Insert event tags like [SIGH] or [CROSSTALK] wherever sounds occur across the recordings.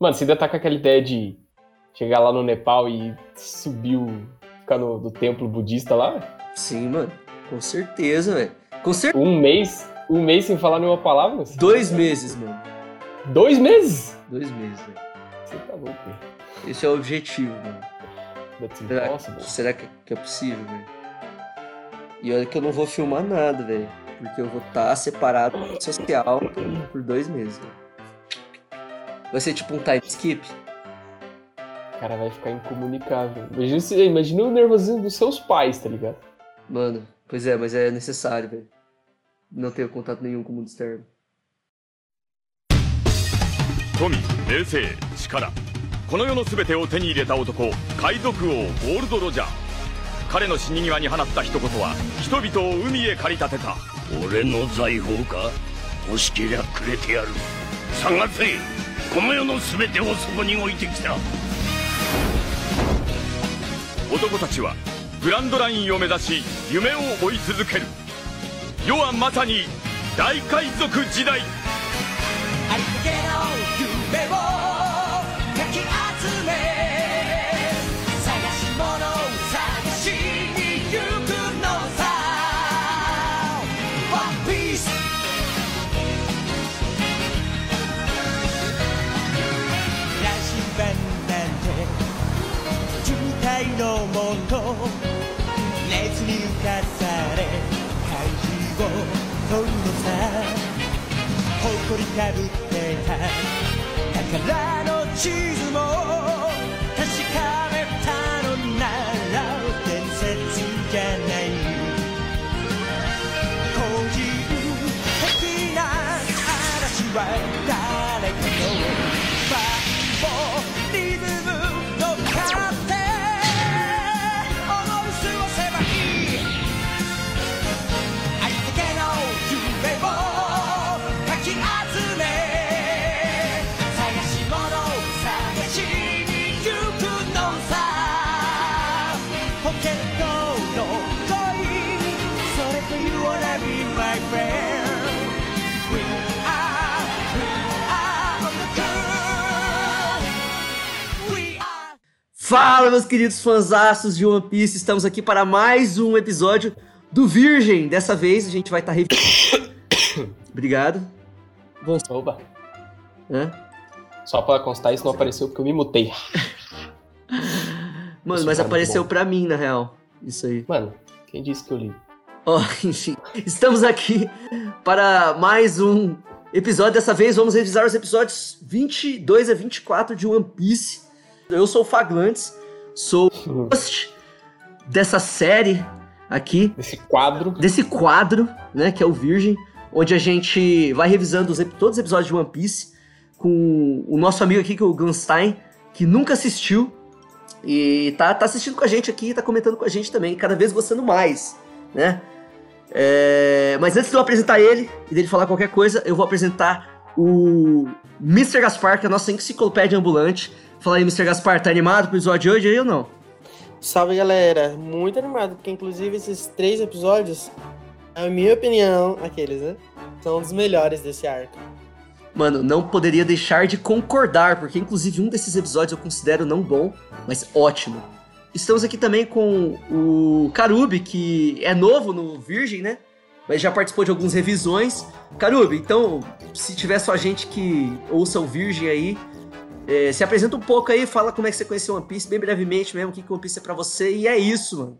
Mano, você ainda tá com aquela ideia de chegar lá no Nepal e subir o. ficar no, no templo budista lá? Sim, mano. Com certeza, velho. Com certeza. Um mês? Um mês sem falar nenhuma palavra? Você- Dois meses, mano. Dois meses? Dois meses, velho. Você tá louco, velho. Esse é o objetivo, mano. Será, impossible. será que, que é possível, velho? E olha que eu não vou filmar nada, velho. Porque eu vou estar separado da rede social por, por dois meses, velho. Vai ser tipo um time skip? O cara vai ficar incomunicável. Imagina, se- imagina o nervosismo dos seus pais, tá ligado? Mano, pois é, mas é necessário, velho. Não tenho contato nenhum com o mundo externo. 富名声力この世の全てを手に入れた男海賊王ゴールド・ロジャー彼の死に際に放った一言は人々を海へ駆り立てた俺の財宝か欲しけりゃくれてやる探せ この世の全てをそこに置いてきた。男たちはグランドラインを目指し夢を追い続ける。世はまさに大海賊時代。けの夢を誇りかぶってた。宝の地図も確かめたのなら伝説じゃない。個人的な嵐は Fala, meus queridos fãzaços de One Piece, estamos aqui para mais um episódio do Virgem. Dessa vez a gente vai estar. Rev... [COUGHS] Obrigado. Opa. Hã? Só pra constar, isso não apareceu porque eu me mutei. [LAUGHS] Mano, Isso mas tá muito apareceu bom. pra mim, na real. Isso aí. Mano, quem disse que eu li? Ó, [LAUGHS] enfim. Estamos aqui para mais um episódio. Dessa vez vamos revisar os episódios 22 a 24 de One Piece. Eu sou o Faglantes, sou o host dessa série aqui. Esse quadro. desse quadro, né, que é o Virgem, onde a gente vai revisando os todos os episódios de One Piece com o nosso amigo aqui, que é o Gunstein, que nunca assistiu e tá, tá assistindo com a gente aqui, tá comentando com a gente também, cada vez gostando mais, né? É, mas antes de eu apresentar ele e dele falar qualquer coisa, eu vou apresentar o Mr. Gaspar, que é a nossa enciclopédia ambulante. Fala aí, Mr. Gaspar, tá animado pro episódio de hoje aí ou não? Salve galera, muito animado, porque inclusive esses três episódios, na minha opinião, aqueles, né? São um dos melhores desse arco. Mano, não poderia deixar de concordar, porque inclusive um desses episódios eu considero não bom, mas ótimo. Estamos aqui também com o Karubi, que é novo no Virgem, né? Mas já participou de algumas revisões. Karubi, então, se tiver só gente que ouça o Virgem aí, é, se apresenta um pouco aí, fala como é que você conheceu One Piece, bem brevemente mesmo, o que que One Piece é pra você, e é isso, mano.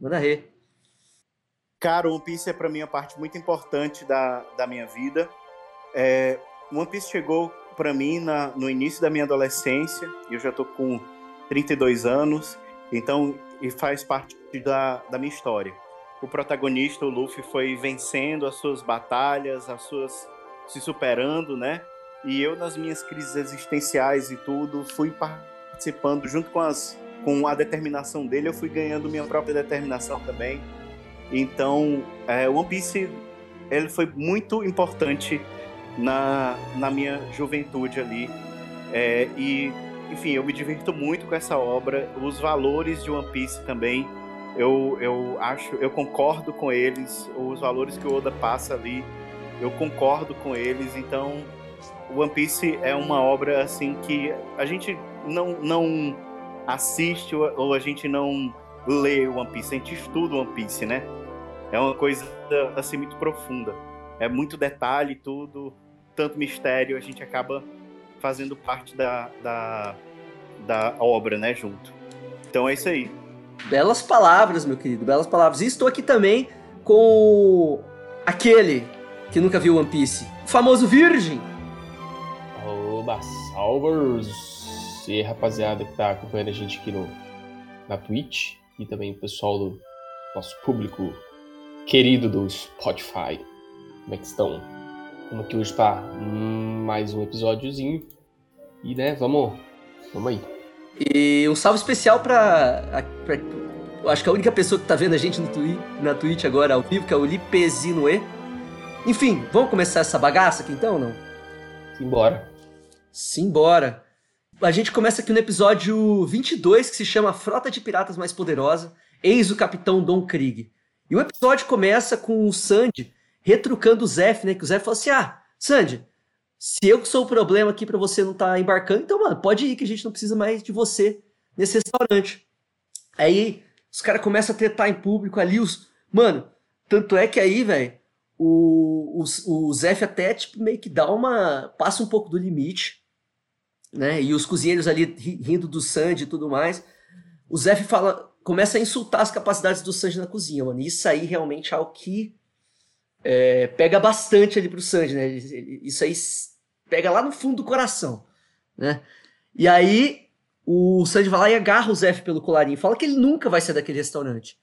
Manda ré. Cara, One Piece é pra mim uma parte muito importante da, da minha vida. É, One Piece chegou pra mim na- no início da minha adolescência, eu já tô com 32 anos, então e faz parte da, da minha história. O protagonista, o Luffy, foi vencendo as suas batalhas, as suas se superando, né? E eu nas minhas crises existenciais e tudo, fui participando junto com as com a determinação dele, eu fui ganhando minha própria determinação também. Então, é, One Piece ele foi muito importante na, na minha juventude ali. É, e, enfim, eu me divirto muito com essa obra. Os valores de One Piece também, eu, eu acho, eu concordo com eles. Os valores que o Oda passa ali, eu concordo com eles. Então, One Piece é uma obra assim que a gente não, não assiste ou a gente não lê One Piece, a gente estuda One Piece, né? É uma coisa assim muito profunda. É muito detalhe, tudo, tanto mistério, a gente acaba fazendo parte da, da, da obra, né, junto. Então é isso aí. Belas palavras, meu querido, belas palavras. E estou aqui também com aquele que nunca viu One Piece, o famoso Virgem. Oba, salvers! E aí, rapaziada que tá acompanhando a gente aqui no, na Twitch e também o pessoal do nosso público querido do Spotify. Como é que estão? Vamos aqui hoje para mais um episódiozinho. E né, vamos, vamos aí. E um salve especial eu acho que a única pessoa que tá vendo a gente no twi na Twitch agora ao vivo, que é o Lipezinoe. Enfim, vamos começar essa bagaça aqui então, não? Simbora. Simbora. A gente começa aqui no episódio 22, que se chama Frota de Piratas Mais Poderosa, eis o Capitão Don Krieg. E o episódio começa com o Sandy retrucando o Zef, né? Que o Zef fala assim, ah, Sandy, se eu sou o problema aqui pra você não tá embarcando, então, mano, pode ir que a gente não precisa mais de você nesse restaurante. Aí os caras começam a tretar em público ali, os... Mano, tanto é que aí, velho, o, o, o Zef até, tipo, meio que dá uma... passa um pouco do limite, né? E os cozinheiros ali ri- rindo do Sandy e tudo mais. O Zef fala, começa a insultar as capacidades do Sanji na cozinha, mano. Isso aí realmente é algo que é, pega bastante ali pro Sanji, né? Isso aí pega lá no fundo do coração, né? E aí o Sanji vai lá e agarra o Zef pelo colarinho, fala que ele nunca vai sair daquele restaurante.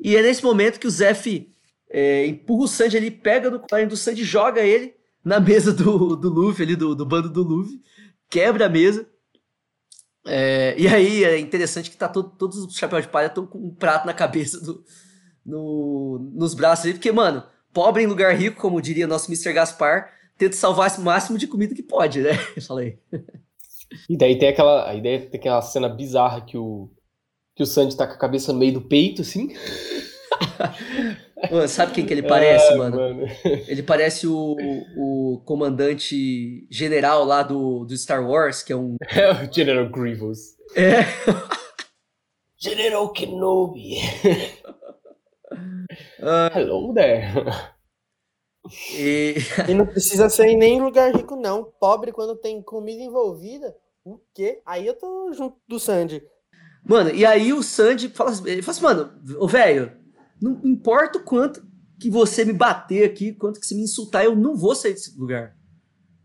E é nesse momento que o Zef é, empurra o Sanji ali, pega no colarinho do Sanji, joga ele na mesa do, do Luffy, ali do, do bando do Luffy, quebra a mesa. É, e aí é interessante que tá todo- todos os chapéus de palha estão com um prato na cabeça do, no- nos braços ali, porque, mano, pobre em lugar rico, como diria nosso Mr. Gaspar, tenta salvar o máximo de comida que pode, né? [LAUGHS] Eu falei. E daí tem aquela, a ideia tem aquela cena bizarra que o que o Sandy tá com a cabeça no meio do peito, assim. [LAUGHS] Mano, sabe quem que ele [LAUGHS] parece, Ah, mano? [LAUGHS] Ele parece o, o comandante general lá do, do Star Wars, que é um. É o General Grievous. É. [LAUGHS] General Kenobi. Ah, Hello there. e- E não precisa ser em nem lugar rico, não. Pobre quando tem comida envolvida. O quê? Aí eu tô junto do Sandy. Mano, e aí o Sandy fala, assim- ele fala assim, mano, ô velho, não importa o quanto que você me bater aqui, quanto que você me insultar, eu não vou sair desse lugar.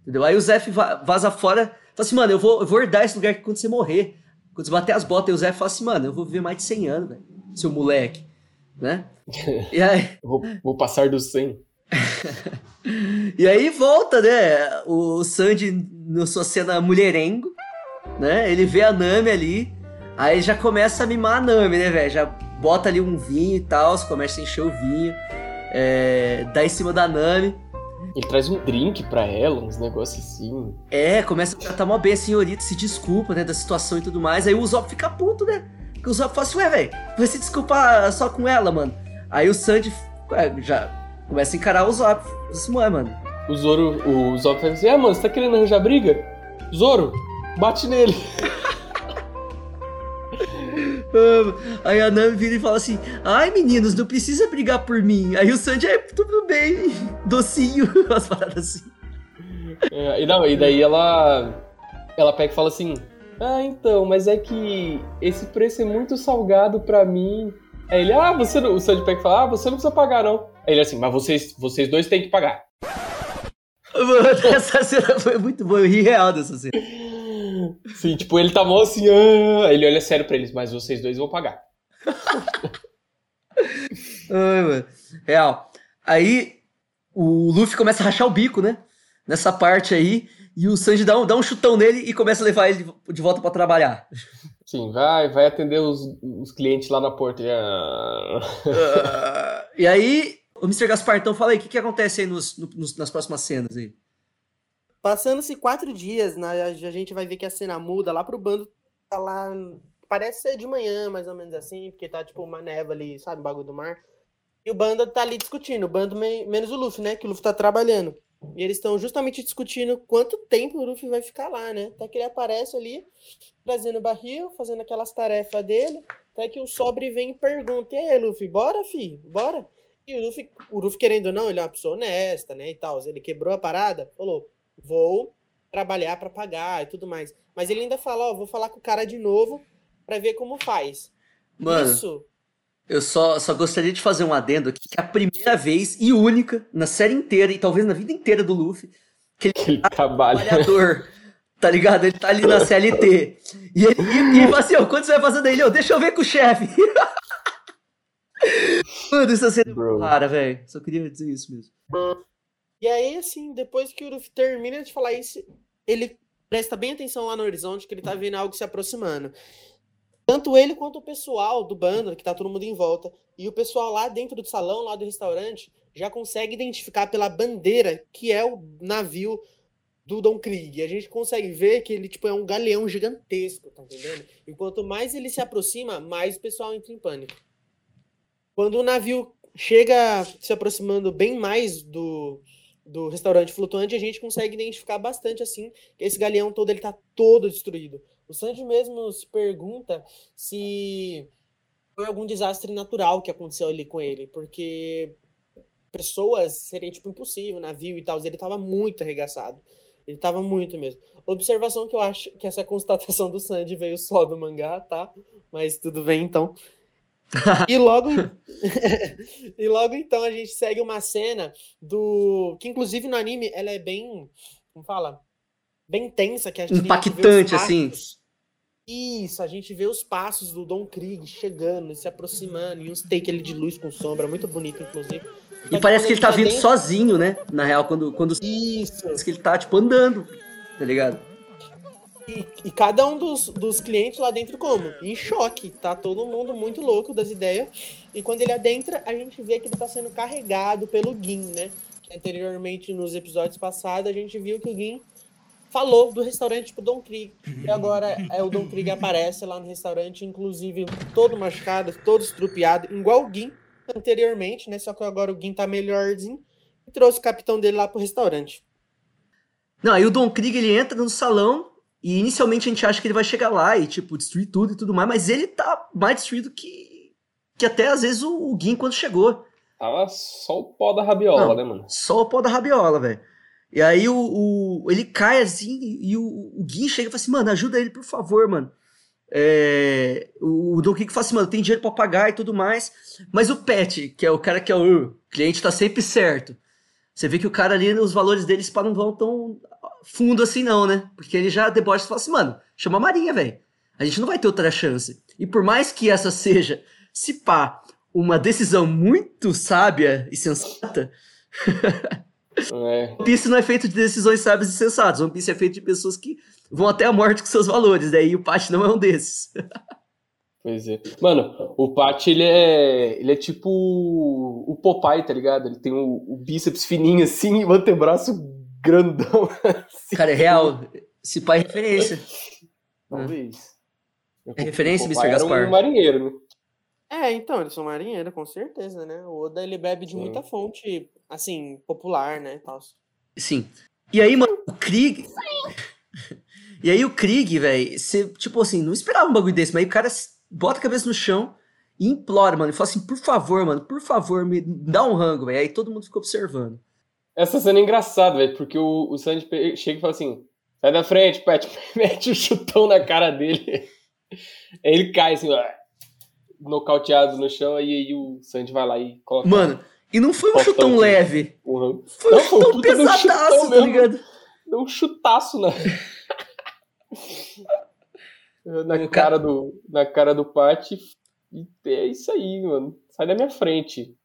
Entendeu? Aí o va- vaza fora, fala assim, mano, eu vou, eu vou herdar esse lugar aqui quando você morrer. Quando você bater as botas, aí o Zef fala assim, mano, eu vou viver mais de 100 anos, velho, seu moleque. Né? [LAUGHS] E aí, Vou, vou passar do 100. [LAUGHS] E aí volta, né? O Sandy na sua cena mulherengo, né? Ele vê a Nami ali, aí já começa a mimar a Nami, né, velho? Já bota ali um vinho e tal, começa a encher o vinho, é, dá em cima da Nami. Ele traz um drink pra ela, uns negócios assim. É, começa a tratar mó bem a senhorita, se desculpa, né, da situação e tudo mais. Aí o Usopp fica puto, né? Porque o Usopp fala assim, ué, velho, vai se desculpar só com ela, mano. Aí o Sandy ué, já começa a encarar o Usopp. Assim, ué, mano, O Zoro, o Zoro fala assim: Ah, mano, você tá querendo arranjar briga? Zoro, bate nele. [LAUGHS] Aí a Nami vira e fala assim: Ai, meninos, não precisa brigar por mim. Aí o Sanji é tudo bem, docinho, [LAUGHS] umas paradas assim. É, e, não, e daí ela, ela pega e fala assim: Ah, então, mas é que esse preço é muito salgado pra mim. Aí ele, ah, você não. O Sandy pega e fala: Ah, você não precisa pagar, não. Aí ele assim, mas vocês, vocês dois têm que pagar. Mano, [LAUGHS] essa cena foi muito boa, eu ri real dessa cena. Sim, tipo, ele tá mó assim, ah. Aí ele olha sério pra eles, mas vocês dois vão pagar. [LAUGHS] Ai, mano. Real. Aí o Luffy começa a rachar o bico, né? Nessa parte aí. E o Sanji dá um, dá um chutão nele e começa a levar ele de, volta pra trabalhar. Sim, vai, vai atender os, os clientes lá na porta. E, ah, Ah, [LAUGHS] e aí, o Mr. Gaspar, então fala aí, o que, que acontece aí nos, no- nos- nas próximas cenas aí? Passando-se quatro dias, né, a gente vai ver que a cena muda lá pro bando. Tá lá. Parece ser de manhã, mais ou menos assim, porque tá tipo uma neva ali, sabe? Bagulho do mar. E o bando tá ali discutindo. O bando me- menos o Luffy, né? Que o Luffy tá trabalhando. E eles estão justamente discutindo quanto tempo o Luffy vai ficar lá, né? Até que ele aparece ali, trazendo o barril, fazendo aquelas tarefas dele. Até que o Sobre vem e pergunta: E aí, Luffy, bora, filho? Bora? E o Luffy, o Luffy, querendo ou não, ele é uma pessoa honesta, né? E tal. Ele quebrou a parada, falou: Vou trabalhar para pagar e tudo mais. Mas ele ainda fala: Ó, vou falar com o cara de novo para ver como faz. Mano, Isso. eu só, só gostaria de fazer um adendo aqui, que é a primeira vez e única na série inteira, e talvez na vida inteira do Luffy, que ele Aquele trabalho. trabalhador, tá ligado? Ele tá ali na CLT. E ele, e, ele fala assim, ó, quando você vai fazer daí? Ô, deixa eu ver com o chefe. [LAUGHS] Mano, isso é cena Bro. rara, velho. Só queria dizer isso mesmo. E aí, assim, depois que o Luffy termina de falar isso, ele presta bem atenção lá no horizonte, que ele tá vendo algo se aproximando. Tanto ele quanto o pessoal do bando, que tá todo mundo em volta, e o pessoal lá dentro do salão, lá do restaurante, já consegue identificar pela bandeira que é o navio do Don Krieg. E a gente consegue ver que ele tipo, é um galeão gigantesco, tá entendendo? E quanto mais ele se aproxima, mais o pessoal entra em pânico. Quando o navio chega se aproximando bem mais do, do restaurante flutuante, a gente consegue identificar bastante assim que esse galeão todo ele tá todo destruído. O Sanji mesmo se pergunta se foi algum desastre natural que aconteceu ali com ele, porque pessoas seria tipo impossível, navio e tal, ele tava muito arregaçado. Ele tava muito mesmo. Observação que eu acho que essa constatação do Sanji veio só do mangá, tá? Mas tudo bem então. E logo, [LAUGHS] e logo então a gente segue uma cena do que inclusive no anime ela é bem, como fala, bem tensa que a gente Impactante, assim. Isso, a gente vê os passos do Don Krieg chegando, se aproximando, e uns take ali de luz com sombra, muito bonito, inclusive. E parece que ele tá vindo dentro- sozinho, né? Na real, quando, quando Isso. parece que ele tá, tipo, andando, tá ligado? E, e cada um dos, dos clientes lá dentro como? Em choque. Tá todo mundo muito louco das ideias. E quando ele adentra, a gente vê que ele tá sendo carregado pelo Gin, né? Anteriormente, nos episódios passados, a gente viu que o Gin falou do restaurante pro Don Krieg. E agora é, o Don Krieg aparece lá no restaurante, inclusive todo machucado, todo estrupiado, igual o Gin anteriormente, né? Só que agora o Gin tá melhorzinho. E trouxe o capitão dele lá pro restaurante. Não, aí o Don Krieg, ele entra no salão e inicialmente a gente acha que ele vai chegar lá e, tipo, destruir tudo e tudo mais, mas ele tá mais destruído que, que até às vezes o, o Gin quando chegou. Tava só o pó da rabiola, Não. né, mano? Só o pó da rabiola, velho. E aí o, o- ele cai assim e o, o Gin chega e fala assim, mano, ajuda ele, por favor, mano. É, o, Don Krieg fala assim, mano, tem dinheiro pra pagar e tudo mais. Mas o Pet, que é o cara que é o "Uh, cliente tá sempre certo. Você vê que o cara ali, os valores deles pá, não vão tão fundo assim não, né? Porque ele já debocha e fala assim, mano, chama a Marinha, velho. A gente não vai ter outra chance. E por mais que essa seja, se pá, uma decisão muito sábia e sensata, É, One Piece não é feito de decisões sábias e sensatas. One Piece é feito de pessoas que vão até a morte com seus valores. Daí o Patch não é um desses. pois é. Mano, o Pat, ele é. Ele é tipo o Popeye, tá ligado? Ele tem o, o bíceps fininho assim [LAUGHS] e o antebraço grandão. assim. Cara, é real. Esse pai é referência. Talvez. É referência, O Mr. Popeye era Gaspar? um marinheiro, né? É, então, eles são marinheiros, com certeza, né? O Oda, ele bebe de Sim. muita fonte, assim, popular, né, tal. Sim. E aí, mano, o Krieg. [LAUGHS] e aí o Krieg, velho, você, tipo assim, não esperava um bagulho desse, mas aí o cara bota a cabeça no chão e implora, mano. E fala assim, por favor, mano, por favor, me dá um rango, velho. Aí todo mundo ficou observando. Essa cena é engraçada, velho, porque o, o Sanji pe- chega e fala assim: sai da frente, Pat, [LAUGHS] mete o chutão na cara dele. [LAUGHS] Aí ele cai assim, ó, nocauteado no chão, e aí o Sanji vai lá e coloca Mano, e não foi um chutão leve. um rango. Foi um Não, um chutão de um pesadaço, chutão tá mesmo. ligado? Deu um chutaço na. [LAUGHS] na, cara do, na cara do Pat. E é isso aí, mano. Sai da minha frente.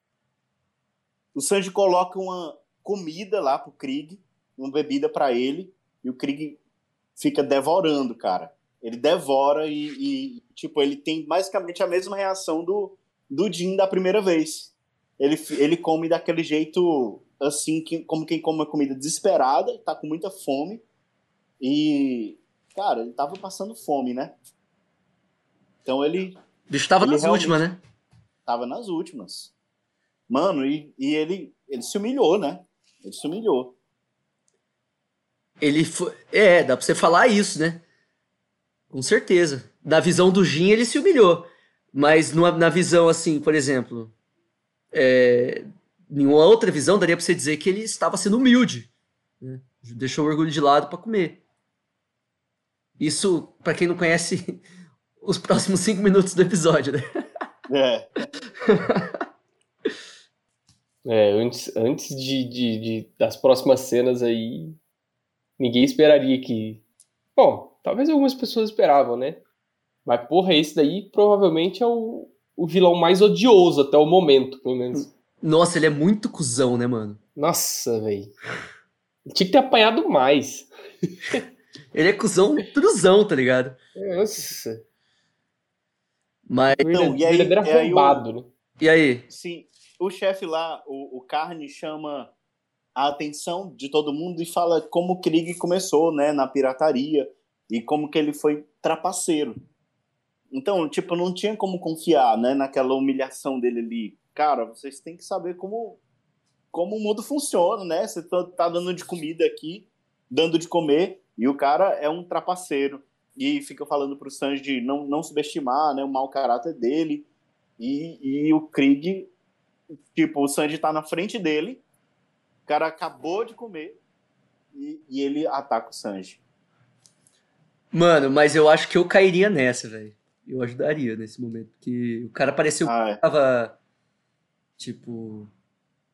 O Sanji coloca uma comida lá pro Krieg, uma bebida pra ele, e o Krieg fica devorando, cara. Ele devora e, e, tipo, ele tem basicamente a mesma reação do, do Jin da primeira vez. Ele, ele come daquele jeito, assim, que, como quem come uma comida desesperada, tá com muita fome. E, cara, ele tava passando fome, né? Então ele O bicho tava Ele nas últimas, né? tava nas últimas. Mano, e, e ele, ele se humilhou, né? Ele se humilhou. Ele foi. É, dá pra você falar isso, né? Com certeza. Na visão do Jin, ele se humilhou. Mas numa, na visão, assim, por exemplo. É, em uma outra visão, daria pra você dizer que ele estava sendo humilde. Né? Deixou o orgulho de lado para comer. Isso, para quem não conhece, [LAUGHS] os próximos cinco minutos do episódio, né? É. [LAUGHS] É, antes, antes de, de, de- das próximas cenas aí, ninguém esperaria que. Bom, talvez algumas pessoas esperavam, né? Mas, porra, esse daí provavelmente é o, o vilão mais odioso até o momento, pelo menos. Nossa, ele é muito cuzão, né, mano? Nossa, velho. Tinha que ter apanhado mais. [LAUGHS] Ele é cuzão truzão, tá ligado? Nossa. Mas. Então, e aí- e aí o- arrombado, né? E aí? Sim, o chefe lá, o, o Carne, chama a atenção de todo mundo e fala como o Krieg começou, né, na pirataria e como que ele foi trapaceiro. Então, tipo, não tinha como confiar, né, naquela humilhação dele ali. Cara, vocês têm que saber como como o mundo funciona, né? Você tá, tá dando de comida aqui, dando de comer, e o cara é um trapaceiro. E fica falando pro Sanji não, não subestimar, né, o mau caráter dele. E, e o Krieg Tipo, o Sanji tá na frente dele, o cara acabou de comer e, e ele ataca o Sanji. Mano, mas eu acho que eu cairia nessa, velho. Eu ajudaria nesse momento. Porque o cara pareceu Ah, é. que tava, tipo,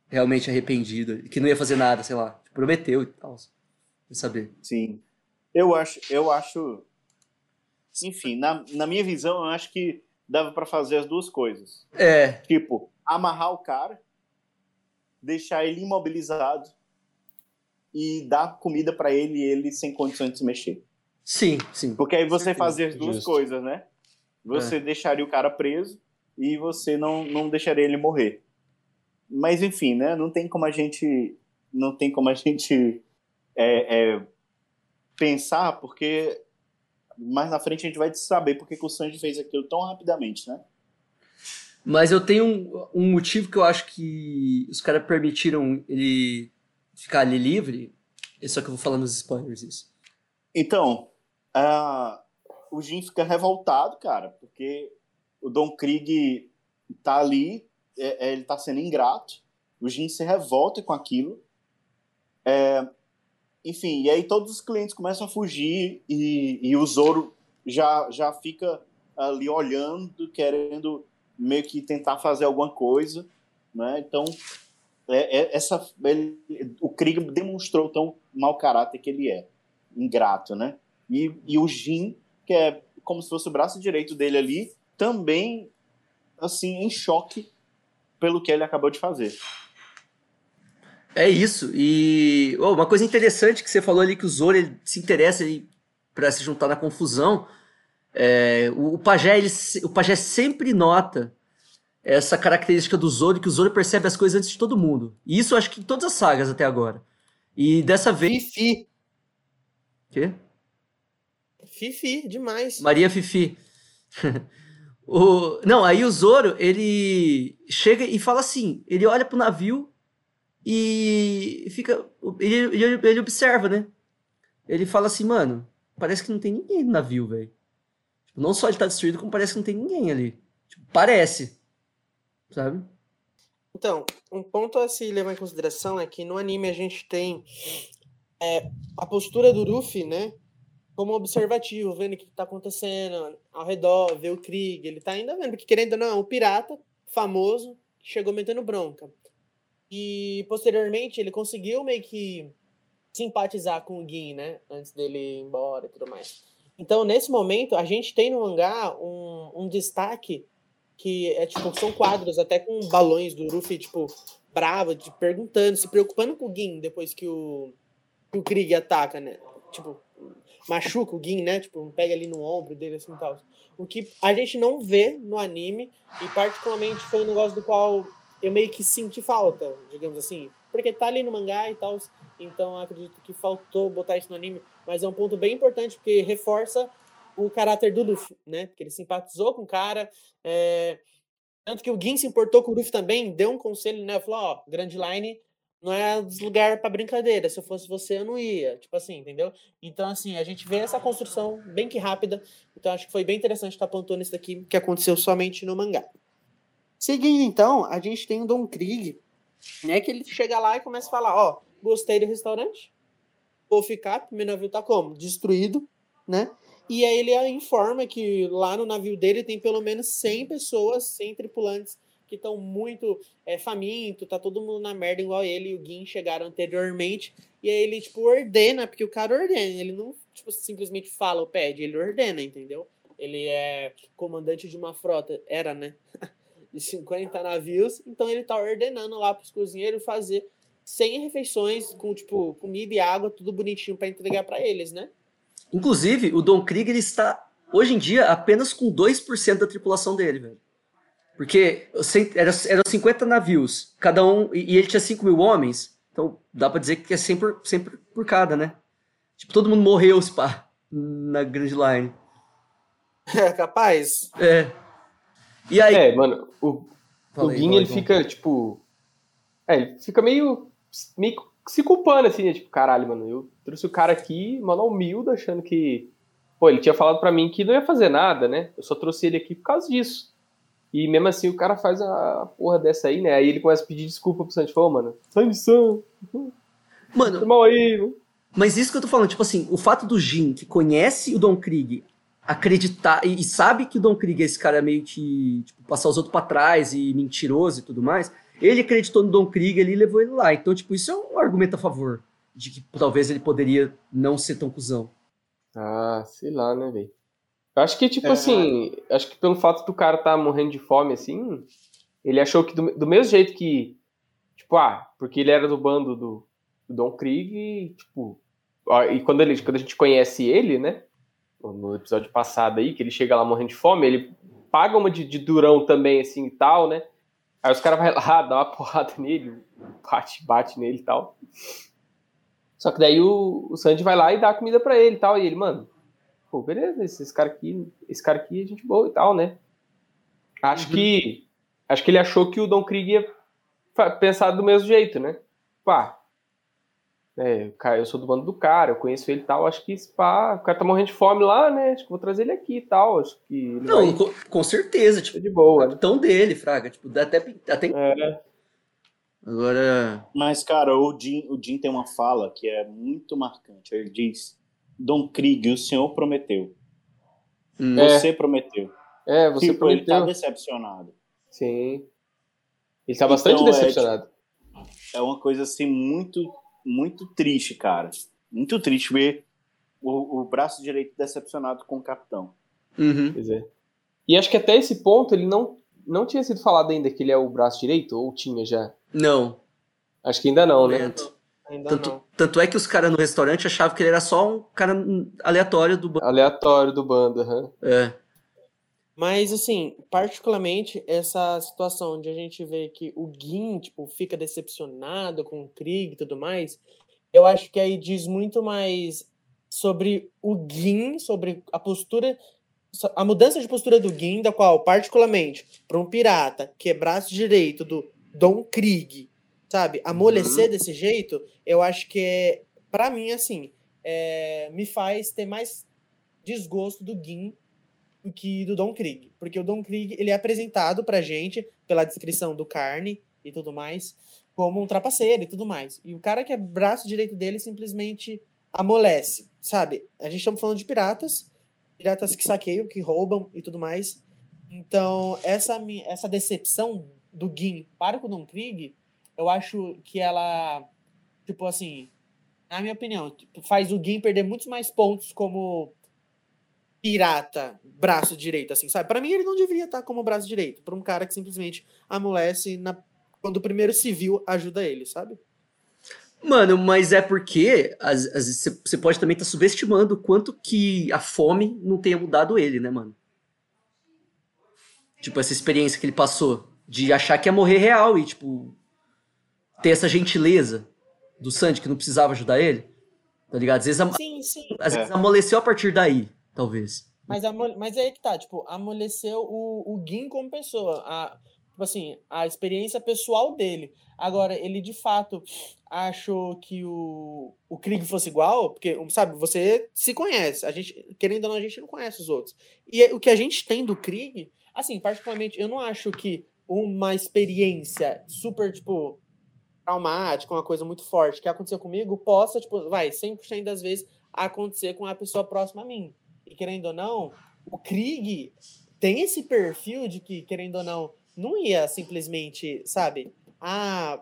realmente arrependido. Que não ia fazer nada, sei lá. Prometeu e tal. Pra saber. Sim. Eu acho, eu acho. Enfim, na, na minha visão, eu acho que dava pra fazer as duas coisas. É, Tipo, amarrar o cara, deixar ele imobilizado e dar comida pra ele e ele sem condições de se mexer. sim, sim. Porque aí você fazia as duas justo. coisas, né? Você deixaria o cara preso e você não, não deixaria ele morrer. Mas enfim, né? Não tem como a gente não tem como a gente é, é, pensar porque mais na frente a gente vai saber porque que o Sanji fez aquilo tão rapidamente, né? Mas eu tenho um, um motivo que eu acho que os caras permitiram ele ficar ali livre. É só que eu vou falar nos spoilers isso. Então, ah, o Jin fica revoltado, cara, porque o Don Krieg tá ali, é- é, ele tá sendo ingrato. O Jin se revolta com aquilo. É, enfim, e aí todos os clientes começam a fugir e, e o Zoro já, já fica ali olhando, querendo meio que tentar fazer alguma coisa, né? Então, é, é- essa, ele- o Krieg demonstrou tão mau caráter que ele é ingrato, né? E, e o Jin, que é como se fosse o braço direito dele ali, também, assim, em choque pelo que ele acabou de fazer. É isso. E oh, uma coisa interessante que você falou ali que o Zoro ele se interessa para se juntar na confusão. É, o, o pajé ele, o pajé sempre nota essa característica do Zoro que o Zoro percebe as coisas antes de todo mundo. E isso eu acho que em todas as sagas até agora. E dessa vez, Fifi. quê? Fifi, demais. Maria Fifi. [LAUGHS] o, não, aí o Zoro, ele chega e fala assim, ele olha pro navio e fica, ele, ele, ele observa, né? Ele fala assim, mano, parece que não tem ninguém no navio, velho. Não só ele tá destruído, como parece que não tem ninguém ali. Tipo, parece. Sabe? Então, um ponto a se levar em consideração é que no anime a gente tem é, a postura do Luffy, né? Como observativo, vendo o que tá acontecendo ao redor, vê o Krieg, ele tá ainda vendo, porque querendo ou não, é um pirata famoso que chegou metendo bronca. E posteriormente ele conseguiu meio que simpatizar com o Gin, né? Antes dele ir embora e tudo mais. Então, nesse momento, a gente tem no mangá um, um destaque que é tipo, são quadros até com balões do Luffy, tipo, bravo, de, perguntando, se preocupando com o Gin depois que o, que o Krieg ataca, né? Tipo, machuca o Gin, né? Tipo, pega ali no ombro dele assim tal. O que a gente não vê no anime, e particularmente foi um negócio do qual eu meio que senti falta, digamos assim. Porque tá ali no mangá e tal, então acredito que faltou botar isso no anime, mas é um ponto bem importante porque reforça o caráter do Luffy, né? Porque ele simpatizou com o cara, é, tanto que o Gin se importou com o Luffy também, deu um conselho, né? Falou, ó, Grand Line não é lugar para brincadeira. Se eu fosse você, eu não ia. Tipo assim, entendeu? Então, assim, a gente vê essa construção bem que rápida. Então, acho que foi bem interessante estar pontuando isso daqui, que aconteceu somente no mangá. Seguindo, então, a gente tem o Don Krieg, né? Que ele chega lá e começa a falar: Ó, gostei do restaurante, vou ficar. Meu navio tá como? Destruído, né? E aí ele informa que lá no navio dele tem pelo menos 100 pessoas, 100 tripulantes que estão muito é, faminto, tá todo mundo na merda igual ele e o Gin chegaram anteriormente. E aí ele, tipo, ordena, porque o cara ordena, ele não, tipo, simplesmente fala ou pede, ele ordena, entendeu? Ele é comandante de uma frota, era, né? [LAUGHS] de 50 navios, então ele tá ordenando lá pros cozinheiros fazer 100 refeições com, tipo, comida e água, tudo bonitinho para entregar para eles, né? Inclusive, o Don Krieger está, hoje em dia, apenas com 2% da tripulação dele, velho. Porque era, eram 50 navios, cada um, e ele tinha 5 mil homens, então dá pra dizer que é sempre, sempre por cada, né? Tipo, todo mundo morreu, pá, na Grand Line. É, capaz. É. E aí... É, mano, o, o Gin, ele fica, tipo... É, ele fica meio, meio se culpando, assim, né? Tipo, caralho, mano, eu trouxe o cara aqui, mano, humilde, achando que... Pô, ele tinha falado para mim que não ia fazer nada, né? Eu só trouxe ele aqui por causa disso. E mesmo assim o cara faz a porra dessa aí, né? Aí ele começa a pedir desculpa pro Santos. Falou, mano, sai missão. [LAUGHS] Mano, mal aí, mano. Mas isso que eu tô falando, tipo assim, o fato do Jin, que conhece o Don Krieg, acreditar e, e sabe que o Don Krieg é esse cara meio que tipo, passar os outros pra trás e mentiroso e tudo mais, ele acreditou no Don Krieg ali e levou ele lá. Então, tipo, isso é um argumento a favor de que talvez ele poderia não ser tão cuzão. Ah, sei lá, né, velho? Eu acho que, tipo é. assim, acho que pelo fato do cara tá morrendo de fome, assim, ele achou que do, do mesmo jeito que, tipo, ah, porque ele era do bando do, do Don Krieg, e, tipo, ó, e quando, ele, quando a gente conhece ele, né, no episódio passado aí, que ele chega lá morrendo de fome, ele paga uma de, de durão também, assim, e tal, né, aí os caras vão lá, [LAUGHS] dá uma porrada nele, bate, bate nele e tal. Só que daí o, o Sandy vai lá e dá comida para ele e tal, e ele, mano, pô, beleza, esse, esse, cara aqui, esse cara aqui é gente boa e tal, né? Acho uhum. que acho que ele achou que o Don Krieg ia pensar do mesmo jeito, né? Pá, é, eu sou do bando do cara, eu conheço ele e tal, acho que pá, o cara tá morrendo de fome lá, né? Acho que vou trazer ele aqui e tal, acho que... Não, vai... com, com, certeza, tipo, de boa. Capitão dele, fraga, tipo, até... até... É. Agora... Mas, cara, o Jim, o Jim tem uma fala que é muito marcante, ele diz Dom Krieg, o senhor prometeu. Hum. Você é. prometeu. É, você tipo, prometeu. Ele tá decepcionado. Sim. Ele tá bastante então, decepcionado. É, tipo, é uma coisa assim muito, muito triste, cara. Muito triste ver o, o braço direito decepcionado com o capitão. Uhum. Pois é. E acho que até esse ponto ele não, não tinha sido falado ainda que ele é o braço direito, ou tinha já? Não. Acho que ainda não, né? Ainda tanto, não. tanto é que os caras no restaurante achavam que ele era só um cara aleatório do bando. Aleatório do bando, uhum. É. Mas, assim, particularmente, essa situação onde a gente vê que o Gin, tipo, fica decepcionado com o Krieg e tudo mais, eu acho que aí diz muito mais sobre o Gin, sobre a postura, a mudança de postura do Gin, da qual, particularmente, para um pirata que é braço direito do Don Krieg, sabe? Amolecer uhum. desse jeito, eu acho que é, para mim, assim, é, me faz ter mais desgosto do Gin do que do Don Krieg. Porque o Don Krieg, ele é apresentado pra gente, pela descrição do carne e tudo mais, como um trapaceiro e tudo mais. E o cara que é braço direito dele simplesmente amolece, sabe? A gente estamos falando de piratas, piratas que saqueiam, que roubam e tudo mais. Então, essa, essa decepção do Gin para com o Don Krieg eu acho que ela, tipo assim, na minha opinião, tipo, faz o Gin perder muitos mais pontos como pirata, braço direito, assim, sabe? Para mim ele não deveria estar como braço direito, para um cara que simplesmente amolece na... quando o primeiro civil ajuda ele, sabe? Mano, mas é porque você pode também estar tá subestimando o quanto que a fome não tenha mudado ele, né, mano? Tipo, essa experiência que ele passou de achar que ia morrer real e, tipo, ter essa gentileza do Sandy que não precisava ajudar ele. Tá ligado? Às vezes, sim, sim. Às vezes é. amoleceu a partir daí, talvez. Mas, amole... Mas é aí que tá, tipo, amoleceu o, o Gin como pessoa. A... tipo assim, a experiência pessoal dele. Agora, ele de fato achou que o, o Krieg fosse igual, porque, sabe, você se conhece. A gente, querendo ou não, a gente não conhece os outros. E o que a gente tem do Krieg, assim, particularmente, eu não acho que uma experiência super, tipo, traumática, uma coisa muito forte que aconteceu comigo, possa, tipo, vai, 100% das vezes acontecer com a pessoa próxima a mim. E querendo ou não, o Krieg tem esse perfil de que, querendo ou não, não ia simplesmente, sabe? Ah,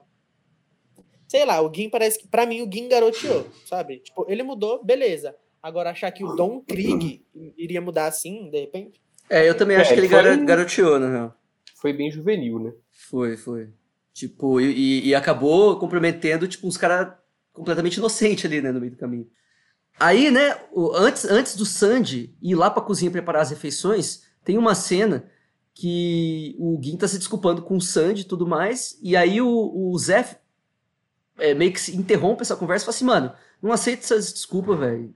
sei lá, o Gin parece que, pra mim, o Gin garoteou, sabe? Tipo, ele mudou, beleza. Agora, achar que o Don Krieg iria mudar assim, de repente. É, eu também acho É, que ele foi- garo- garoteou, na real. Foi bem juvenil, né? Foi, foi. Tipo, e, e- e acabou comprometendo, tipo, uns caras completamente inocentes ali, né, no meio do caminho. Aí, né, antes, antes do Sandy ir lá pra cozinha preparar as refeições, tem uma cena que o Gin tá se desculpando com o Sandy e tudo mais, e aí o, o Zé é, meio que interrompe essa conversa e fala assim, mano, não aceito essas desculpas, velho.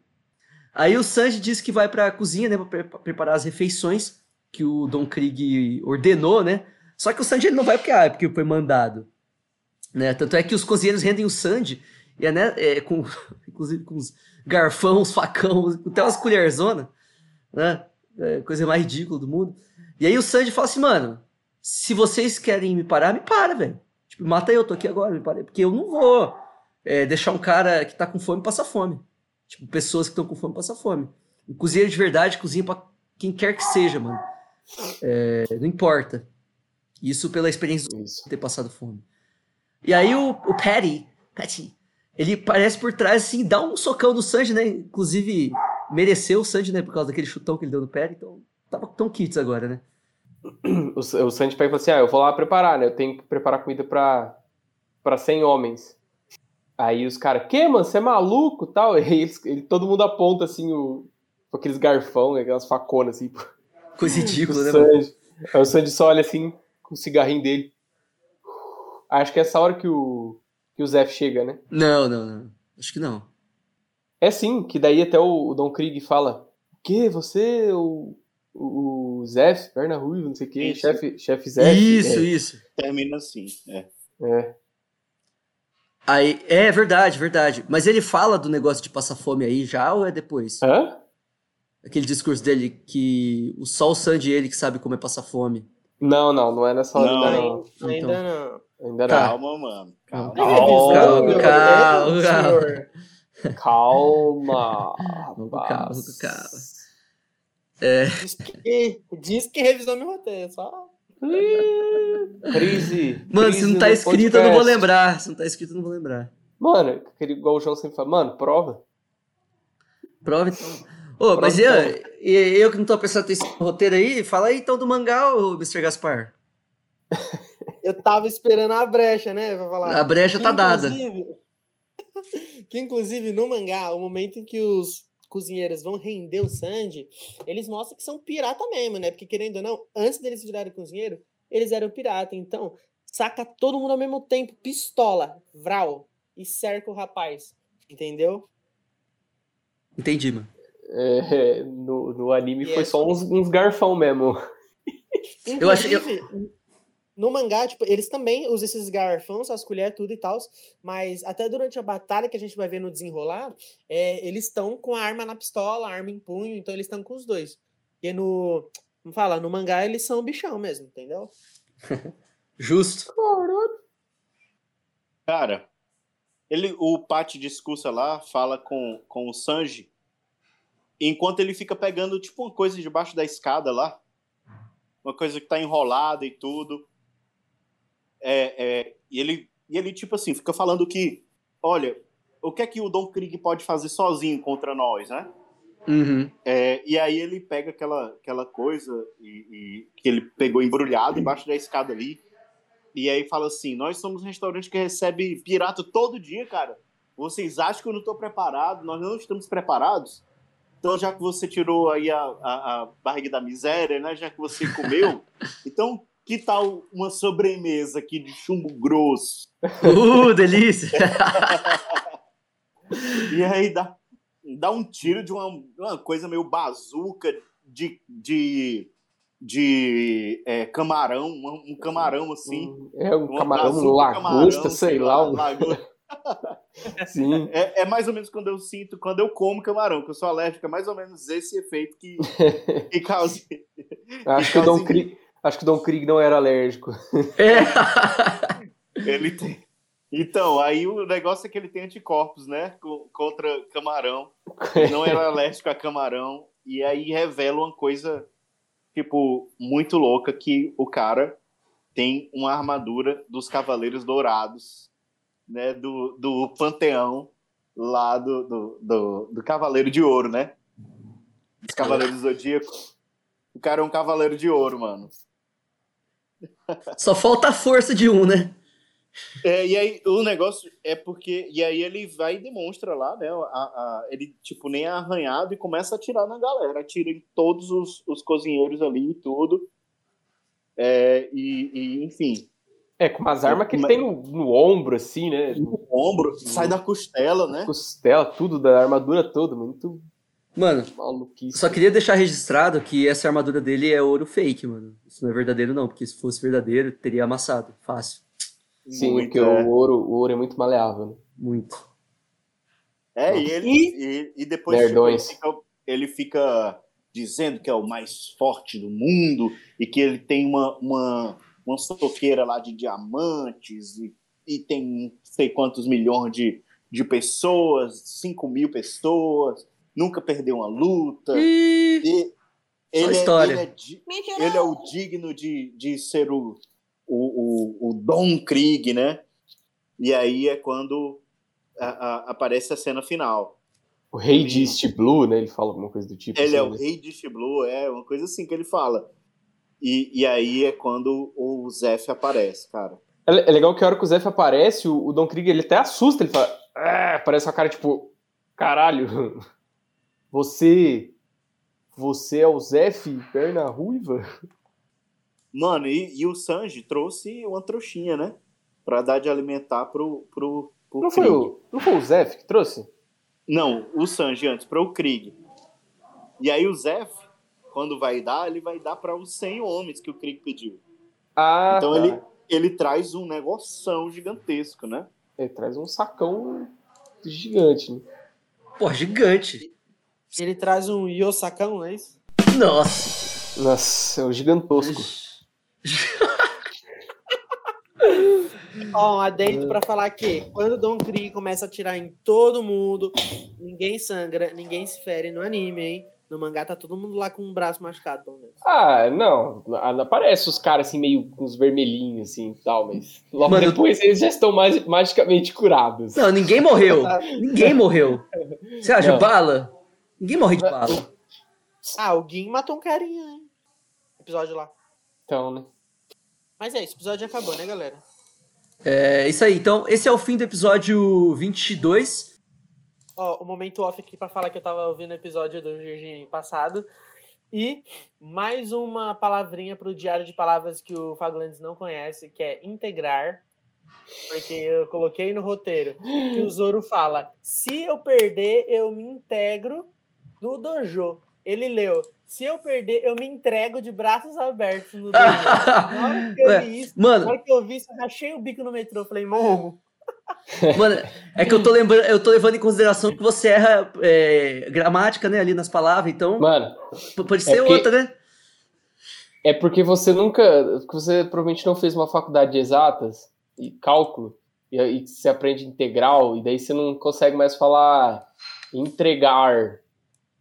Aí o Sanji diz que vai pra cozinha, né, pra pre- preparar as refeições que o Don Krieg ordenou, né? Só que o Sanji ele não vai porque, ah, é porque foi mandado. Né? Tanto é que os cozinheiros rendem o Sanji, e é, né, é, com, [LAUGHS] inclusive com os garfão, os facão, até umas colherzonas, né? É, coisa mais ridícula do mundo. E aí o Sanji fala assim, mano, se vocês querem me parar, me para, velho. Tipo, mata eu, tô aqui agora, me para. Porque eu não vou é, deixar um cara que tá com fome passar fome. Tipo, pessoas que estão com fome passar fome. O cozinheiro de verdade cozinha pra quem quer que seja, mano. É, não importa. Isso pela experiência de ter passado fome. E aí o, o Patty, Patty, ele parece por trás assim, dá um socão no Sanji, né? Inclusive, mereceu o Sanji, né? Por causa daquele chutão que ele deu no Patty. Então, tava tão kits agora, né? O, o Sanji pega e fala assim: Ah, eu vou lá preparar, né? Eu tenho que preparar comida pra, pra 100 homens. Aí os caras, que, mano? Você é maluco tal? [LAUGHS] E eles, ele, todo mundo aponta assim o, com aqueles garfão, né, aquelas faconas assim. Coisa ridícula, né? Sanji. Aí o Sanji só olha assim com o cigarrinho dele. Acho que é essa hora que o, que o Zef chega, né? Não, não, não. Acho que não. É sim, que daí até o, o Don Krieg fala: O quê? Você, o, o, o Zef, perna ruiva, não sei o quê, Isso. chefe, chefe Zef. Isso, isso. Termina assim. É. É, é. Aí, é verdade, verdade. Mas ele fala do negócio de passar fome aí já ou é depois? Hã? Aquele discurso dele que o só o Sanji e ele que sabe como é passar fome. Não, não, não é nessa hora Não. ainda não. Então. Ainda não. Ainda Tá. Calma, mano. Calma. Calma, calma, calma, calma. não. Calma. Vamos com calma, calma. Diz que, diz que revisou meu roteiro, só. [LAUGHS] Crise. Mano, crise se não tá escrito, eu não vou lembrar. Se não tá escrito, eu não vou lembrar. Mano, aquele, igual o João sempre fala, mano, prova. Prova então. Ô, mas eu, eu que não tô prestando atenção no roteiro aí, fala aí então do mangá, ô Mr. Gaspar. [LAUGHS] Eu tava esperando a brecha, né? Pra falar. A brecha Que, tá dada. inclusive- que inclusive no mangá, o momento em que os cozinheiros vão render o Sanji, eles mostram que são pirata mesmo, né? Porque querendo ou não, antes deles virarem cozinheiro, eles eram pirata. Então, saca todo mundo ao mesmo tempo, pistola, vral, e cerca o rapaz. Entendeu? Entendi, mano. É, no, no anime E foi é- só uns, uns garfão mesmo. [LAUGHS] Eu achei- eu- No mangá, tipo, eles também usam esses garfões, as colheres, tudo e tal, mas até durante a batalha que a gente vai ver no desenrolar, é, eles estão com a arma na pistola, a arma em punho, então eles estão com os dois. E no. Como fala? No mangá eles são bichão mesmo, entendeu? [LAUGHS] Justo. Cara, ele, o Pat discursa lá, fala com, com o Sanji, enquanto ele fica pegando, tipo, uma coisa debaixo da escada lá. Uma coisa que tá enrolada e tudo. É, é, e, ele, e ele, tipo assim, fica falando que, olha, o que é que o Don Krieg pode fazer sozinho contra nós, né? Uhum. É, e aí ele pega aquela, aquela coisa e, e- que ele pegou embrulhado embaixo da escada ali. E aí fala assim: Nós somos um restaurante que recebe pirata todo dia, cara. Vocês acham que eu não estou preparado? Nós não estamos preparados? Então, já que você tirou aí a, a, a barriga da miséria, né? Já que você comeu, [LAUGHS] então que tal uma sobremesa aqui de chumbo grosso? Uh, delícia. [LAUGHS] E aí dá, dá um tiro de uma, uma coisa meio bazuca de, de de é, camarão, um, um camarão assim. É um um camarão, um lagosta, camarão, sei lá. um-. [LAUGHS] Sim. É, é mais ou menos quando eu sinto, quando eu como camarão, que eu sou alérgico, é mais ou menos esse efeito que, [LAUGHS] que causa. Acho que, o Dom Krieg, acho que o Dom Krieg não era alérgico. [LAUGHS] É. Ele tem. Então, aí o negócio é que ele tem anticorpos, né? co- Contra camarão. Ele não era alérgico a camarão. E aí revela uma coisa, tipo, muito louca: que o cara tem uma armadura dos Cavaleiros Dourados, né? Do, do panteão lá do, do, do, do Cavaleiro de Ouro, né? Dos Cavaleiros do Zodíaco. O cara é um Cavaleiro de Ouro, mano. Só falta a força de um, né? É, e aí o negócio é porque. E aí ele vai e demonstra lá, né? A, a- ele, tipo, nem é arranhado e começa a atirar na galera. Atira em todos os, os cozinheiros ali e tudo. É, e, e, enfim, É, com umas armas que ele tem no, no ombro, assim, né? no ombro, sai da costela, né? Costela, tudo, da armadura toda. Muito Mano, maluquice. só queria deixar registrado que essa armadura dele é ouro fake, mano. Isso não é verdadeiro, não, porque se fosse verdadeiro, teria amassado. Fácil. Sim, Muito, porque é. o, ouro, o ouro é muito maleável, né? Muito. É, e ele e, e depois tipo, ele, fica, ele fica dizendo que é o mais forte do mundo e que ele tem uma, uma, uma soqueira lá de diamantes e, e tem não sei quantos milhões de, de pessoas, 5 mil pessoas, nunca perdeu uma luta. E... E ele, é, história. ele, é, ele é o digno de, de ser o, o, o, o Don Krieg, né? E aí é quando a- a- aparece a cena final. O rei de East Blue, né? Ele fala alguma coisa do tipo. Ele é assim, o né? rei de East Blue, é uma coisa assim que ele fala. E, e aí é quando o Zef aparece, cara. É é legal que a hora que o Zef aparece, o, o Don Krieg ele até assusta, ele fala. Ah, parece uma cara tipo. Caralho, [LAUGHS] você. Você é o Zef, perna ruiva? Mano, e, e o Sanji trouxe uma trouxinha, né? Pra dar de alimentar pro, pro, pro Não foi, Krieg. o, não foi o Zef que trouxe? Não, o Sanji antes, para o Krieg. E aí o Zef, quando vai dar, ele vai dar para os 100 homens que o Krieg pediu. Ah, Então tá. ele, ele traz um negoção gigantesco, né? Ele traz um sacão gigante, né? Pô, gigante. Ele traz um Yosakão, não é isso? Nossa. Nossa, é o gigantosco. [LAUGHS] Ó, um adendo pra falar que quando o Don Krieg começa a atirar em todo mundo, ninguém sangra, ninguém se fere no anime, hein? No mangá tá todo mundo lá com o braço machucado, pelo menos. Ah, não. não Aparece os caras assim, meio com os vermelhinhos assim e tal, mas logo Mano, depois eles já estão mais, magicamente curados. Não, ninguém morreu. [LAUGHS] Ninguém morreu. Você acha Não. bala? Ninguém morre de bala. Ah, o Gin matou um carinha, hein? Episódio lá. Então, né? Mas é isso, o episódio acabou, né, galera? É isso aí. Então, esse é o fim do episódio 22. Ó, o momento off aqui pra falar que eu tava ouvindo o episódio do Virgem passado. E mais uma palavrinha pro diário de palavras que o Faglandes não conhece, que é integrar. Porque eu coloquei no roteiro que o Zoro fala: se eu perder, eu me integro no dojo. Ele leu: se eu perder, eu me entrego de braços abertos no dojo. [LAUGHS] Na hora que eu vi isso, na Mano, hora que eu vi isso, eu rachei o bico no metrô. Falei, momo. [LAUGHS] mano, é que eu tô lembrando, eu tô levando em consideração que você erra é, gramática, né, ali nas palavras, então Mano, pode ser porque- outra, né? é porque você nunca. porque Você provavelmente não fez uma faculdade de exatas e cálculo, e aí você aprende integral, e daí você não consegue mais falar entregar.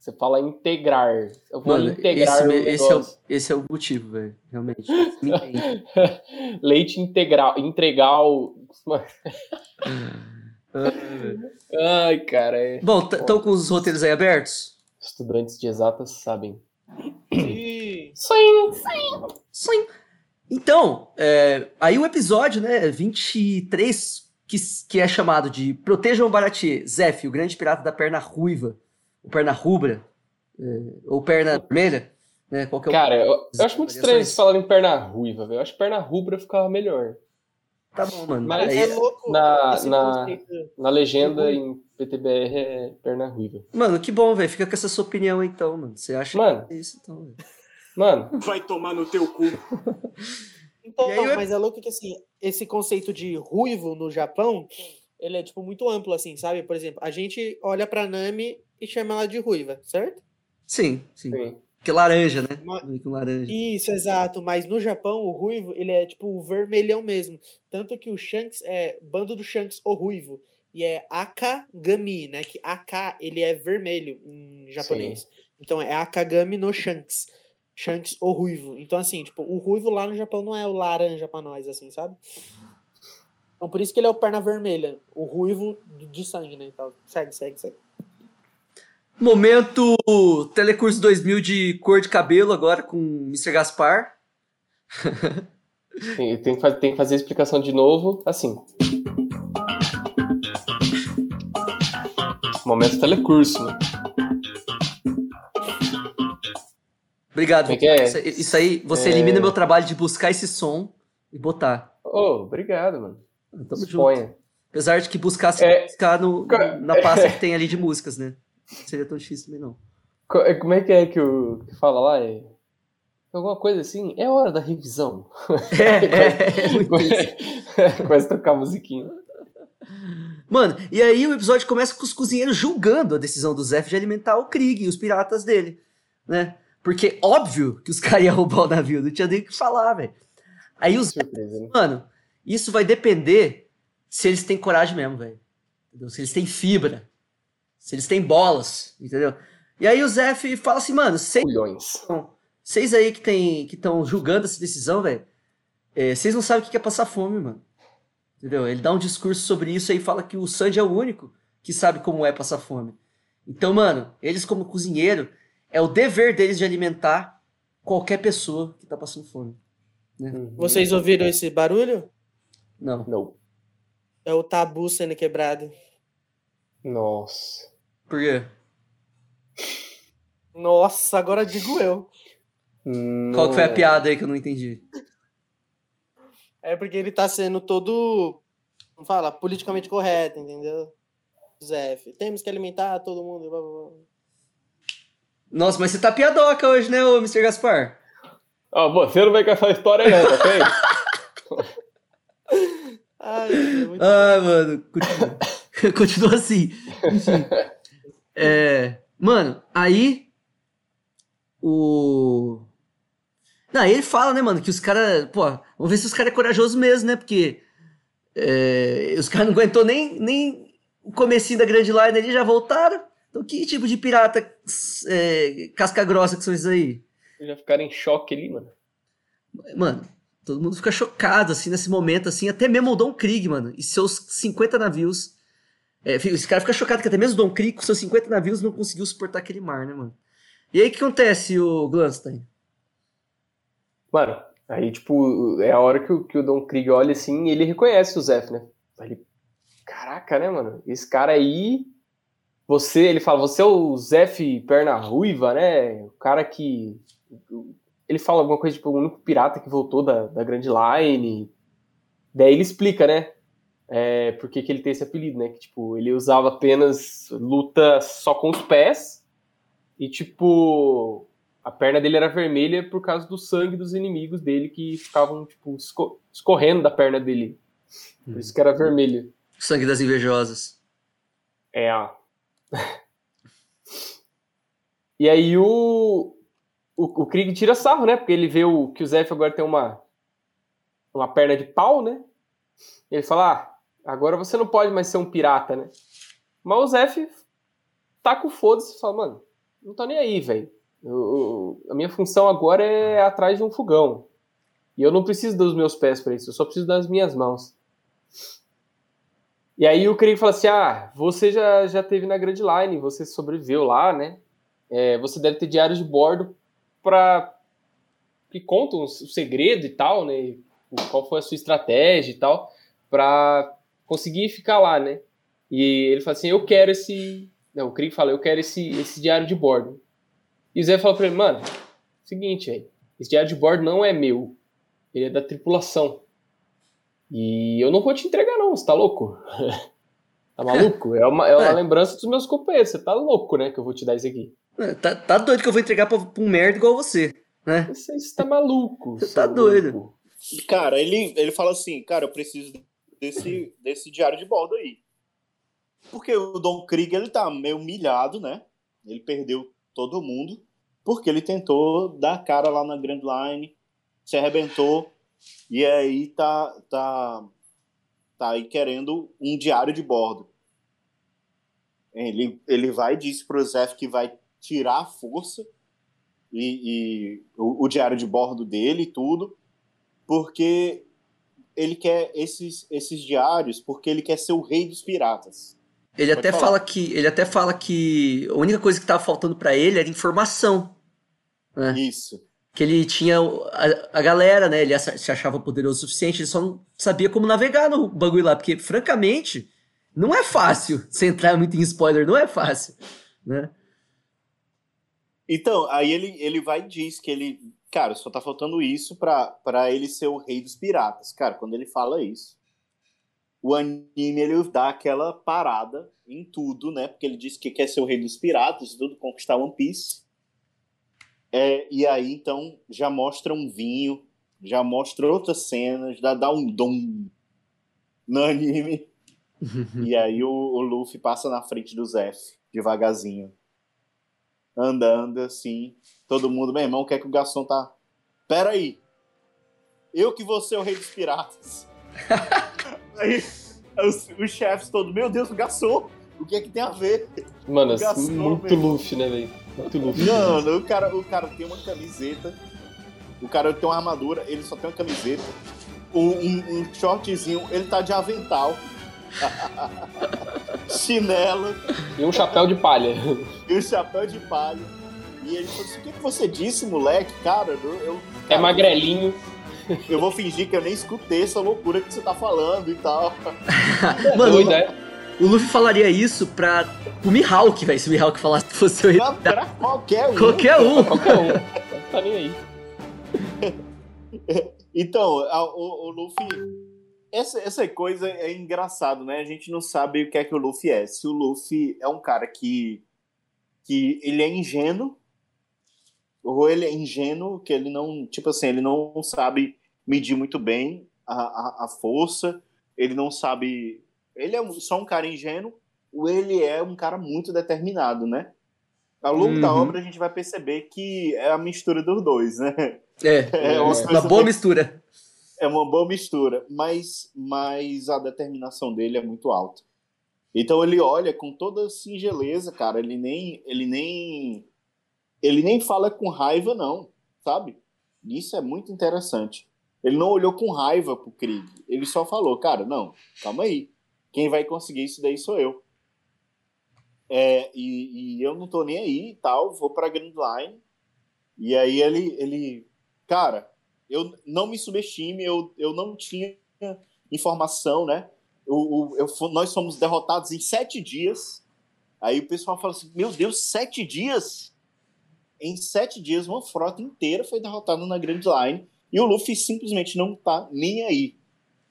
Você fala integrar. Eu vou Mano, integrar esse, esse, é o, esse é o motivo, velho, realmente. [LAUGHS] Leite integral. Integral. Ai, cara. é- Bom, estão com os roteiros aí abertos? Estudantes de exatas sabem. E... Sim. Então, é, aí o episódio, né, 23, que, que é chamado de Protejam o Baratier, Zef, o grande pirata da perna ruiva, ou perna rubra, é, ou perna vermelha, né, qual que é o... Cara, eu, eu acho muito estranho eles falarem perna ruiva, velho. Eu acho que perna rubra ficava melhor. Tá bom, mano. Mas Aí- é louco na- na-. Na legenda em PTBR é perna ruiva. Mano, que bom, velho, fica com essa sua opinião então, mano. Você acha Mano. que é isso, então, velho. Mano, Vai tomar no teu cu. [LAUGHS] Então, aí eu- mas é louco que assim, esse conceito de ruivo no Japão, ele é tipo muito amplo assim, sabe? Por exemplo, a gente olha pra Nami e chama ela de ruiva, certo? Sim, sim. sim. Que laranja, né? Ma- Meio que um laranja. Isso, exato. Mas no Japão, o ruivo, ele é tipo o vermelhão mesmo. Tanto que o Shanks é bando do Shanks, o ruivo. E é Akagami, né? Que Aka, ele é vermelho em japonês. Então é Akagami no Shanks. Shanks, o ruivo. Então, assim, tipo, o ruivo lá no Japão não é o laranja pra nós, assim, sabe? Então, por isso que ele é o perna vermelha. O ruivo de sangue, né? Então, segue, segue, segue. Momento Telecurso 2000 de cor de cabelo agora com Mr. Gaspar. [LAUGHS] Tem, tem que, fa- tem que fazer a explicação de novo, assim. Momento telecurso, né? Obrigado. É é? Isso, isso aí, você É. elimina meu trabalho de buscar esse som e botar. Ô, obrigado, mano. Tamo junto. Disponha. Apesar de que buscar, É. buscar no, na pasta [LAUGHS] que tem ali de músicas, né? Não seria tão difícil também, não. É, Como é que é que o que fala lá? É alguma coisa assim? É hora da revisão. [LAUGHS] [LAUGHS] É, é, é. Começa a tocar a musiquinha. Mano, e aí o episódio começa com os cozinheiros julgando a decisão do Zef de alimentar o Krieg e os piratas dele, né? Porque óbvio que os [LAUGHS] caras iam roubar o navio, não tinha nem o que falar, velho. Aí os né? Mano, isso vai depender se eles têm coragem mesmo, velho. Se eles têm fibra. Se eles têm bolas, entendeu? E aí o Zef fala assim, mano, vocês, Culhões. vocês aí que tem, que estão julgando essa decisão, velho, é, vocês não sabem o que é passar fome, mano. Entendeu? Ele dá um discurso sobre isso aí e fala que o Sanji é o único que sabe como é passar fome. Então, mano, eles como cozinheiro, é o dever deles de alimentar qualquer pessoa que tá passando fome. Uhum. Vocês ouviram esse barulho? Não. Não. É o tabu sendo quebrado. Nossa. Por quê? Nossa, agora digo eu. Qual que foi a piada aí que eu não entendi? É porque ele tá sendo todo, como fala, politicamente correto, entendeu? Zef, temos que alimentar todo mundo. blá, blá, blá. Nossa, mas você tá piadoca hoje, né, ô Mr. Gaspar? Ó, você não vai com essa história não, tá ok? [LAUGHS] Ai, é Ah, mano, continua. [LAUGHS] continua assim. Enfim. É, mano, aí o. Não, aí ele fala, né, mano, que os caras. Pô, vamos ver se os caras é corajoso mesmo, né? Porque é, os caras não aguentou nem, nem o comecinho da Grand Line ali, já voltaram. Então, que tipo de pirata é, casca grossa que são esses aí? Já ficaram em choque ali, mano. Mano, todo mundo fica chocado, assim, nesse momento, assim, até mesmo o Don Krieg, mano, e seus 50 navios. É, esse cara fica chocado que até mesmo o Don Krieg, com seus 50 navios, não conseguiu suportar aquele mar, né, mano? E aí o que acontece, o Glanstein? Mano, aí, tipo, é a hora que o, que o Don Krieg olha assim e ele reconhece o Zef, né? Ele, caraca, né, mano? Esse cara aí. Você, ele fala, você é o Zef Perna Ruiva, né? O cara que. Ele fala alguma coisa, tipo, o único pirata que voltou da, da Grand Line. Daí ele explica, né? É, por que, ele tem esse apelido, né? Que, tipo, ele usava apenas luta só com os pés. E, tipo, a perna dele era vermelha por causa do sangue dos inimigos dele que ficavam, tipo, esco- escorrendo da perna dele. Por isso que era vermelho. Sangue das invejosas. É, [LAUGHS] e aí o, o, o Krieg tira sarro, né? Porque ele vê o, que o Zef agora tem uma, uma perna de pau, né? E ele fala, ah, agora você não pode mais ser um pirata, né? Mas o Zef tá com foda-se e fala, mano, não tô nem aí, velho. A minha função agora é atrás de um fogão. E eu não preciso dos meus pés pra isso, eu só preciso das minhas mãos. E aí o Krieg fala assim: Ah, você já, já teve na Grand Line, você sobreviveu lá, né? É, você deve ter diários de bordo para que contam o segredo e tal, né? O- Qual foi a sua estratégia e tal, para conseguir ficar lá, né? E ele fala assim: Eu quero esse. Não, o Krieg fala: Eu quero esse, esse diário de bordo. E o Zé fala pra ele: Mano, seguinte, velho, esse diário de bordo não é meu, ele é da tripulação. E eu não vou te entregar, não, você tá louco? [LAUGHS] tá maluco? É uma, é uma [LAUGHS] É. lembrança dos meus companheiros, você tá louco, né? Que eu vou te dar isso aqui. É, Tá, tá doido que eu vou entregar pra, pra um merda igual você. né? Você está maluco. Você tá doido. louco. Cara, ele, ele fala assim, cara, eu preciso desse, desse diário de bordo aí. Porque o Don Krieg, ele tá meio humilhado, né? Ele perdeu todo mundo, porque ele tentou dar cara lá na Grand Line, se arrebentou, e aí tá, tá, tá aí querendo um diário de bordo. Ele, ele vai e diz pro Zef que vai tirar a força e, e o, o diário de bordo dele e tudo, porque ele quer esses, esses diários porque ele quer ser o rei dos piratas. Ele Pode até falar. fala que ele até fala que a única coisa que tava faltando pra ele era informação. É. Isso. Que ele tinha a, a galera, né? Ele se achava poderoso o suficiente, ele só não sabia como navegar no bagulho lá, porque francamente não é fácil. [LAUGHS] Se entrar muito em spoiler, não é fácil, né? Então, aí ele, ele vai e diz que ele, cara, só tá faltando isso pra, pra ele ser o rei dos piratas. Cara, quando ele fala isso, o anime ele dá aquela parada em tudo, né? Porque ele diz que quer ser o rei dos piratas e tudo, conquistar One Piece. É, e aí, então, já mostra um vinho, já mostra outras cenas, já dá um dom no anime. [LAUGHS] E aí o, o Luffy passa na frente do Zef, devagarzinho. Andando assim. Todo mundo, meu irmão, quer que o garçom tá. Pera aí. Eu que vou ser o rei dos piratas. [LAUGHS] aí os, os chefes todos, meu Deus, o garçom. O que é que tem a ver? Mano, O garçom, muito velho. Luffy, né, velho? Muito Luffy. Não, não, o cara, o cara tem uma camiseta. O cara tem uma armadura, ele só tem uma camiseta. Um, um, um shortzinho, ele tá de avental. [LAUGHS] Chinelo. E um chapéu de palha. e o chapéu de palha. E ele falou assim: o que, que você disse, moleque? Cara, eu, eu- É cara, magrelinho. eu vou fingir que eu nem escutei essa loucura que você tá falando e tal. [LAUGHS] Mano, Doido, é? o Luffy falaria isso pra o Mihawk, velho. Se o Mihawk falasse que fosse o. Pra, qualquer um. Qualquer um. Qualquer um. Não tá nem aí. [LAUGHS] Então, a- o, o Luffy. Essa, essa coisa é engraçado, né? A gente não sabe o que é que o Luffy é. Se o Luffy é um cara que. que ele é ingênuo. Ou ele é ingênuo, que ele não. Tipo assim, ele não sabe medir muito bem a, a, a força. Ele não sabe. Ele é só um cara ingênuo. Ou ele é um cara muito determinado, né? Ao longo da Uhum. obra a gente vai perceber que é a mistura dos dois, né? É, [LAUGHS] É, uma, umas uma coisas boa bem- mistura. É uma boa mistura, mas, mas a determinação dele é muito alta. Então ele olha com toda singeleza, cara. Ele nem, ele nem, ele nem fala com raiva, não, sabe? Isso é muito interessante. Ele não olhou com raiva pro Krieg. Ele só falou, cara, não, calma aí. Quem vai conseguir isso daí sou eu. É, e, e eu não tô nem aí e tal, vou pra Grand Line. E aí ele, ele, cara, eu não me subestime, eu, eu não tinha informação, né? O- eu, fo- nós fomos derrotados em sete dias. Aí o pessoal fala assim: Meu Deus, sete dias? Em sete dias, uma frota inteira foi derrotada na Grand Line. E o Luffy simplesmente não tá nem aí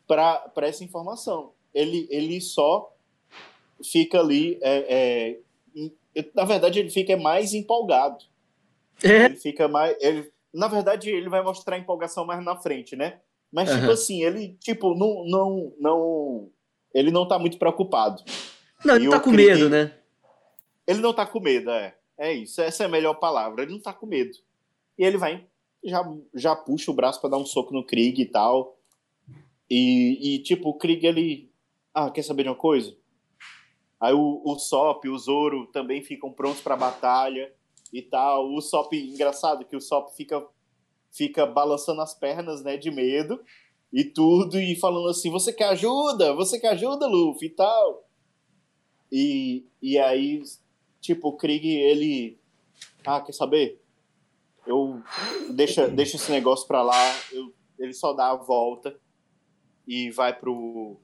para essa informação. Ele, ele só fica ali. é, é, na verdade, ele fica mais empolgado. É, Ele fica mais. Ele, na verdade, ele vai mostrar a empolgação mais na frente, né? Mas, tipo Aham. assim, ele, tipo, não, não, não. Ele não tá muito preocupado. não, ele E tá com medo, né? Ele não tá com medo, é. É isso, essa é a melhor palavra. Ele não tá com medo. E ele vai, já, já puxa o braço pra dar um soco no Krieg e tal. E, e, tipo, o Krieg, ele. Ah, quer saber de uma coisa? Aí o, o Sop e o Zoro também ficam prontos pra batalha e tal. O Sop, engraçado que o Sop fica, fica balançando as pernas, né, de medo e tudo, e falando assim: Você quer ajuda? Você quer ajuda, Luffy e tal. E, e aí, tipo, o Krieg, ele. Ah, quer saber? Eu. Deixa, deixa esse negócio pra lá. Eu, ele só dá a volta e vai pro,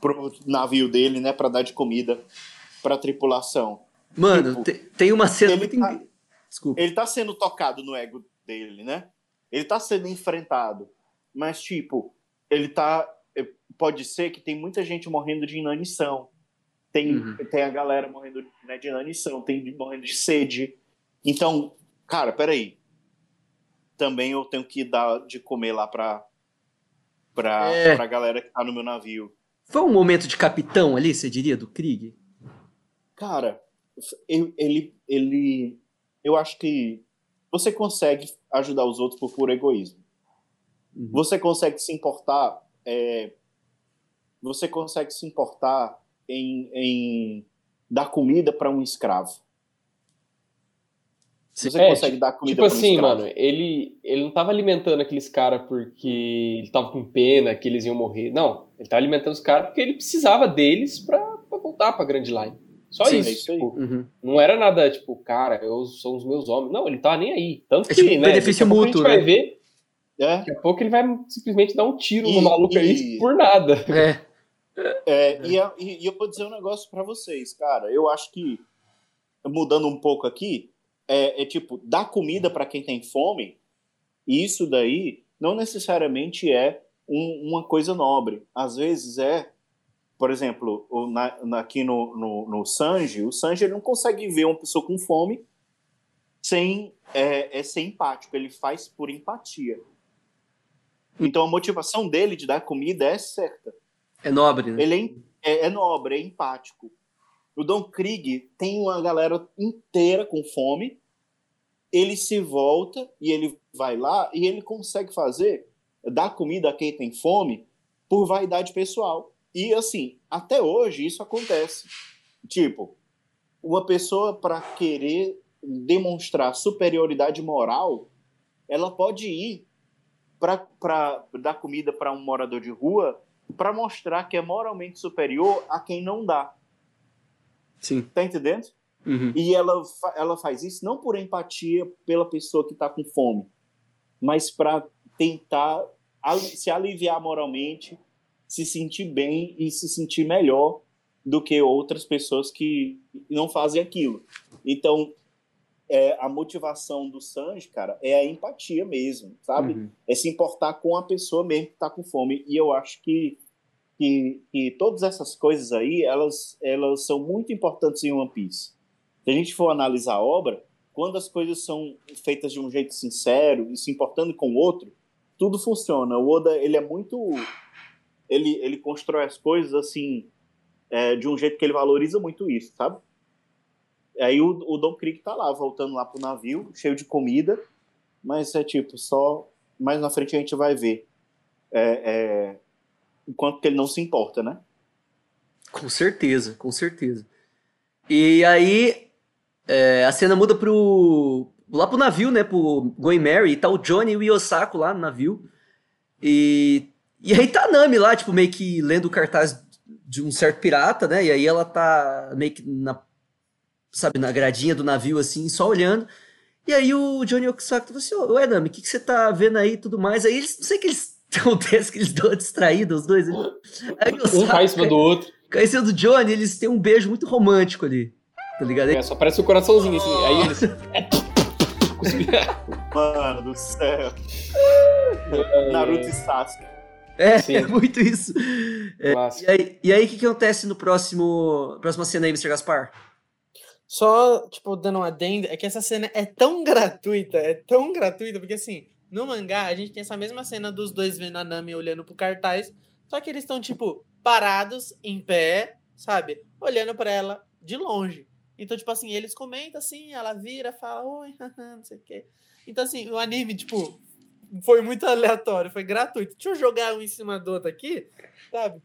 pro navio dele, né, pra dar de comida pra tripulação. Mano, Tipo, te- tem uma cena muito. tá- Desculpa. Ele tá sendo tocado no ego dele, né? Ele tá sendo enfrentado. Mas, tipo, ele tá. eh, Pode ser que tem muita gente morrendo de inanição. Tem, Uhum. tem a galera morrendo né, de inanição, tem morrendo de sede. Então, cara, peraí. também eu tenho que dar de comer lá pra, pra, É. pra galera que tá no meu navio. Foi um momento de capitão ali, você diria, do Krieg? Cara, eu- ele, ele. Eu acho que você consegue ajudar os outros por puro egoísmo. Uhum. Você consegue se importar. é, você consegue se importar em, em dar comida para um escravo. Você É, consegue dar comida Tipo para um assim, escravo. mano, ele, ele não tava alimentando aqueles caras porque ele tava com pena que eles iam morrer. Não, ele tava alimentando os caras porque ele precisava deles pra, pra voltar pra Grand Line. Só Sim, isso. é isso aí. tipo, Uhum. não era nada tipo, cara, eu são os meus homens. Não, ele tava nem aí. Tanto É que, tipo né, benefício mútuo, a gente né? vai ver, É, daqui a pouco ele vai simplesmente dar um tiro E- no maluco aí e- por nada. É. é, e, a- e- e eu vou dizer um negócio para vocês, cara. Eu acho que, mudando um pouco aqui, é, é tipo, dar comida para quem tem fome, isso daí não necessariamente é um- uma coisa nobre. Às vezes é, por exemplo, o- na- na- aqui no, no, no Sanji, o Sanji ele não consegue ver uma pessoa com fome sem é, é ser empático. Ele faz por empatia. Então a motivação dele de dar comida é certa. É nobre, né? Ele é, é, é nobre, é empático. O Don Krieg tem uma galera inteira com fome. Ele se volta e ele vai lá e ele consegue fazer, dar comida a quem tem fome por vaidade pessoal. E assim, até hoje isso acontece. Tipo, uma pessoa para querer demonstrar superioridade moral, ela pode ir para dar comida para um morador de rua para mostrar que é moralmente superior a quem não dá. Sim. Tá entendendo? Uhum. E ela, ela faz isso não por empatia pela pessoa que está com fome, mas para tentar se aliviar moralmente, se sentir bem e se sentir melhor do que outras pessoas que não fazem aquilo. Então, é, a motivação do Sanji, cara, é a empatia mesmo, sabe? Uhum. é se importar com a pessoa mesmo que está com fome. E eu acho que, que, que todas essas coisas aí, elas, elas são muito importantes em One Piece. Se a gente for analisar a obra, quando as coisas são feitas de um jeito sincero e se importando com o outro, tudo funciona. O Oda, ele é muito... Ele, ele constrói as coisas, assim, é, de um jeito que ele valoriza muito isso, sabe? Aí o, o Don Krieg tá lá, voltando lá pro navio, cheio de comida, mas é tipo, só mais na frente a gente vai ver é, é, o quanto que ele não se importa, né? Com certeza, com certeza. E aí, é, a cena muda pro. lá pro navio, né? Pro Going Mary, e tá o Johnny e o Yosako lá no navio. E. E aí tá a Nami lá, tipo, meio que lendo o cartaz de um certo pirata, né? E aí ela tá meio que na. Sabe, na gradinha do navio, assim, só olhando. E aí o Johnny Yosako falou assim: Ué, Nami, o que, que você tá vendo aí e tudo mais? Aí eles. Não sei que eles. [LAUGHS] Acontece que eles dão uma distraída, os dois. Aí o Um Yosako cai em cima do outro. Conhecendo o Johnny, eles têm um beijo muito romântico ali. Tá ligado? É, só parece o coraçãozinho assim. Aí eles. [LAUGHS] Mano do céu. [LAUGHS] Naruto e Sasuke. É, Sim. é muito isso. Clássico. E aí, e aí, o que, que acontece no próximo. Próxima cena aí, Mr. Gaspar? Só, tipo, dando um adendo, é que essa cena é tão gratuita, é tão gratuita, porque assim, no mangá a gente tem essa mesma cena dos dois vendo a Nami olhando pro cartaz, só que eles estão, tipo, parados, em pé, sabe? Olhando pra ela de longe. Então, tipo assim, eles comentam assim, ela vira, fala, oi, [LAUGHS] não sei o quê. Então, assim, o anime, tipo, foi muito aleatório, foi gratuito. Deixa eu jogar um em cima do outro aqui, sabe?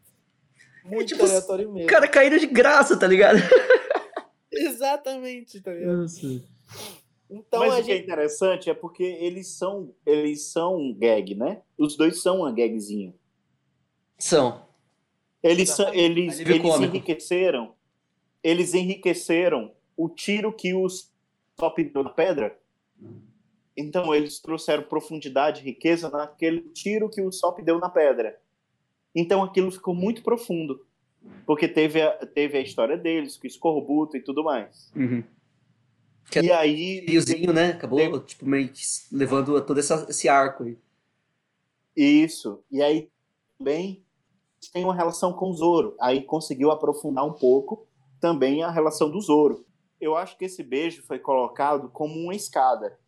Muito tipo, aleatório mesmo. O cara caíram de graça, tá ligado? [LAUGHS] Exatamente, tá ligado? Então Mas a o que é gente. interessante é porque eles são, eles são gag, né? Os dois são uma gagzinha. São. Eles, são, eles, eles cômico. enriqueceram. Eles enriqueceram o tiro que o Sop deu na pedra. Então eles trouxeram profundidade e riqueza naquele tiro que o Sop deu na pedra. Então aquilo ficou muito profundo. Porque teve a, teve a história deles, com o escorbuto e tudo mais. Uhum. Que E aí. Riozinho, né? Acabou, Tem- tipo, meio que levando a todo essa- esse arco aí. Isso. E aí também tem uma relação com o Zoro. Aí conseguiu aprofundar um pouco também a relação do Zoro. Eu acho que esse beijo foi colocado como uma escada.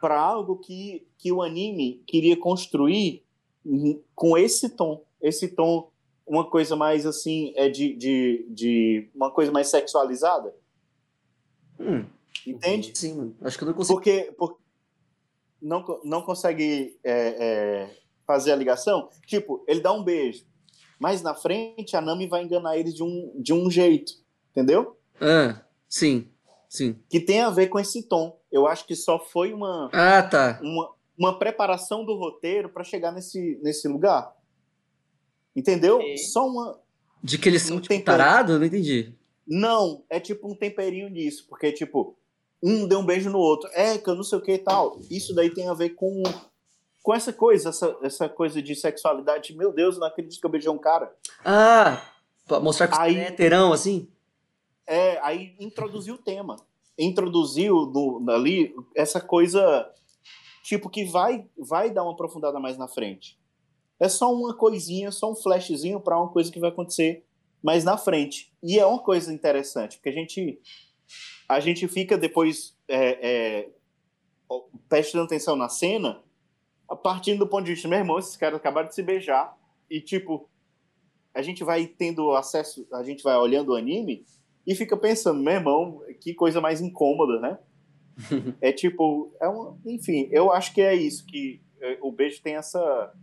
Para algo que, que o anime queria construir com esse tom. Esse tom, uma coisa mais assim, é de, de, de uma coisa mais sexualizada. Hum, Entende? sim, mano. Acho que eu não consigo. Porque, porque não, não consegue é, é, fazer a ligação. Tipo, ele dá um beijo. Mas na frente, a Nami vai enganar eles de um, de um jeito. Entendeu? Ah, sim, sim. Que tem a ver com esse tom. Eu acho que só foi uma, Ah, tá. uma, uma preparação do roteiro para chegar nesse, nesse lugar. Entendeu? Ok. Só uma. De que eles são, Não tipo, tarados? Não entendi. Não, é tipo um temperinho nisso. Porque, tipo, um deu um beijo no outro. É, que eu não sei o que e tal. Isso daí tem a ver com. Com essa coisa, essa, essa coisa de sexualidade. Meu Deus, eu não acredito que eu beijei um cara. Ah, pra mostrar que Aí- você é heterão, assim? É, aí introduziu o tema. Introduziu no, ali essa coisa, tipo, que vai, vai dar uma aprofundada mais na frente. É só uma coisinha, só um flashzinho para uma coisa que vai acontecer mais na frente. E é uma coisa interessante, porque a gente, a gente fica depois é, é, prestando atenção na cena, a partir do ponto de vista, meu irmão, esses caras acabaram de se beijar, e tipo, a gente vai tendo acesso, a gente vai olhando o anime e fica pensando, meu irmão, que coisa mais incômoda, né? [LAUGHS] é tipo, é um, enfim, eu acho que é isso que é, o beijo tem essa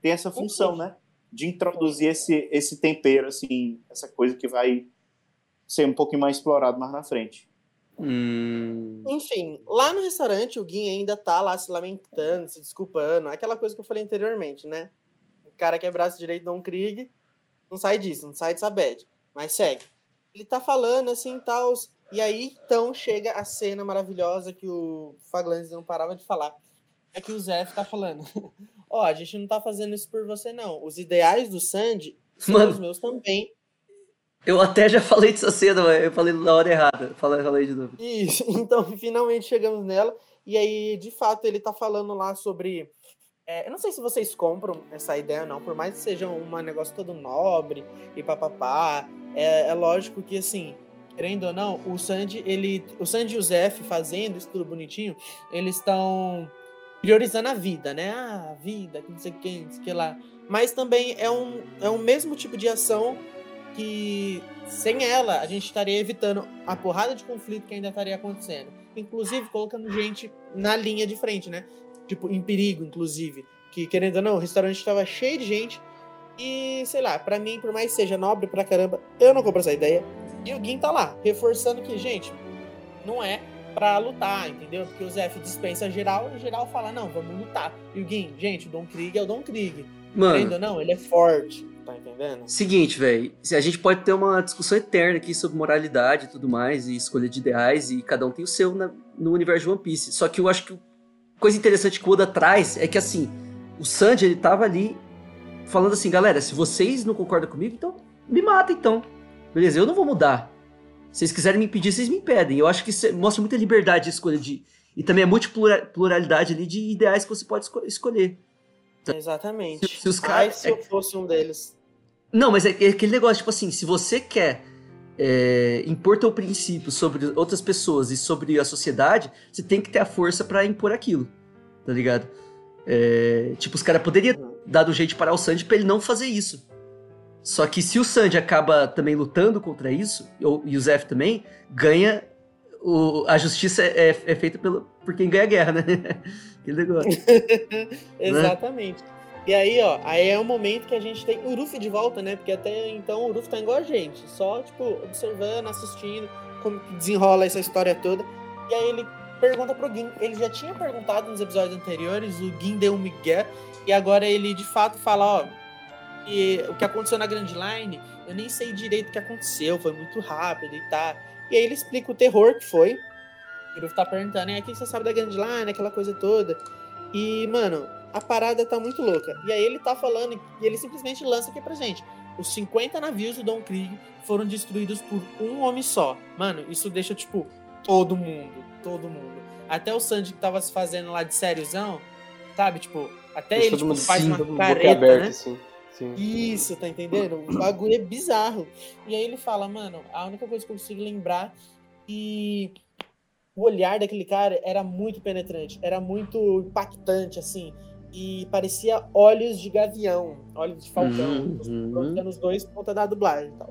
tem essa função, né? De introduzir esse esse tempero assim, essa coisa que vai ser um pouquinho mais explorado mais na frente. Hum. Enfim, lá no restaurante, o Gui ainda tá lá se lamentando, se desculpando. Aquela coisa que eu falei anteriormente, né? O cara que é braço direito do Don Krieg não sai disso, não sai dessa bad. Mas segue. Ele tá falando assim e tal. E aí, então, chega a cena maravilhosa que o Faglandes não parava de falar. É que o Zef tá falando. [LAUGHS] Ó, a gente não tá fazendo isso por você, não. Os ideais do Sandy são Mano. os meus também. Eu até já falei dessa cena, mas eu falei na hora errada. Falei, falei de novo. Isso, [LAUGHS] então finalmente chegamos nela. E aí, de fato, ele tá falando lá sobre. É, eu não sei se vocês compram essa ideia não, por mais que seja um negócio todo nobre e papapá. É, é lógico que, assim, querendo ou não, o Sandy, ele. O Sandy e o Zef fazendo isso tudo bonitinho, eles estão priorizando a vida, né? Ah, a vida, que não sei quem, não sei que lá. Mas também é um, é um mesmo tipo de ação que sem ela a gente estaria evitando a porrada de conflito que ainda estaria acontecendo. Inclusive colocando gente na linha de frente, né? Tipo, em perigo, inclusive. Que querendo ou não, o restaurante estava cheio de gente. E, sei lá, pra mim, por mais que seja nobre pra caramba, eu não compro essa ideia. E o Gin tá lá, reforçando que, gente, não é pra lutar, entendeu? Porque o Zef dispensa geral e geral fala, não, vamos lutar. E o Gin, gente, o Don Krieg é o Don Krieg. Querendo Mano, ou não, ele é forte, tá entendendo? seguinte, velho. A gente pode ter uma discussão eterna aqui sobre moralidade e tudo mais, e escolha de ideais, e cada um tem o seu na- no universo de One Piece. Só que eu acho que a coisa interessante que o Oda traz é que, assim, o Sanji, ele tava ali falando assim, galera, se vocês não concordam comigo, então me mata, então. Beleza, eu não vou mudar. Se vocês quiserem me impedir, vocês me impedem. Eu acho que isso mostra muita liberdade de escolha de... E também a multipluralidade ali de ideais que você pode esco- escolher. Exatamente. Se- se os Ai, caras- se eu fosse um deles. Não, mas é, é aquele negócio, tipo assim, se você quer é, impor teu princípio sobre outras pessoas e sobre a sociedade, você tem que ter a força pra impor aquilo, tá ligado? É, tipo, os caras poderiam dar do jeito de parar o Sanji pra ele não fazer isso. Só que se o Sanji acaba também lutando contra isso, ou- e o Zef também, ganha. o- a justiça é, é feita pelo, por quem ganha a guerra, né? [LAUGHS] Aquele negócio. [LAUGHS] Exatamente. E aí, ó, aí é o momento que a gente tem o Ruffy de volta, né? Porque até então o Ruffy tá igual a gente, só, tipo, observando, assistindo, como que desenrola essa história toda. E aí ele pergunta pro Gin. Ele já tinha perguntado nos episódios anteriores, o Gin deu um migué, e agora ele de fato fala, ó, e o que aconteceu na Grand Line, eu nem sei direito o que aconteceu, foi muito rápido e tá. E aí ele explica o terror que foi. O Ruffy tá perguntando, é, o que você sabe da Grand Line, aquela coisa toda. E, mano, a parada tá muito louca. E aí ele tá falando, e ele simplesmente lança aqui pra gente. Os 50 navios do Don Krieg foram destruídos por um homem só. Mano, isso deixa, tipo, todo mundo. Todo mundo. Até o Sanji que tava se fazendo lá de sériozão, sabe? Tipo, até Deixa ele tipo, faz sim, uma careta, aberta, né? assim. Sim. Isso, tá entendendo? O bagulho é bizarro. E aí ele fala, mano, a única coisa que eu consigo lembrar e o olhar daquele cara era muito penetrante, era muito impactante, assim. E parecia olhos de gavião, olhos de falcão, Uhum. nos dois ponta da dublagem e tal.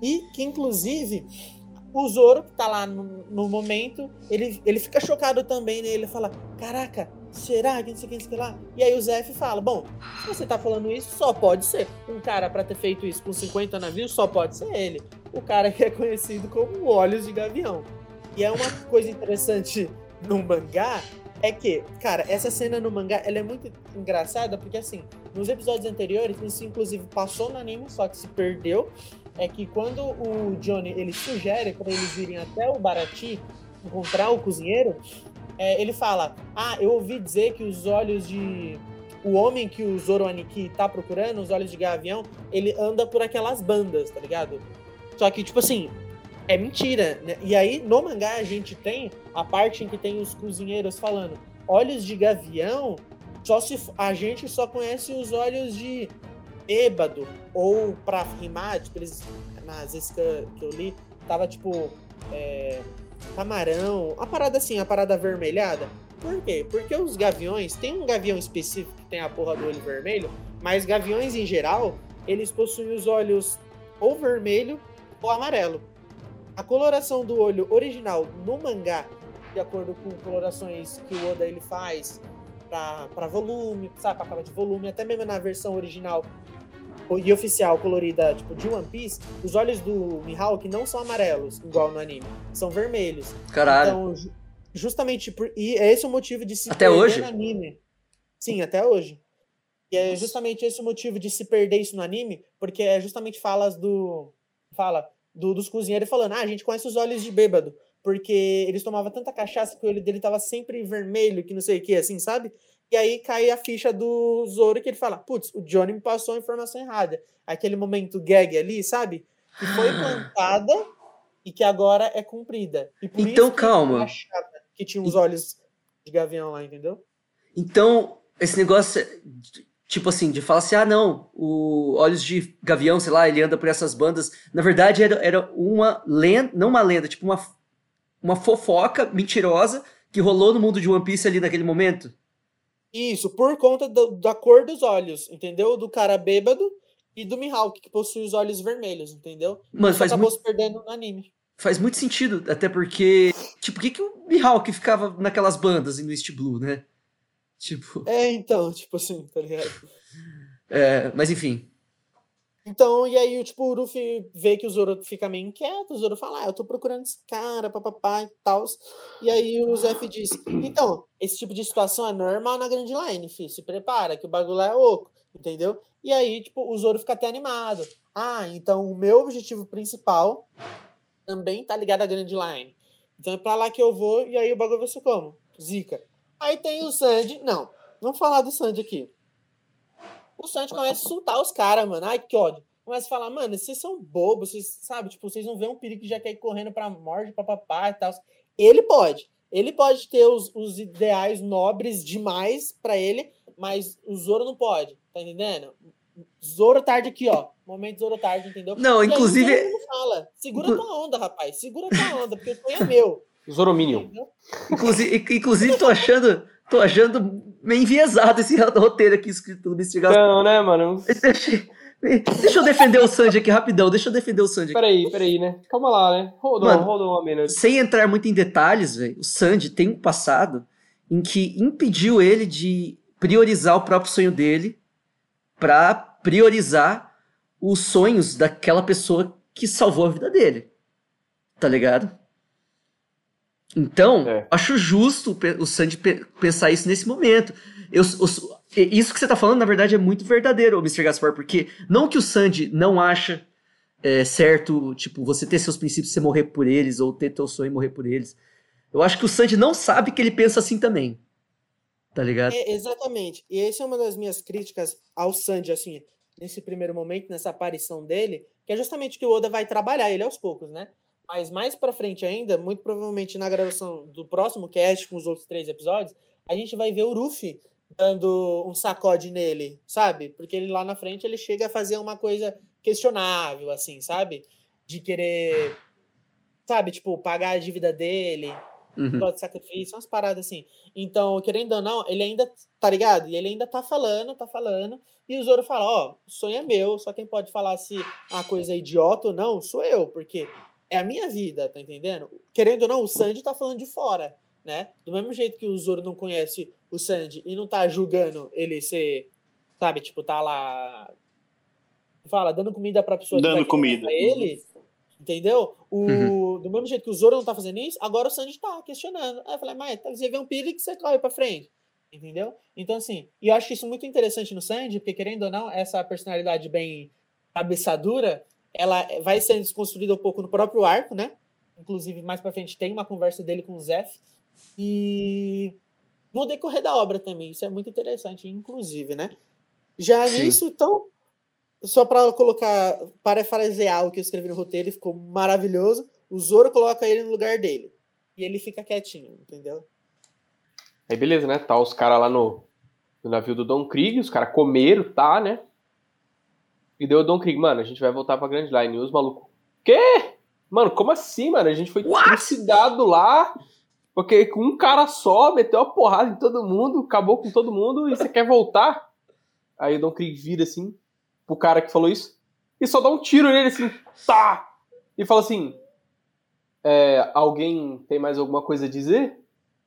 E que, inclusive, o Zoro, que tá lá no, no momento, ele, ele fica chocado também, né? Ele fala, caraca, será que não sei o que, não sei lá? E aí o Zef fala, bom, se você tá falando isso, só pode ser. Um cara pra ter feito isso com 50 navios, só pode ser ele. O cara que é conhecido como Olhos de Gavião. E é uma coisa interessante no mangá, é que, cara, essa cena no mangá, ela é muito engraçada, porque assim, nos episódios anteriores, isso inclusive passou no anime, só que se perdeu, é que quando o Johnny, ele sugere para eles irem até o Barati encontrar o cozinheiro, é, ele fala, ah, eu ouvi dizer que os olhos de... O homem que o Zoro Aniki tá procurando, os olhos de gavião, ele anda por aquelas bandas, tá ligado? Só que, tipo assim, é mentira, né? E aí, no mangá, a gente tem a parte em que tem os cozinheiros falando olhos de gavião, só se a gente só conhece os olhos de bêbado, ou pra rimar, tipo, eles, nas vezes que eu, que eu li, tava tipo é, camarão, a parada assim, a parada avermelhada. Por quê? Porque os gaviões, tem um gavião específico que tem a porra do olho vermelho, mas gaviões em geral, eles possuem os olhos ou vermelho ou amarelo. A coloração do olho original no mangá, de acordo com colorações que o Oda ele faz para volume, sabe, pra capa de volume, até mesmo na versão original e oficial colorida, tipo, de One Piece, os olhos do Mihawk não são amarelos, igual no anime, são vermelhos. Caralho. Então, ju- justamente por, e é esse o motivo de se Até perder hoje? no anime. Sim, até hoje. E é justamente esse o motivo de se perder isso no anime, porque é justamente falas do fala do, dos cozinheiros falando: "Ah, a gente conhece os olhos de bêbado, porque eles tomavam tanta cachaça que o olho dele tava sempre vermelho, que não sei o que, assim, sabe? E aí cai a ficha do Zoro que ele fala: "Putz, o Johnny me passou a informação errada". Aquele momento gag ali, sabe? Que foi [GASPS] plantada e que agora é cumprida. E Então, que calma. que tinha os olhos de gavião lá, entendeu? Então, esse negócio, tipo assim, de falar assim, ah, não, o Olhos de Gavião, sei lá, ele anda por essas bandas. Na verdade, era, era uma lenda, não uma lenda, tipo uma, uma fofoca mentirosa que rolou no mundo de One Piece ali naquele momento. Isso, por conta do- da cor dos olhos, entendeu? Do cara bêbado e do Mihawk, que possui os olhos vermelhos, entendeu? Mano, Isso faz acabou muito, se perdendo no anime. faz muito sentido, até porque, tipo, por que, que o Mihawk ficava naquelas bandas e no East Blue, né? Tipo, É, então, tipo assim, tá ligado? é, mas enfim. Então, e aí, tipo, o Luffy vê que o Zoro fica meio inquieto, o Zoro fala, ah, eu tô procurando esse cara, papapá e tal. E aí o Zef diz, então, esse tipo de situação é normal na Grand Line, filho, se prepara, que o bagulho lá é oco, entendeu? E aí, tipo, o Zoro fica até animado. Ah, então o meu objetivo principal também tá ligado à Grand Line. Então é pra lá que eu vou, e aí o bagulho vai ser como? Zica. Aí tem o Sandy, não, vamos falar do Sandy aqui. O Sanji começa a insultar os caras, mano. Ai, que ódio. Começa a falar, mano, vocês são bobos, vocês, sabe? Tipo, vocês não vêem um perigo que já quer ir correndo pra morte, papapá e tal. Ele pode. Ele pode ter os, os ideais nobres demais pra ele, mas o Zoro não pode. Tá entendendo? Zoro tarde aqui, ó. Momento Zoro tarde, entendeu? Não, E aí inclusive- mundo fala, segura tua onda, rapaz. Segura tua onda, porque o sonho é meu. Zorominion. Entendeu? Inclusive, inclusive tô achando, tô achando meio enviesado esse [LAUGHS] roteiro aqui escrito pelo Mr. Gas. Não, né, mano? [LAUGHS] Deixa, deixa eu defender o Sanji aqui rapidão, deixa eu defender o Sanji aqui. Peraí, peraí, né? Calma lá, né? Hold on, Mano. hold on a minute. Sem entrar muito em detalhes, velho, o Sanji tem um passado em que impediu ele de priorizar o próprio sonho dele pra priorizar os sonhos daquela pessoa que salvou a vida dele. Tá ligado? Então, É. acho justo o Sanji pe- pensar isso nesse momento. Eu, os- e- isso que você tá falando, na verdade, é muito verdadeiro, Mr. Gaspar, porque não que o Sanji não acha é, certo, tipo, você ter seus princípios, você morrer por eles, ou ter teu sonho e morrer por eles. Eu acho que o Sanji não sabe que ele pensa assim também. Tá ligado? É, exatamente. E essa é uma das minhas críticas ao Sanji, assim, nesse primeiro momento, nessa aparição dele, que é justamente que o Oda vai trabalhar ele aos poucos, né? Mas mais pra frente ainda, muito provavelmente na gravação do próximo cast, com os outros três episódios, a gente vai ver o Ruffy dando um sacode nele, sabe? Porque ele lá na frente ele chega a fazer uma coisa questionável, assim, sabe? De querer, sabe, tipo, pagar a dívida dele Uhum. De sacrifício, umas paradas assim. Então, querendo ou não, ele ainda, tá ligado? E ele ainda tá falando, tá falando. E o Zoro fala, ó, o sonho é meu, só quem pode falar se a coisa é idiota ou não sou eu, porque é a minha vida, tá entendendo? Querendo ou não, o Sanji tá falando de fora, né? Do mesmo jeito que o Zoro não conhece o Sanji e não tá julgando ele ser, sabe, tipo, tá lá fala, dando comida pra pessoa Dando que vai comida. pra ele, entendeu? O, Uhum. Do mesmo jeito que o Zoro não tá fazendo isso, agora o Sanji tá questionando. Aí eu falei, mas você vê um perigo que você corre pra frente. Entendeu? Então, assim, e eu acho isso muito interessante no Sanji, porque querendo ou não, essa personalidade bem cabeçadura, ela vai sendo desconstruída um pouco no próprio arco, né? Inclusive, mais pra frente tem uma conversa dele com o Zef. E no decorrer da obra também, isso é muito interessante, inclusive, né? Já Sim. nisso, então, só para colocar, parafrasear o que eu escrevi no roteiro, ficou maravilhoso. O Zoro coloca ele no lugar dele. E ele fica quietinho, entendeu? Aí beleza, né? Tá os caras lá no, no navio do Don Krieg, os caras comeram, tá, né? E deu o Don Krieg, mano, a gente vai voltar pra Grand Line. E os malucos, quê? Mano, como assim, mano? A gente foi trucidado lá, porque com um cara só, meteu a porrada em todo mundo, acabou com todo mundo, e você quer voltar? Aí o Don Krieg vira assim, pro cara que falou isso, e só dá um tiro nele assim, tá! E fala assim, é, alguém tem mais alguma coisa a dizer?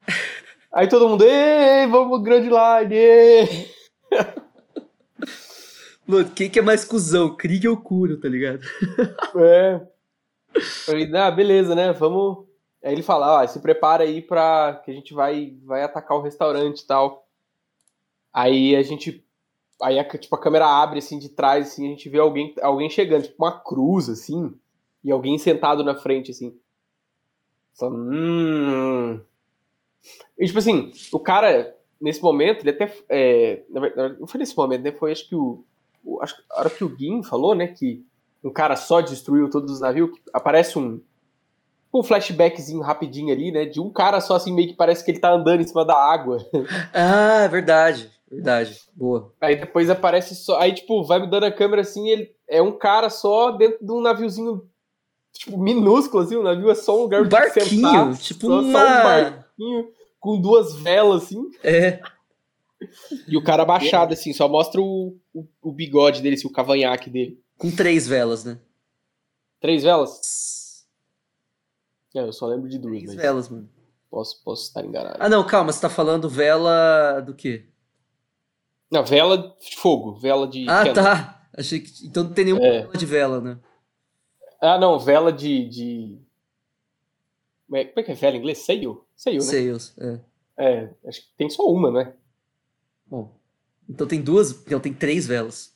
[LAUGHS] Aí todo mundo, ei, vamos Grand Line! [LAUGHS] Mano, quem que é mais cuzão? Krieg ou Kuro, tá ligado? É. Falei, ah, beleza, né? Vamos. Aí ele fala, ó, se prepara aí pra. que a gente vai, vai atacar o restaurante e tal. Aí a gente. Aí a, tipo, a câmera abre assim de trás, assim, a gente vê alguém, alguém chegando, tipo uma cruz, assim, e alguém sentado na frente, assim. Fala, hum. E tipo assim, o cara, nesse momento, ele até. É, não foi nesse momento, né? Foi acho que o. acho que a hora que o Gin falou, né? Que um cara só destruiu todos os navios, que aparece um, um flashbackzinho rapidinho ali, né? De um cara só assim, meio que parece que ele tá andando em cima da água. [LAUGHS] Ah, é verdade. Verdade. Boa. Aí depois aparece só. Aí, tipo, vai mudando a câmera assim, ele é um cara só dentro de um naviozinho, tipo, minúsculo, assim, o navio é só um lugar Um barquinho, sentar, tipo só, só uma- um barquinho com duas velas, assim. É. [LAUGHS] E o cara abaixado, assim, só mostra o, o, o bigode dele, assim, o cavanhaque dele. Com três velas, né? Três velas? É, eu só lembro de duas, Três mas velas, mano. posso, posso estar enganado. Ah, não, calma, você tá falando vela do quê? Não, vela de fogo, vela de. Ah, candle. tá. Achei que. Então não tem nenhuma É. vela de vela, né? Ah, não, vela de. de... Como é é que é vela em inglês? Sail? Sail, né? Sales. É. É, acho que tem só uma, né? Bom. Então tem duas. Então tem três velas.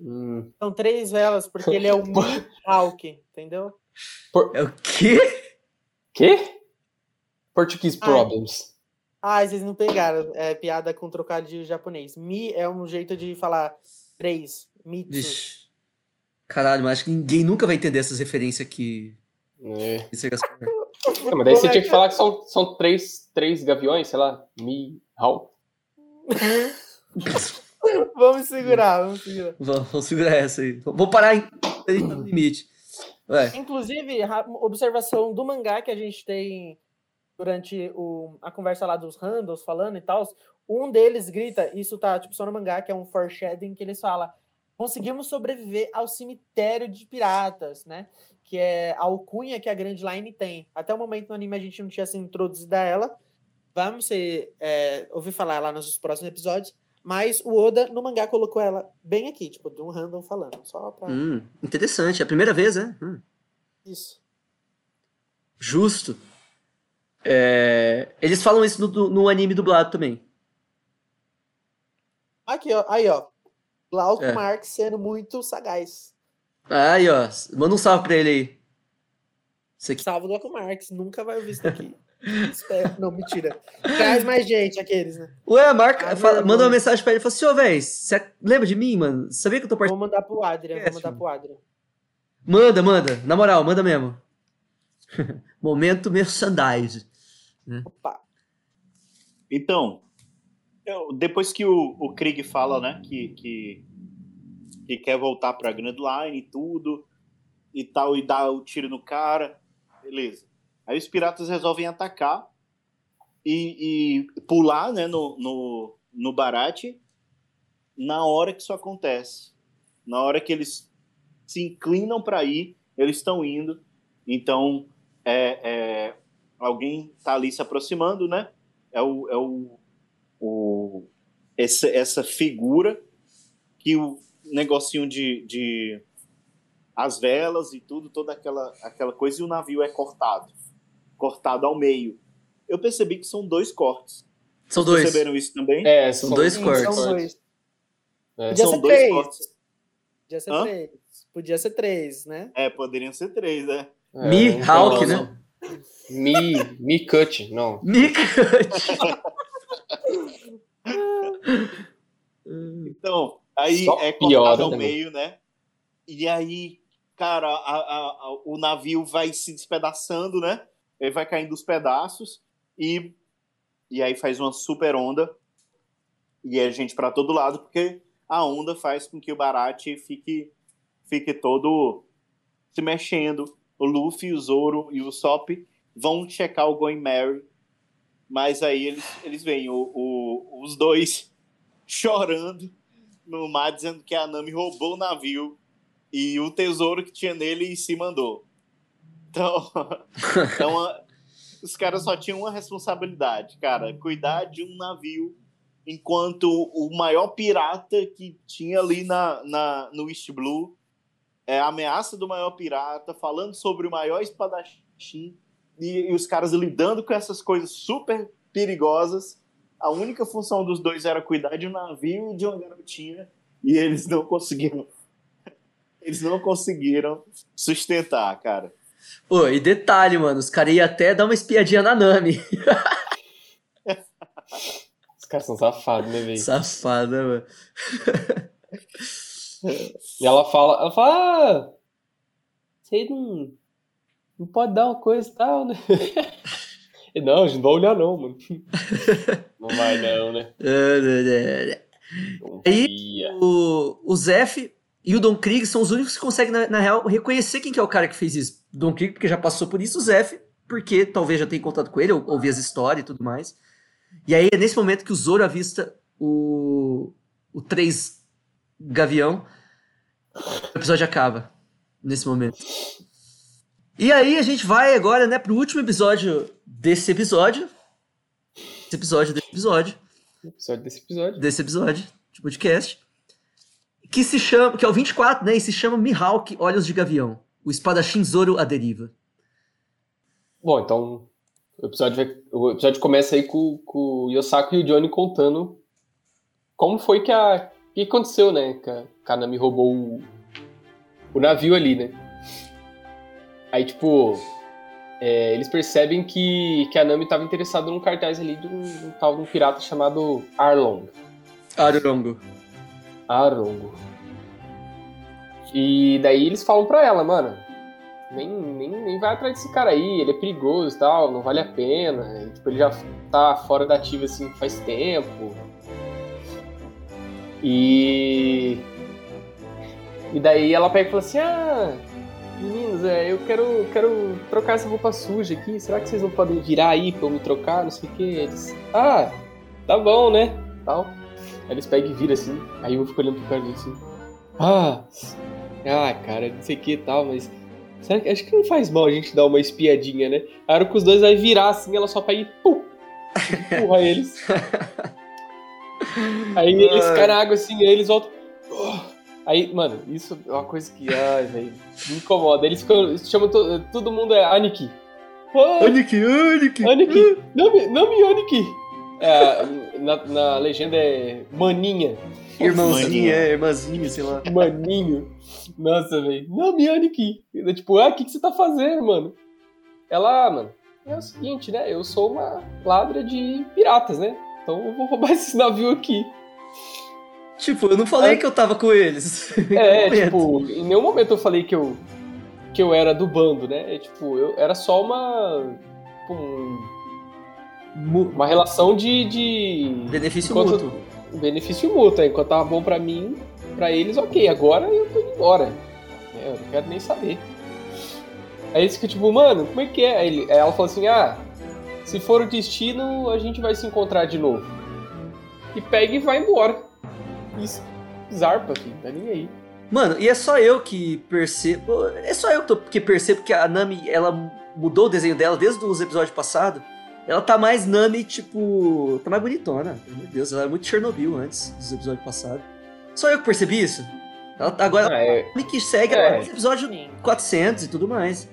Hum. São três velas, porque ele é o Mihawk, entendeu? É o quê? Quê? Portuguese Ah, problems. Ah, vocês não pegaram. É piada com trocadilho japonês. Mi é um jeito de falar três. Mitsu. Vixe. Caralho, mas acho que ninguém nunca vai entender essas referências aqui. É. É. Não, mas daí você tinha que falar que são, são três, três gaviões, sei lá. Mi, Hao. [LAUGHS] Vamos segurar, vamos segurar. Vamos vamos segurar essa aí. Vou parar em tá no limite. Ué, Inclusive, observação do mangá que a gente tem durante o- a conversa lá dos Randos falando e tal. Um deles grita, isso tá tipo só no mangá, que é um foreshadowing, que eles falam: conseguimos sobreviver ao cemitério de piratas, né? Que é a alcunha que a Grand Line tem. Até o momento no anime a gente não tinha sido introduzida a ela. Vamos ser, é, ouvir falar lá nos próximos episódios. Mas o Oda, no mangá, colocou ela bem aqui, tipo, de um random falando. Só pra. hum, interessante. É a primeira vez, né? Hum, Isso. justo. É, Eles falam isso no, no anime dublado também. Aqui, ó. Aí, ó. Glauco É. Marx sendo muito sagaz. Aí, ó. Manda um salve pra ele aí. Aqui. Salve Glauco Marx. Nunca vai ouvir isso daqui. [LAUGHS] Espero. Não, mentira. [LAUGHS] Traz mais gente, aqueles, né? Ué, marca, Ah, fala- manda uma mensagem pra ele e fala assim: Ô, véi, você lembra de mim, mano? Sabia que eu tô Vou participando? mandar pro Adrian. Vou Esquece, mandar mano. pro Adrian. Manda, manda. Na moral, manda mesmo. [LAUGHS] Momento merchandise. Opa. Então, eu- depois que o, o Krieg fala, né, que, que, que quer voltar pra Grand Line e tudo, e tal, e dá o tiro no cara, beleza. Aí os piratas resolvem atacar, e, e pular né, no, no, no Barate na hora que isso acontece. Na hora que eles se inclinam para ir, eles estão indo. Então, é, é, alguém está ali se aproximando, né? É o, é o, o essa, essa figura que o negocinho de, de as velas e tudo, toda aquela, aquela coisa, e o navio é cortado cortado ao meio. Eu percebi que são dois cortes. São Vocês dois. perceberam isso também? É, São dois Sim, cortes. São dois. É. Podia São ser dois três. cortes. Podia ser Hã? três. Podia ser três, né? É, poderiam ser três, né? É, Mi não, né? Mi, Mi Cut, não. [LAUGHS] Nick. [LAUGHS] Então, aí Só é cortado ao também. meio, né? E aí, cara, a- a- a- o navio vai se despedaçando, né? Ele vai caindo os pedaços e, e aí faz uma super onda. E é gente para todo lado, porque a onda faz com que o Barate fique, fique todo se mexendo. O Luffy, o Zoro e o Sop vão checar o Going Mary, mas aí eles, eles veem o, o- os dois [LAUGHS] chorando no mar, dizendo que a Nami roubou o navio e o tesouro que tinha nele se mandou. Então, [LAUGHS] então os caras só tinham uma responsabilidade, cara, cuidar de um navio enquanto o maior pirata que tinha ali na, na, no East Blue é a ameaça do maior pirata, falando sobre o maior espadachim e, e os caras lidando com essas coisas super perigosas. A única função dos dois era cuidar de um navio e de uma garotinha e eles não conseguiram. [LAUGHS] Eles não conseguiram sustentar, cara. Pô, e detalhe, mano, os caras iam até dar uma espiadinha na Nami. Os caras são safados, né, velho? Safada, mano. E ela fala, ela fala, ah, você não, não pode dar uma coisa e tal, né? [LAUGHS] E, não, a gente não vai olhar não, mano. Não vai não, né? [LAUGHS] Aí- ia. O, o Zef e o Don Krieg são os únicos que conseguem, na, na real, reconhecer quem que é o cara que fez isso. Don Krieg, porque já passou por isso, o Zef, porque talvez já tenha contato com ele, ou ouvi as histórias e tudo mais. E aí é nesse momento que o Zoro avista o, o 3 Gavião. O episódio acaba. Nesse momento. E aí a gente vai agora, né, pro último episódio desse episódio. Esse episódio desse episódio Episódio desse episódio. desse episódio de podcast. Que se chama. Que é o 24, né? E se chama Mihawk Olhos de Gavião. O espadachim Zoro à deriva. Bom, então o episódio, o episódio começa aí com, com o Yosaku e o Johnny contando como foi que a. O que aconteceu, né? Que a Kanami roubou o, o navio ali, né? Aí, tipo, é, eles percebem que, que a Nami estava interessada num cartaz ali de um, de um tal de um pirata chamado Arlong. Arurongo. Arongo. E daí eles falam pra ela, mano, nem, nem, nem vai atrás desse cara aí, ele é perigoso e tal, não vale a pena. E, tipo, ele já tá fora da ativa assim faz tempo. E. E daí ela pega e fala assim: Ah, meninos, é, eu quero, quero trocar essa roupa suja aqui, será que vocês não podem virar aí pra eu me trocar? Não sei o que. Eles. Ah, tá bom, né? Tal. Aí eles pegam e viram assim. Aí eu fico olhando pro cara assim. Ah, ah, cara, não sei o que e tal, mas. Será que, acho que não faz mal a gente dar uma espiadinha, né? A hora que os dois vai virar assim, ela só pega e pum! Empurra eles. Aí eles caem na água assim, aí eles voltam. Aí, mano, isso é uma coisa que, ai, velho, me incomoda. Eles ficam, chamam to- todo mundo é Aniki. Oh, Aniki, Aniki! Aniki! Não me, não me Aniki! É, na, na legenda é Maninha. Irmãozinha, Maninha. é, irmãzinha, sei lá. Maninho. Nossa, velho. Não me Aniki. Eu, Tipo, ah, o que, que você tá fazendo, mano? Ela, ah, mano, é o seguinte, né? Eu sou uma ladra de piratas, né? Então eu vou roubar [LAUGHS] esse navio aqui. Tipo, eu não falei que eu tava com eles. [LAUGHS] É, Momento. tipo, em nenhum momento eu falei que eu, que eu era do bando, né? É, tipo, eu era só uma. tipo, um- uma relação de. de Benefício enquanto- mútuo. benefício mútuo. é, Enquanto tava bom pra mim, pra eles, ok. Agora eu tô indo embora. É, eu não quero nem saber. Aí eles ficam tipo, mano, como é que é? Aí, ele- aí ela falou assim: ah, Se for o destino, a gente vai se encontrar de novo. E pega e vai embora. Isso. Zarpa, filho, tá nem aí. Mano, e é só eu que percebo. É só eu que, tô- que percebo que a Nami, ela mudou o desenho dela desde os episódios passados. Ela tá mais Nami, tipo. Tá mais bonitona. De Deus, ela era muito Chernobyl antes dos episódios passados. Só eu que percebi isso. Ela, tá- agora, Ah, é, Nami que segue É. ela no episódio 400 e tudo mais.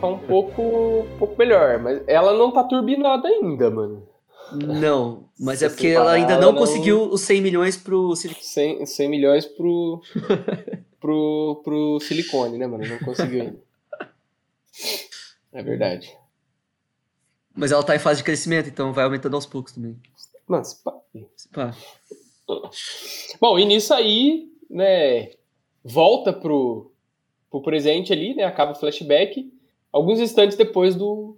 tá um pouco, um pouco melhor, mas ela não tá turbinada ainda, mano. Não, mas é porque você ela ainda não não- conseguiu os 100 milhões pro Silicon 100, 100 milhões pro, [LAUGHS] pro, pro silicone, né, mano? Não conseguiu ainda. É verdade. Mas ela tá em fase de crescimento, então vai aumentando aos poucos também. Mano, se pá. Pá. Bom, e nisso aí, né, volta pro, pro presente ali, né, acaba o flashback, alguns instantes depois do,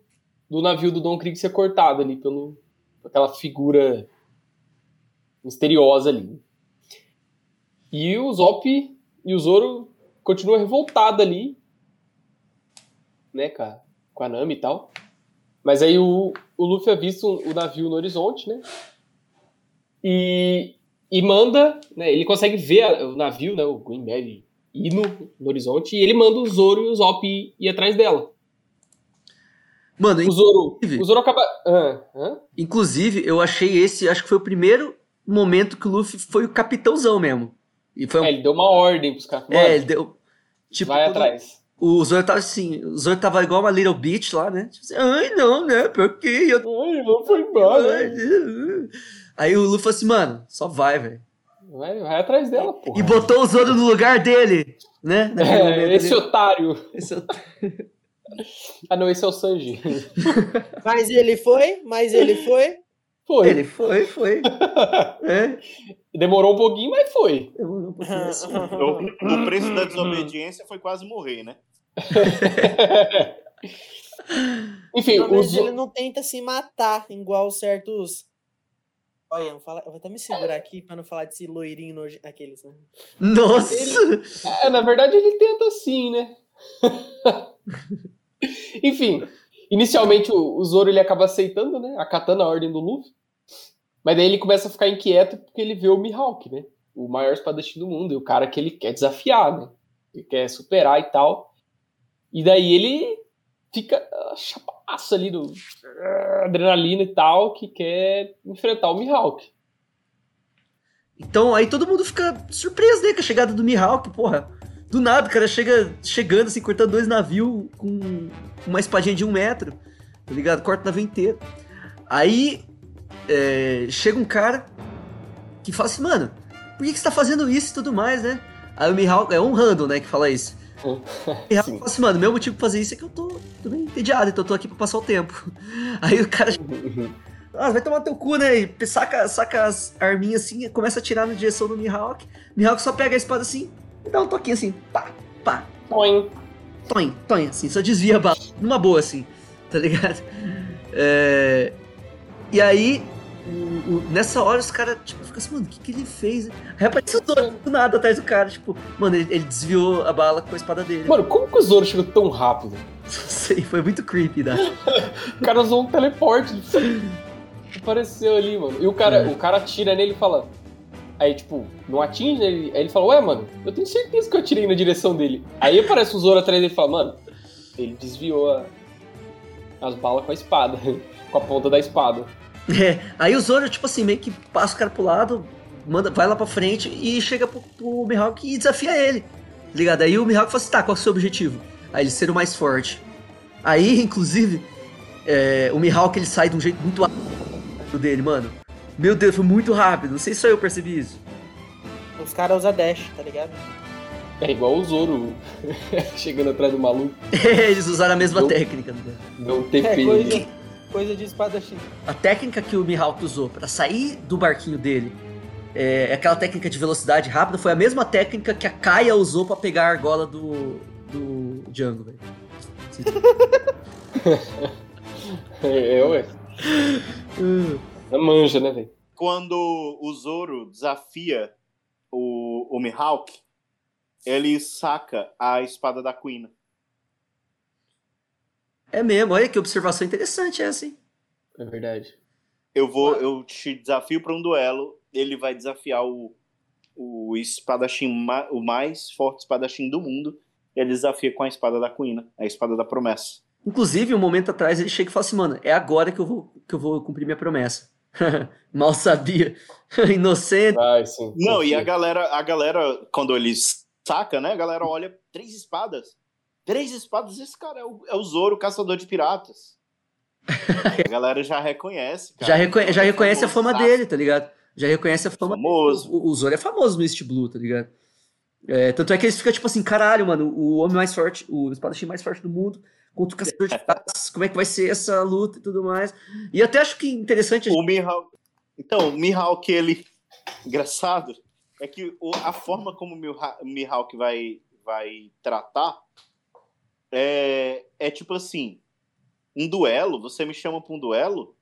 do navio do Don Krieg ser cortado ali pelo por aquela figura misteriosa ali. E o Zop e o Zoro continuam revoltados ali, né, cara, com a Nami e tal. Mas aí o, o Luffy avista o, navio no horizonte, né, e, e manda, né, ele consegue ver a- o navio, né, o Green Belly, ir no, horizonte, e ele manda o Zoro e o Zop ir, ir atrás dela. Mano, O Zoro, Inclusive- o Zoro acaba... Ah? Inclusive, eu achei esse, acho que foi o primeiro momento que o Luffy foi o capitãozão mesmo. E foi um. É, ele deu uma ordem pros caras. é, ele deu. Tipo, vai quando atrás. O Zoro tava assim, o Zoro tava igual uma little bitch lá, né? Tipo assim, Ai, não, né? Porque eu. Ai, não foi embora. Aí o Luffy falou assim, mano, só vai, velho. Vai, vai atrás dela, porra. E botou o Zoro no lugar dele, né? É, ali. esse otário. Esse é o- [LAUGHS] Ah, não, esse é o Sanji. Mas ele foi, mas ele foi. Foi. Ele foi, foi. [LAUGHS] É. Demorou um pouquinho, mas foi. demorou um pouquinho assim. [LAUGHS] O, o preço da desobediência foi quase morrer, né? [LAUGHS] Enfim, Pelo o menos Zo- ele não tenta se matar, igual certos. Olha, eu vou, falar- eu vou até me segurar aqui pra não falar desse loirinho noje... aqueles, né? Nossa! É, na verdade ele tenta assim, né? Enfim, inicialmente o, o Zoro ele acaba aceitando, né? Acatando a ordem do Luffy. Mas daí ele começa a ficar inquieto porque ele vê o Mihawk, né? O maior espadachim do mundo. E o cara que ele quer desafiar, né? Ele quer superar e tal. E daí ele fica ah, chapaço ali do ah, adrenalina e tal, que quer enfrentar o Mihawk. Então aí todo mundo fica surpreso, né, com a chegada do Mihawk, porra. Do nada, o cara chega chegando assim, cortando dois navios com uma espadinha de um metro, tá ligado? Corta o navio inteiro. Aí é, chega um cara que fala assim, mano, por que, que você tá fazendo isso e tudo mais, né? Aí o Mihawk, é um random, né, que fala isso. O Mihawk [LAUGHS] fala assim, mano, meu motivo pra fazer isso é que eu tô, tô bem entediado, então eu tô aqui pra passar o tempo. [LAUGHS] Aí o cara [LAUGHS] ah, vai tomar teu cu, né? E saca, saca as arminhas assim, começa a atirar na direção do Mihawk. Mihawk só pega a espada assim dá um toquinho assim, pá, pá, Toin. toim, toim, assim, só desvia a bala. Numa boa, assim, tá ligado? É, E aí, o- o- nessa hora os caras, tipo, ficam assim, mano, o que, que ele fez? Aí aparece o Zoro do nada atrás do cara, tipo, mano, ele, ele desviou a bala com a espada dele. Mano, como que o Zoro chegou tão rápido? Não sei, foi muito creepy, né? [LAUGHS] O cara usou um teleporte. [LAUGHS] Apareceu ali, mano. E o cara, É. o cara atira nele e fala. Aí, tipo, não atinge ele. Aí ele fala, ué, mano, eu tenho certeza que eu atirei na direção dele. Aí aparece o Zoro atrás dele e fala, mano, ele desviou a- as balas com a espada. [LAUGHS] com a ponta da espada. É, aí o Zoro, tipo assim, meio que passa o cara pro lado, manda, vai lá pra frente e chega pro, pro Mihawk e desafia ele. tá Ligado? Aí o Mihawk fala assim, tá, qual é o seu objetivo? Aí ele ser o mais forte. Aí, [LAUGHS] inclusive, é, o Mihawk ele sai de um jeito muito dele, mano. Meu Deus, foi muito rápido. Não sei se só eu percebi isso. Os caras usam dash, tá ligado? É igual o Zoro [LAUGHS] chegando atrás do maluco. [LAUGHS] Eles usaram a mesma Eu- técnica. Né? Não tem É, coisa, coisa de espadachim. A técnica que o Mihawk usou pra sair do barquinho dele, é, aquela técnica de velocidade rápida, foi a mesma técnica que a Kaia usou pra pegar a argola do, do Django, velho. [LAUGHS] É, ué. É manja, né, velho? Quando o Zoro desafia o, o Mihawk, ele saca a espada da Queen. É mesmo, olha que observação interessante essa, hein? É verdade. Eu vou, eu te desafio para um duelo. Ele vai desafiar o, o espadachim, o mais forte espadachim do mundo. Ele desafia com a espada da Quina, a espada da promessa. Inclusive, um momento atrás, ele chega e fala assim, mano, é agora que eu vou, que eu vou cumprir minha promessa. [LAUGHS] Mal sabia. [LAUGHS] Inocente. Sim. Não, e confia. a galera, a galera, quando eles saca, né? A galera olha, três espadas. Três espadas, esse cara é o, é o Zoro, caçador de piratas. [LAUGHS] a galera já reconhece, cara. Já, reconhe- já reconhece a fama dele, tá ligado? Já reconhece a fama Famoso. O, o Zoro é famoso no East Blue, tá ligado? É, tanto é que eles ficam tipo assim, caralho, mano, o homem mais forte, o espadachim mais forte do mundo contra o caçador [LAUGHS] de como é que vai ser essa luta e tudo mais. E até acho que interessante... O Mihawk. Então, o Mihawk, ele. Engraçado é que a forma como o Miha- Mihawk vai, vai tratar é, é tipo assim: um duelo, você me chama pra um duelo,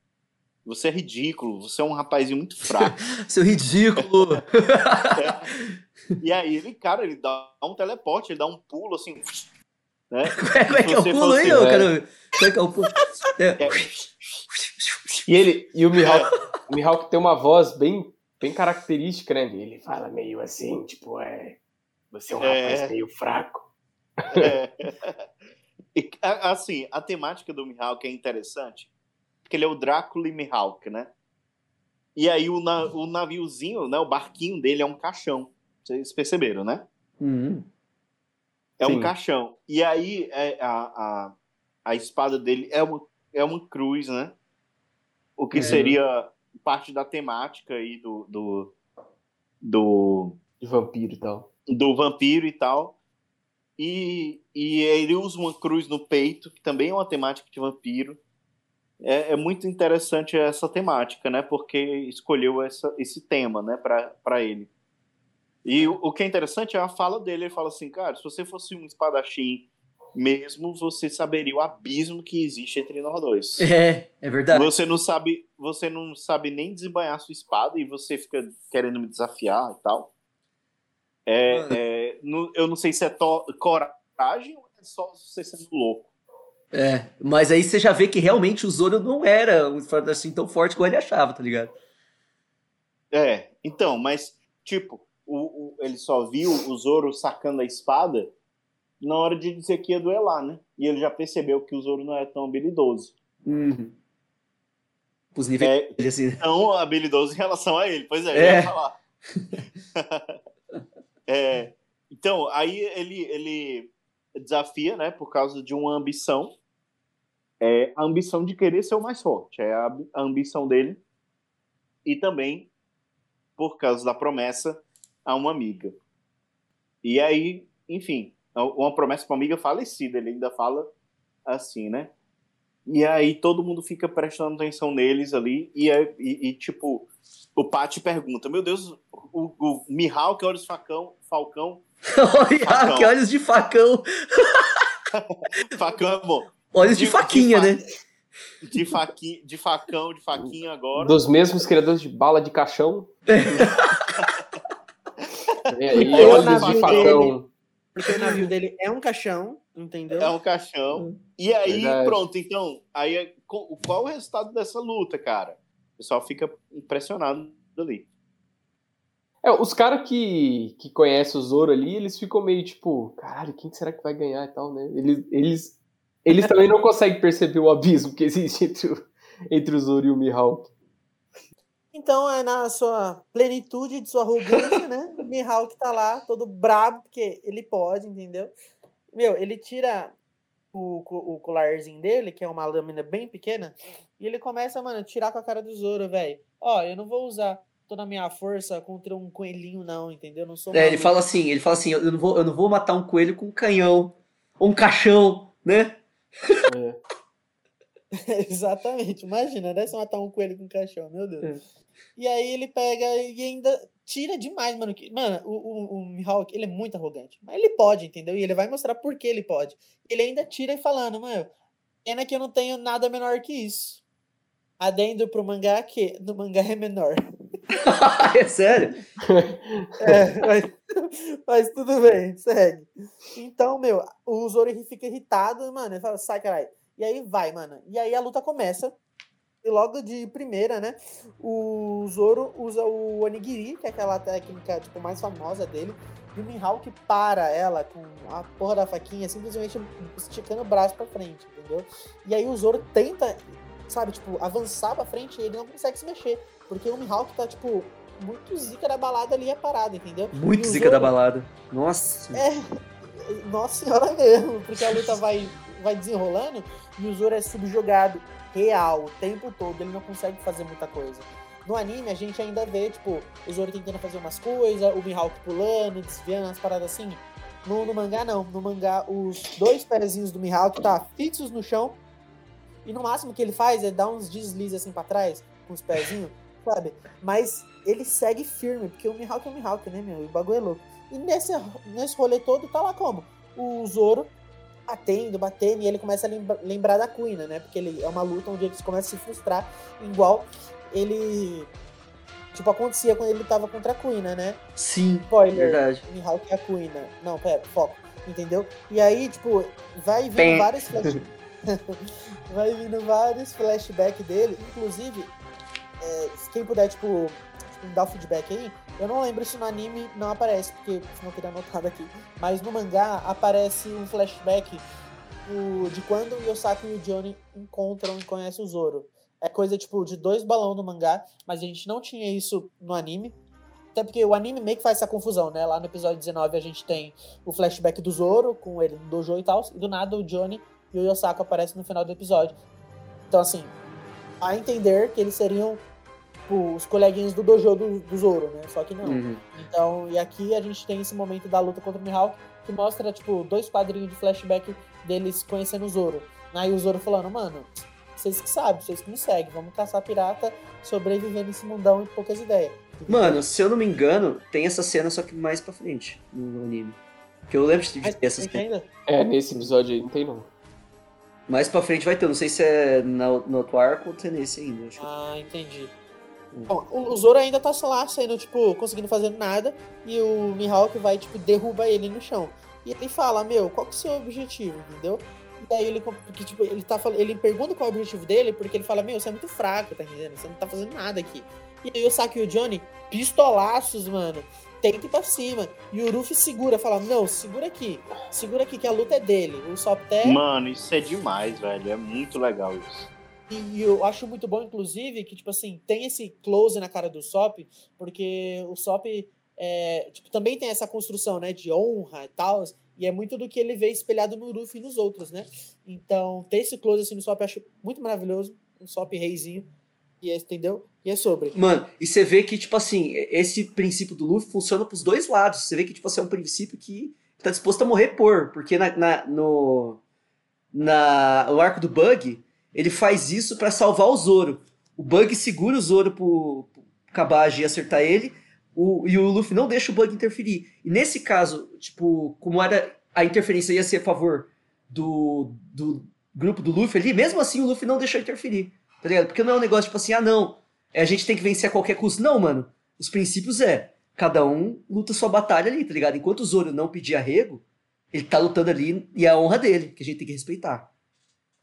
você é ridículo, você é um rapazinho muito fraco. [LAUGHS] Seu ridículo! [LAUGHS] e aí ele, cara, ele dá um teleporte, ele dá um pulo assim. Né? [LAUGHS] como é que é o pulo aí, é. cara? Como é que é o pulo? É. É, E ele e o Mihawk, o Mihawk tem uma voz bem, bem característica, né? Ele fala meio assim, tipo, é. Você é um É. rapaz meio fraco. É. [LAUGHS] Assim, a temática do Mihawk é interessante, porque ele é o Drácula e Mihawk, né? E aí o, na- o naviozinho, né, o barquinho dele é um caixão. Vocês perceberam, né? Hum. É Sim. um caixão. E aí é, a, a, a espada dele é uma, é uma cruz, né? O que É. seria parte da temática aí do, do, do, De vampiro e tal. do vampiro e tal. E, e ele usa uma cruz no peito, que também é uma temática de vampiro. É, é muito interessante essa temática, né? Porque escolheu essa, esse tema, né, para ele. E o, o que é interessante é a fala dele. Ele fala assim, cara, se você fosse um espadachim mesmo, você saberia o abismo que existe entre nós dois. É, é verdade. Você não sabe, você não sabe nem desembanhar sua espada e você fica querendo me desafiar e tal. É, Mano. é, não- eu não sei se é to- coragem ou é só você sendo louco. É, mas aí você já vê que realmente o Zoro não era um espadachim tão forte como ele achava, tá ligado? É, então, mas tipo, o, o- ele só viu o Zoro sacando a espada na hora de dizer que ia duelar, né? E ele já percebeu que o Zoro não é tão habilidoso. Uhum. Os níveis É, assim. tão habilidoso em relação a ele. Pois é, eu É. ia falar. [LAUGHS] É, então, aí ele, ele desafia, né, por causa de uma ambição. É, a ambição de querer ser o mais forte. É a, a ambição dele. E também por causa da promessa a uma amiga. E aí, enfim, uma promessa para uma amiga falecida. Ele ainda fala assim, né? E aí todo mundo fica prestando atenção neles ali. E, é- e, e, tipo, o Pati pergunta: Meu Deus, o, o Mihawk olha os facão, Falcão. [LAUGHS] Que olhos de facão. [LAUGHS] Facão é bom. Olhos de, De- faquinha, de né? De, faqui, de facão, de faquinha agora. Dos mesmos criadores de bala de caixão. [LAUGHS] Vem aí, Porque o olhos navio de facão. Porque o navio dele é um caixão, entendeu? É um caixão. E aí, Verdade. pronto, então, aí é- qual o resultado dessa luta, cara? O pessoal fica impressionado ali. É, os caras que, que conhecem o Zoro ali, eles ficam meio tipo, caralho, quem será que vai ganhar e tal, né? Eles, eles, eles [LAUGHS] também não conseguem perceber o abismo que existe entre o, entre o Zoro e o Mihawk. Então, é na sua plenitude de sua arrogância, né? O Mihawk tá lá, todo brabo, porque ele pode, entendeu? Meu, ele tira o, o colarzinho dele, que é uma lâmina bem pequena, e ele começa, mano, a tirar com a cara do Zoro, velho. Ó, eu não vou usar toda a minha força contra um coelhinho, não, entendeu? Eu não sou É, ele maluco." fala assim, ele fala assim, eu não vou, eu não vou matar um coelho com um canhão, ou um caixão, né? [LAUGHS] Exatamente, imagina, né? Se matar um coelho com um caixão, meu Deus. É. E aí ele pega e ainda tira demais, mano. que- Mano, o, o, o Mihawk, ele é muito arrogante. Mas ele pode, entendeu? E ele vai mostrar por que ele pode. Ele ainda tira e falando, mano, pena que eu não tenho nada menor que isso. Adendo pro mangá que no mangá é menor. [LAUGHS] é sério? [LAUGHS] É, mas, mas tudo bem, segue. Então, meu, o Zoro fica irritado, mano. Ele fala, sai, caralho. E aí vai, mano. E aí a luta começa. E logo de primeira, né? O Zoro usa o Onigiri, que é aquela técnica tipo, mais famosa dele. E o Mihawk para ela com a porra da faquinha, simplesmente esticando o braço pra frente, entendeu? E aí o Zoro tenta, sabe, tipo, avançar pra frente e ele não consegue se mexer. Porque o Mihawk tá, tipo, muito zica da balada ali é parada, entendeu? Muito zica Zoro- da balada. Nossa. É, nossa senhora mesmo, porque a luta vai, vai desenrolando e o Zoro é subjugado real o tempo todo, ele não consegue fazer muita coisa. No anime, a gente ainda vê, tipo, o Zoro tentando fazer umas coisas, o Mihawk pulando, desviando, umas paradas assim. No, no mangá, não. No mangá, os dois pezinhos do Mihawk tá fixos no chão e no máximo que ele faz é dar uns deslizes assim pra trás, com os pezinhos, [LAUGHS] sabe? Mas ele segue firme, porque o Mihawk é o Mihawk, né, meu? O bagulho é louco. E nesse, nesse rolê todo, tá lá como? O Zoro batendo, batendo, e ele começa a lembra- lembrar da Kuina, né? Porque ele é uma luta onde eles começam a se frustrar, igual ele. Tipo, acontecia quando ele lutava contra a Kuina, né? Sim, Spoiler. verdade. Mihawk é a Kuina. Não, pera, foco. Entendeu? E aí, tipo, vai vindo Pé. vários flash... [LAUGHS] [LAUGHS] vai vindo vários flashbacks dele. Inclusive, é, se quem puder, tipo, me dar o feedback aí, eu não lembro se no anime não aparece, porque não teria anotado aqui. Mas no mangá aparece um flashback o- de quando o Yosaku e o Johnny encontram e conhecem o Zoro. É coisa, tipo, de dois balão no mangá, mas a gente não tinha isso no anime. Até porque o anime meio que faz essa confusão, né? Lá no episódio 19 a gente tem o flashback do Zoro, com ele no dojo e tal, e do nada o Johnny e o Yosaku aparecem no final do episódio. Então, assim, a entender que eles seriam tipo, os coleguinhas do dojo do, do Zoro, né? Só que não. Uhum. Então, e aqui a gente tem esse momento da luta contra o Mihawk, que mostra, tipo, dois quadrinhos de flashback deles conhecendo o Zoro. Aí o Zoro falando, mano, vocês que sabem, vocês que me seguem, vamos caçar pirata, sobreviver nesse mundão e poucas ideias. Mano, se eu não me engano, tem essa cena só que mais pra frente no anime. Que eu lembro de ter essa cena. ainda? É, nesse episódio aí não tem não. Mais pra frente vai ter, não sei se é na- no outro arco ou se é nesse ainda. Acho que... Ah, entendi. Bom, o Zoro ainda tá lá, saindo, tipo, conseguindo fazer nada, e o Mihawk vai, tipo, derruba ele no chão. E ele fala, meu, qual que é o seu objetivo, entendeu? E daí ele, porque, tipo, ele tá ele pergunta qual é o objetivo dele, porque ele fala, meu, você é muito fraco, tá entendendo? Você não tá fazendo nada aqui. E aí o Saki e o Johnny, pistolaços, mano, tenta ir pra cima. E o Ruffy segura, fala, não, segura aqui, segura aqui que a luta é dele. O Sop até Mano, isso é demais, velho. É muito legal isso. E eu acho muito bom, inclusive, que, tipo assim, tem esse close na cara do Sop, porque o Sop é, tipo, também tem essa construção, né, de honra e tal, e é muito do que ele vê espelhado no Luffy e nos outros, né? Então, ter esse close assim no Sop eu acho muito maravilhoso, um Sop reizinho, e é, entendeu? E é sobre. Mano, e você vê que, tipo assim, esse princípio do Luffy funciona pros dois lados. Você vê que, tipo assim, é um princípio que tá disposto a morrer por. Porque na, na- no, na, no arco do Bug, ele faz isso pra salvar o Zoro. O Bug segura o Zoro pro, pro Kabage acertar ele, o, e o Luffy não deixa o Bug interferir. E nesse caso, tipo, como era a interferência ia ser a favor do, do grupo do Luffy ali, mesmo assim o Luffy não deixou interferir. Tá ligado? Porque não é um negócio tipo assim, ah não, é, a gente tem que vencer a qualquer custo. Não, mano. Os princípios é, cada um luta sua batalha ali, tá ligado? Enquanto o Zoro não pedir arrego, ele tá lutando ali e é a honra dele, que a gente tem que respeitar.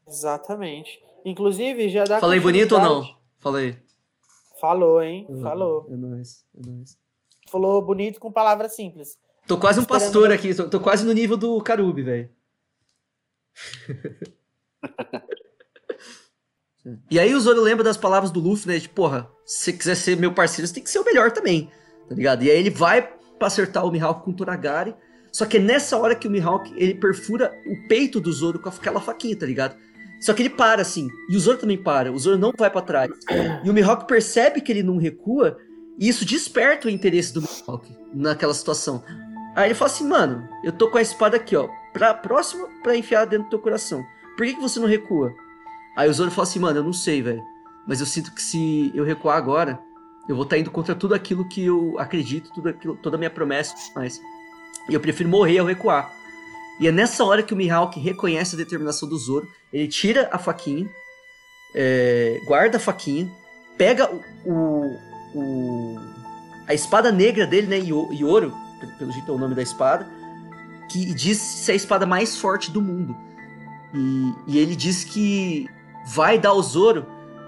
Exatamente. Inclusive, já dá. Falei bonito ou não? Falei. Falou, hein? Falou. É nóis, é nóis. Falou bonito com palavras simples. Tô quase um pastor aqui, tô, tô quase no nível do Karubi, velho. e aí o Zoro lembra das palavras do Luffy, né? De, porra, se você quiser ser meu parceiro, você tem que ser o melhor também, tá ligado? E aí ele vai pra acertar o Mihawk com o Toragari, só que é nessa hora que o Mihawk, ele perfura o peito do Zoro com aquela faquinha, tá ligado? Só que ele para, assim, e o Zoro também para, o Zoro não vai pra trás. E o Mihawk percebe que ele não recua, e isso desperta o interesse do Mihawk naquela situação. Aí ele fala assim, mano, eu tô com a espada aqui, ó, pra, próxima pra enfiar dentro do teu coração. Por que, que você não recua? Aí o Zoro fala assim, mano, eu não sei, velho. Mas eu sinto que se eu recuar agora, eu vou estar indo contra tudo aquilo que eu acredito, tudo aquilo, toda a minha promessa e tudo mais. E eu prefiro morrer ao recuar. E é nessa hora que o Mihawk reconhece a determinação do Zoro. Ele tira a faquinha, é, guarda a faquinha, pega o, o- o- a espada negra dele, né, Io- Ioro, pelo- jeito é o nome da espada, que diz ser a espada mais forte do mundo. E, e ele diz que vai dar ao Zoro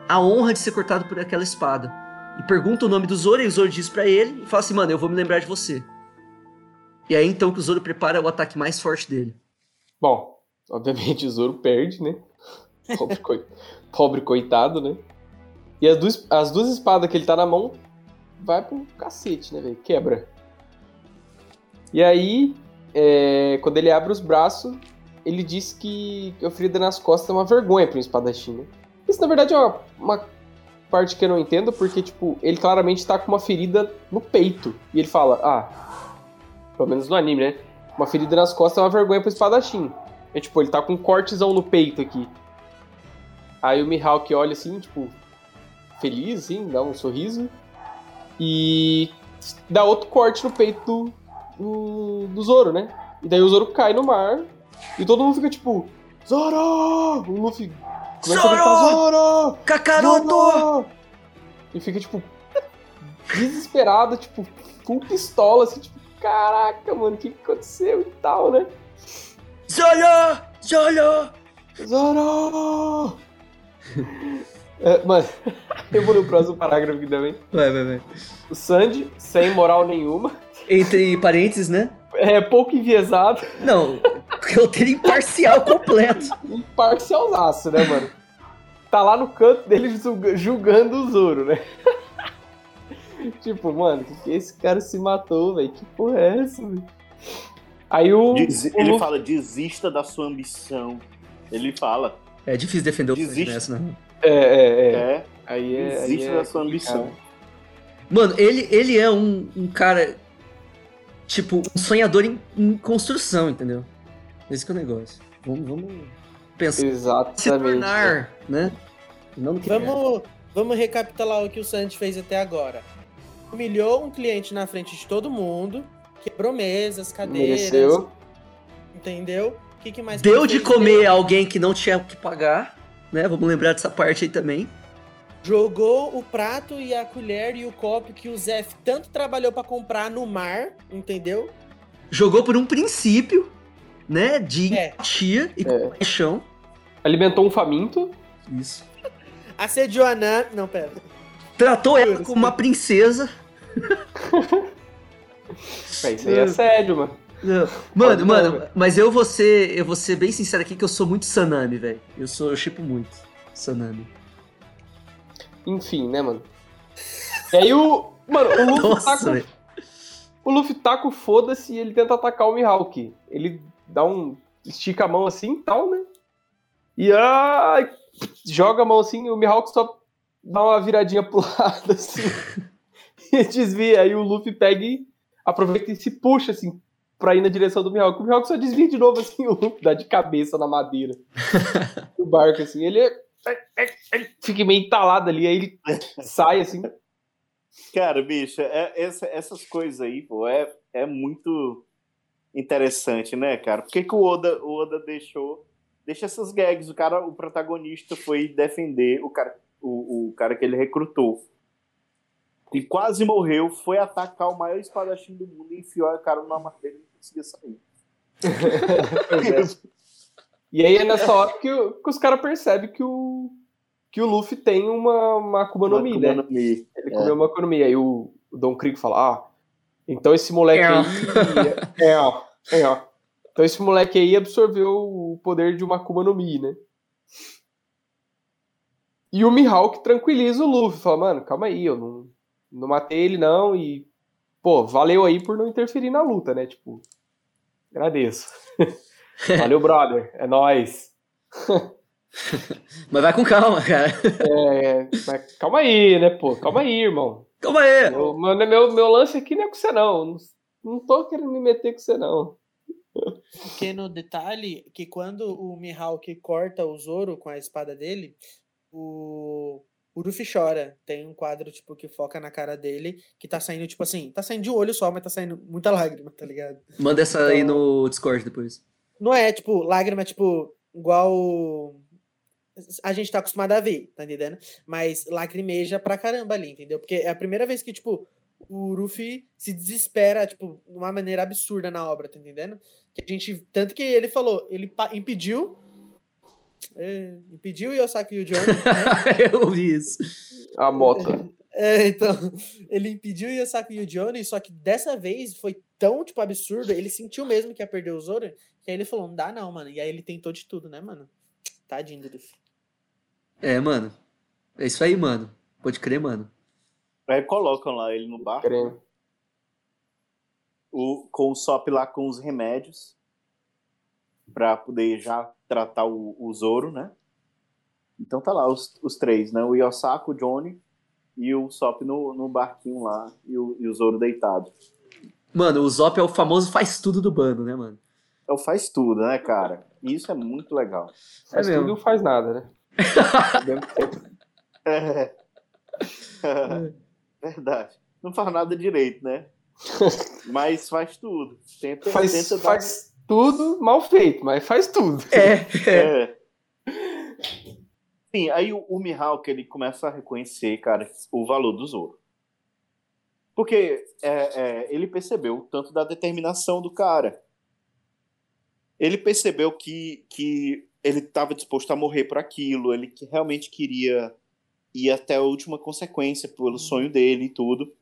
a honra de ser cortado por aquela espada. E pergunta o nome do Zoro, e o Zoro diz pra ele, e fala assim, mano, eu vou me lembrar de você. E aí então que o Zoro prepara o ataque mais forte dele. Bom, obviamente o Zoro perde, né? [LAUGHS] Pobre, coi- Pobre coitado, né? E as duas, as duas espadas que ele tá na mão vai pro cacete, né, velho? Quebra. E aí, é, quando ele abre os braços, ele diz que a ferida nas costas é uma vergonha pra um espadachim, né? Isso, na verdade, é uma, uma parte que eu não entendo, porque, tipo, ele claramente tá com uma ferida no peito. E ele fala, ah, pelo menos no anime, né? Uma ferida nas costas é uma vergonha pro espadachim. É tipo, ele tá com um cortezão no peito aqui. Aí o Mihawk olha assim, tipo, feliz, assim, dá um sorriso. E dá outro corte no peito do, do, do Zoro, né? E daí o Zoro cai no mar. E todo mundo fica tipo, Zoro! O Luffy começa a gritar, Zoro! Kakaroto! Zoro! E fica, tipo, desesperado, tipo, com pistola, assim, tipo, caraca, mano, o que, que aconteceu e tal, né? Zoro! Zoro! Zoro! É, mano, [LAUGHS] eu vou no próximo parágrafo aqui também. Vai, vai, vai. O Sandy, sem moral nenhuma, Entre parênteses, né? é pouco enviesado, Não, roteiro imparcial completo. imparcialzaço, né, mano? Tá lá no canto dele julga- julgando o Zoro, né? [LAUGHS] tipo, mano, que, que esse cara se matou, velho? Que porra é essa, velho? Aí o. O ele Luffy- fala, desista da sua ambição. Ele fala, É difícil defender o Desiste. nessa, não. É, é, é. é, Aí é. aí desista é da sua complicado. ambição. Mano, ele, ele é um, um cara. Tipo, um sonhador em, em construção, entendeu? Esse que é o negócio. Vamos, vamos pensar. se Exatamente. tornar, né? Não que é. Vamos, vamos recapitular o que o Santos fez até agora. Humilhou um cliente na frente de todo mundo, quebrou mesas, cadeiras, Mereceu. entendeu? O que, que mais Deu de comer a alguém que não tinha o que pagar, né? Vamos lembrar dessa parte aí também. Jogou o prato e a colher e o copo que o Zef tanto trabalhou pra comprar no mar, entendeu? Jogou por um princípio, né? De É. empatia e É. compaixão. Alimentou um faminto. Isso. Assediou a Nan. Não, pera. Tratou ela como uma princesa. [LAUGHS] É, isso aí é sério, mano. Não. Mano, não, mano, mas eu vou ser, eu vou ser bem sincero aqui que eu sou muito Sanami, velho. Eu sou, eu chipo muito Sanami. Enfim, né, mano? E aí o. Mano, o Luffy tá Nossa, com. velho. O Luffy tá com foda-se e ele tenta atacar o Mihawk. Ele dá um. estica a mão assim e tal, né? E ai, joga a mão assim, o Mihawk só dá uma viradinha pro [LAUGHS] lado, assim. e desvia. Aí o Luffy pega e aproveita e se puxa, assim, pra ir na direção do Mihawk. O Mihawk só desvia de novo, assim, o Luffy dá de cabeça na madeira. [LAUGHS] do barco, assim. Ele, é- ele fica meio entalado ali, aí ele sai, assim. Cara, bicho, é- essa- essas coisas aí, pô, é, é muito interessante, né, cara? Por que, que o Oda, o Oda deixou. Deixa essas gags. O cara, o protagonista foi defender o cara, o, o cara que ele recrutou. E quase morreu, foi atacar o maior espadachim do mundo e enfiou a cara numa madeira e não conseguia sair. [LAUGHS] E aí é nessa hora que, que os caras percebem que o, que o Luffy tem uma, uma Akuma no Mi, né? Akuma no Mi. Ele É. comeu uma Akuma no Mi. Aí o, o Don Krieg fala, ah, então esse moleque aí... É, ó, é, ó. Então esse moleque aí absorveu o poder de uma Akuma no Mi, né? E o Mihawk tranquiliza o Luffy, fala, mano, calma aí, eu não, não matei ele não e, pô, valeu aí por não interferir na luta, né? Tipo, agradeço. [LAUGHS] Valeu, brother, é nóis. [LAUGHS] Mas vai com calma, cara. [LAUGHS] É, mas calma aí, né, pô? Calma aí, irmão. Calma aí. Meu, meu, meu, meu lance aqui não é com você, não. Não, não tô querendo me meter com você, não. Pequeno detalhe que quando o Mihawk corta o Zoro com a espada dele, o, Luffy chora. Tem um quadro, tipo, que foca na cara dele, que tá saindo, tipo assim, tá saindo de olho só, mas tá saindo muita lágrima, tá ligado? Manda essa aí Então- no Discord depois. Não é, tipo, lágrima, tipo, igual a gente tá acostumado a ver, tá entendendo? Mas lacrimeja pra caramba ali, entendeu? Porque é a primeira vez que, tipo, o Luffy se desespera, tipo, de uma maneira absurda na obra, tá entendendo? Que a gente, tanto que ele falou, ele impediu É, impediu o Yosaki e o Johnny. né? [LAUGHS] eu vi isso. A moto. [LAUGHS] É, então, ele impediu o Yosaki e o Johnny, só que dessa vez foi tão, tipo, absurdo, ele sentiu mesmo que ia perder o Zoro, que aí ele falou, não dá não, mano. E aí ele tentou de tudo, né, mano? Tadinho do Luffy. É, mano. É isso aí, mano. Pode crer, mano. Aí colocam lá ele no bar, o, com o Sop lá com os remédios, pra poder já tratar o, o Zoro, né? Então tá lá os, os três, né? O Yosako, o Johnny e o Sop no, no barquinho lá e o, e o Zoro deitado. Mano, o Zop é o famoso faz tudo do bando, né, mano? Então faz tudo, né, cara? E isso é muito legal. Faz É mesmo. tudo e não faz nada, né? Tempo. [LAUGHS] É. [LAUGHS] Verdade. Não faz nada direito, né? [LAUGHS] Mas faz tudo. Tenta, Faz, tenta dar- faz tudo mal feito, mas faz tudo. É, é. É. Sim, aí o, o Mihawk ele começa a reconhecer, cara, o valor do Zoro. Porque é, é, ele percebeu o tanto da determinação do cara. Ele percebeu que, que ele estava disposto a morrer por aquilo, ele que realmente queria ir até a última consequência pelo sonho dele e tudo.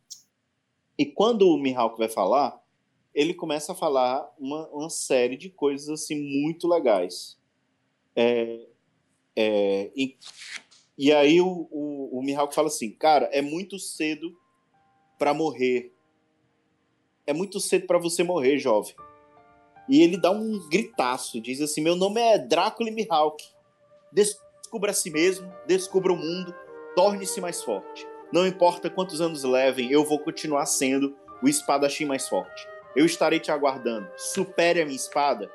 E quando o Mihawk vai falar, ele começa a falar uma, uma série de coisas assim muito legais. É, é, e, e aí o, o, o Mihawk fala assim, cara, é muito cedo para morrer. É muito cedo para você morrer, jovem. E ele dá um gritaço, diz assim, meu nome é Drácula Mihawk. Descubra a si mesmo, descubra o mundo, torne-se mais forte. Não importa quantos anos levem, eu vou continuar sendo o espadachim mais forte. Eu estarei te aguardando. Supere a minha espada.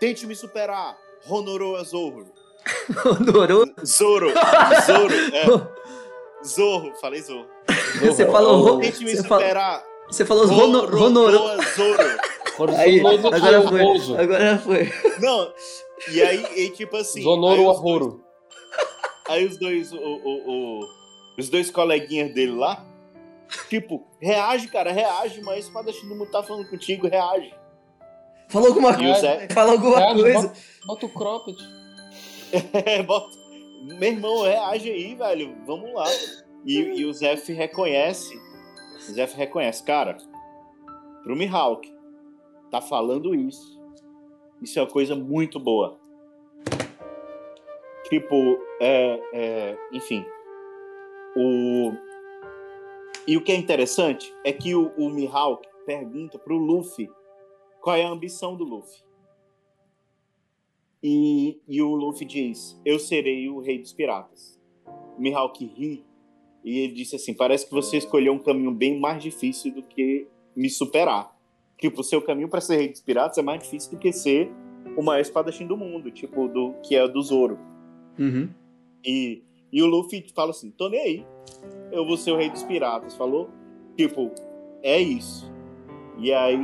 Tente me superar. Honoroa Zorro. [LAUGHS] Honorou. Zoro. Zoro. [LAUGHS] É. Zorro. Falei Zorro. Você falou. Tente me superar. você falou Honorou. Honoroa Zoro. Aí, agora foi. Agora foi. Não. E aí, e tipo assim. Zonoro Arroro. Aí os dois, o, o- o- os dois coleguinhas dele lá, tipo, reage, cara, reage, mas o espadachim do mundo tá falando contigo, reage. Falou alguma E o coisa. Zé, Fala alguma Reage, coisa. bota, bota o cropped. [LAUGHS] é, bota, meu irmão, reage aí, velho, vamos lá. E, e o Zef reconhece, o Zef reconhece, cara, pro Mihawk, tá falando isso. Isso é uma coisa muito boa. Tipo, é, é, enfim. O... E o que é interessante é que o, o Mihawk pergunta pro Luffy qual é a ambição do Luffy. E, e o Luffy diz: Eu serei o rei dos piratas. O Mihawk ri e ele disse assim: Parece que você escolheu um caminho bem mais difícil do que me superar. Tipo, o seu caminho para ser rei dos piratas é mais difícil do que ser o maior espadachim do mundo, tipo, do que é o do Zoro. Uhum. E, e o Luffy fala assim: tô nem aí. Eu vou ser o rei dos piratas. Falou? Tipo, é isso. E aí,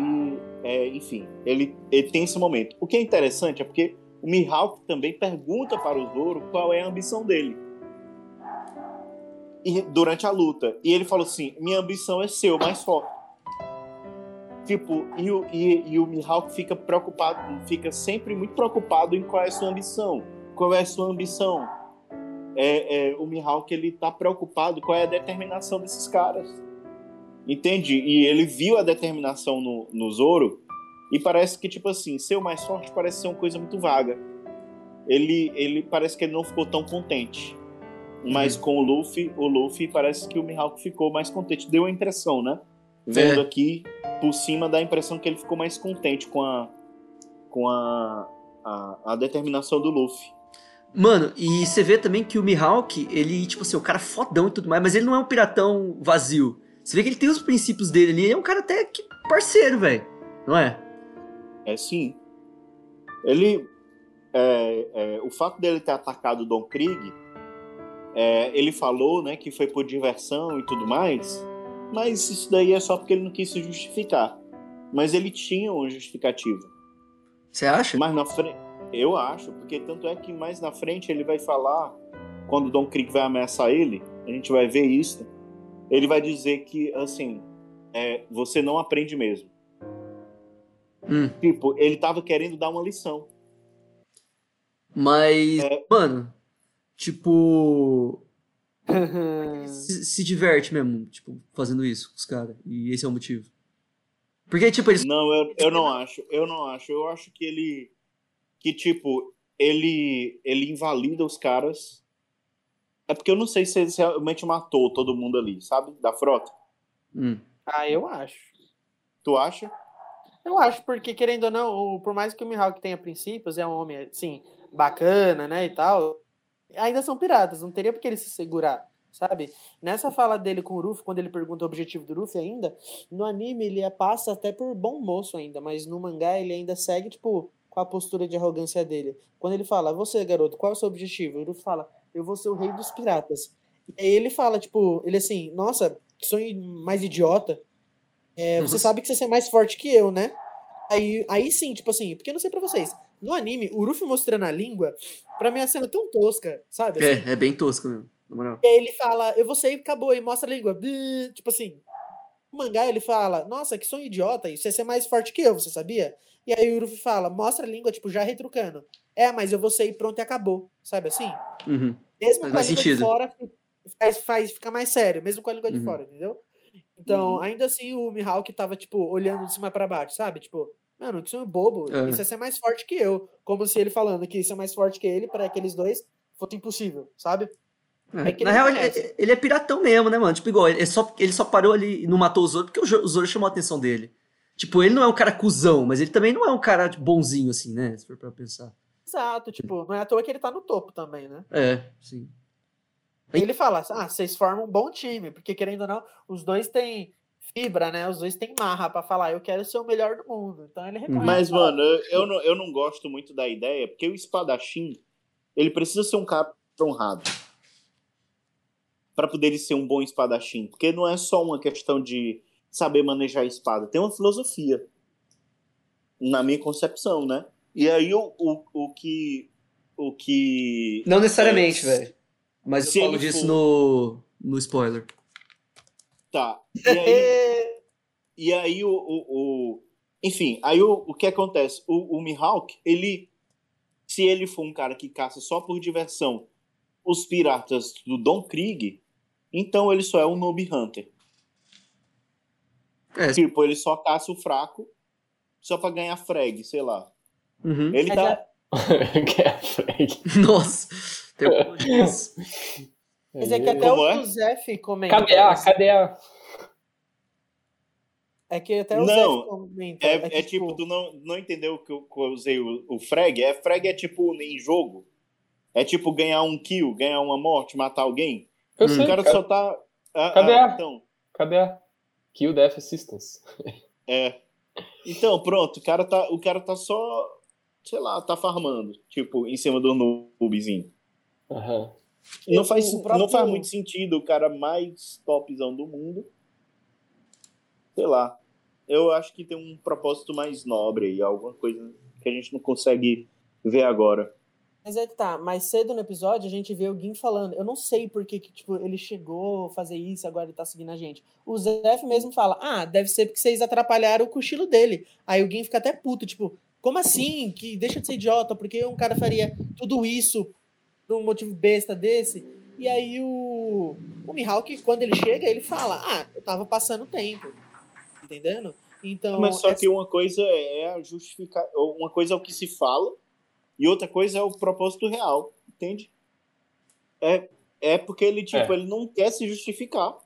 é, enfim, ele, ele tem esse momento. O que é interessante é porque o Mihawk também pergunta para o Zoro qual é a ambição dele. E, durante a luta. E ele falou assim: minha ambição é ser o mais forte. Tipo, e o, e, e o Mihawk fica preocupado, fica sempre muito preocupado em qual é a sua ambição. Qual é a sua ambição? É, é, o Mihawk ele tá preocupado qual é a determinação desses caras. Entende? E ele viu a determinação no, no Zoro e parece que, tipo assim, ser o mais forte parece ser uma coisa muito vaga. Ele, ele parece que ele não ficou tão contente. Mas com o Luffy, o Luffy parece que o Mihawk ficou mais contente. Deu a impressão, né? Vendo É. aqui por cima dá a impressão que ele ficou mais contente com a com a, a, a determinação do Luffy. Mano, e você vê também que o Mihawk, ele, tipo assim, o cara fodão e tudo mais, mas ele não é um piratão vazio. Você vê que ele tem os princípios dele ali, ele é um cara até que parceiro, velho. Não é? É sim. Ele. é, é, o fato dele ter atacado o Don Krieg, é, ele falou né, que foi por diversão e tudo mais, mas isso daí é só porque ele não quis se justificar. Mas ele tinha uma justificativa. Você acha? Mais na frente. Eu acho, porque tanto é que mais na frente ele vai falar, quando o Don Krieg vai ameaçar ele, a gente vai ver isso. Ele vai dizer que, assim, é, você não aprende mesmo. Hum. Tipo, ele tava querendo dar uma lição. Mas, É. mano, tipo. [LAUGHS] Se, se diverte mesmo, tipo, fazendo isso com os caras. E esse é o motivo. Porque, tipo, eles. Não, eu, eu não acho. Eu não acho. Eu acho que ele. Que, tipo, ele. Ele invalida os caras. É porque eu não sei se ele realmente matou todo mundo ali, sabe? Da frota. Hum. ah, eu acho. Tu acha? Eu acho, porque querendo ou não, o- por mais que o Mihawk tenha princípios, é um homem, assim, bacana, né, e tal, ainda são piratas, não teria por que ele se segurar, sabe? Nessa fala dele com o Ruffy, quando ele pergunta o objetivo do Ruffy ainda, no anime ele passa até por bom moço ainda, mas no mangá ele ainda segue, tipo, a postura de arrogância dele. Quando ele fala, você, garoto, qual é o seu objetivo? O Ruffy fala, eu vou ser o rei dos piratas. E aí ele fala, tipo, ele assim, nossa, que sonho mais idiota. É, você Nossa. sabe que você é mais forte que eu, né? Aí, aí sim, tipo assim, porque eu não sei pra vocês. No anime, o Ruffy mostrando a língua, pra mim é cena tão tosca, sabe? Assim, É, é bem tosco mesmo, na moral. e aí ele fala, eu vou sair, acabou, e mostra a língua. Tipo assim, no mangá ele fala, nossa, que sonho idiota, isso é mais forte que eu, você sabia? E aí o Ruffy fala, mostra a língua, tipo, já retrucando. É, mas eu vou sair, pronto e acabou, sabe assim? Uhum. Mesmo Faz com a mais língua sentido. de fora, faz, faz, fica mais sério, mesmo com a língua de Uhum. fora, entendeu? Então, Uhum. ainda assim, o Mihawk tava, tipo, olhando de cima pra baixo, sabe? Tipo, mano, que sonho bobo, É. isso é ser mais forte que eu. Como se ele falando que isso é mais forte que ele, pra aqueles dois, fosse impossível, sabe? É, É Na ele real, ele, ele é piratão mesmo, né, mano? Tipo, igual, ele só, ele só parou ali e não matou o Zoro porque o Zoro chamou a atenção dele. Tipo, ele não é um cara cuzão, mas ele também não é um cara bonzinho, assim, né? Se for pra pensar. Exato, tipo, não é à toa que ele tá no topo também, né? É, sim. E ele fala, ah, vocês formam um bom time, porque querendo ou não, os dois têm fibra, né? Os dois têm marra pra falar, eu quero ser o melhor do mundo. Então ele reconhece. Mas, mano, eu, eu não, eu não gosto muito da ideia, porque o espadachim, ele precisa ser um cara honrado. Pra poder ele ser um bom espadachim. Porque não é só uma questão de saber manejar a espada. Tem uma filosofia. Na minha concepção, né? E aí o, o, o que. O que. Não necessariamente, É, velho. Mas eu falo disso for- no, no spoiler. Tá. E aí, [LAUGHS] e aí o, o, o- Enfim, aí o, o que acontece? O, o Mihawk, ele. Se ele for um cara que caça só por diversão os piratas do Don Krieg, então ele só é um noob hunter. É, Tipo, ele só caça o fraco só pra ganhar frag, sei lá. uhum. Ele tá. é [LAUGHS] a Frag. Nossa, tem um. Mas é que até Como o é? Josef comenta. Cadê a? assim, Cadê a? É que até o Não, comenta. É, que, é tipo, tu não, não entendeu que eu, que eu usei o, o frag? É, frag é tipo em jogo. É tipo ganhar um kill, ganhar uma morte, matar alguém. Eu Hum. sei, O cara cara. só tá. Ah, Cadê ah, a- Então, Cadê a? Kill Death Assistance. é. Então, pronto, o cara tá, o cara tá só, sei lá, tá farmando, tipo, em cima do noobzinho. Aham. Não faz, próprio- não faz muito sentido o cara mais topzão do mundo. Sei lá. Eu acho que tem um propósito mais nobre aí, alguma coisa que a gente não consegue ver agora. Mas é que tá, mais cedo no episódio a gente vê o Gin falando. Eu não sei por que, que, tipo, ele chegou a fazer isso, agora ele tá seguindo a gente. O Zef mesmo fala: Ah, deve ser porque vocês atrapalharam o cochilo dele. Aí o Gin fica até puto, tipo, como assim? Que deixa de ser idiota, porque um cara faria tudo isso por um motivo besta desse? E aí o, o Mihawk, quando ele chega, ele fala: Ah, eu tava passando tempo. Entendendo? Então. Mas só essa- que uma coisa é a justificar, uma coisa é o que se fala e outra coisa é o propósito real, entende? É, é porque ele tipo, É. ele não quer se justificar.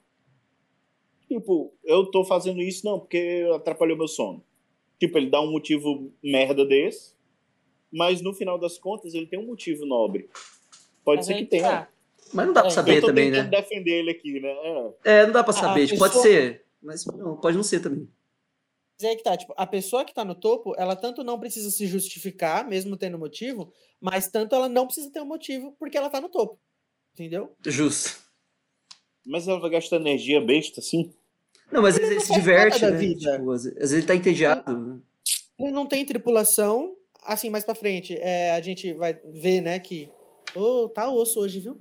Tipo, eu tô fazendo isso não porque atrapalhou meu sono. Tipo, ele dá um motivo merda desse, mas no final das contas ele tem um motivo nobre. Pode Mas ser que tenha. tá. Mas não dá pra É, saber eu tô também, né? defender ele aqui, né? É. É, não dá pra saber. a Tipo, pode ser, mas não, pode não ser também. Mas aí que tá, tipo, a pessoa que tá no topo, ela tanto não precisa se justificar, mesmo tendo motivo, mas tanto ela não precisa ter um motivo porque ela tá no topo. Entendeu? Justo. Mas ela vai gastar energia besta assim? Não, mas às vezes ele não se diverte, né? vida. Tipo, às vezes ele tá entediado. Ele não tem tripulação, assim, mais pra frente, é, a gente vai ver, né, que. Ô, tá osso hoje, viu?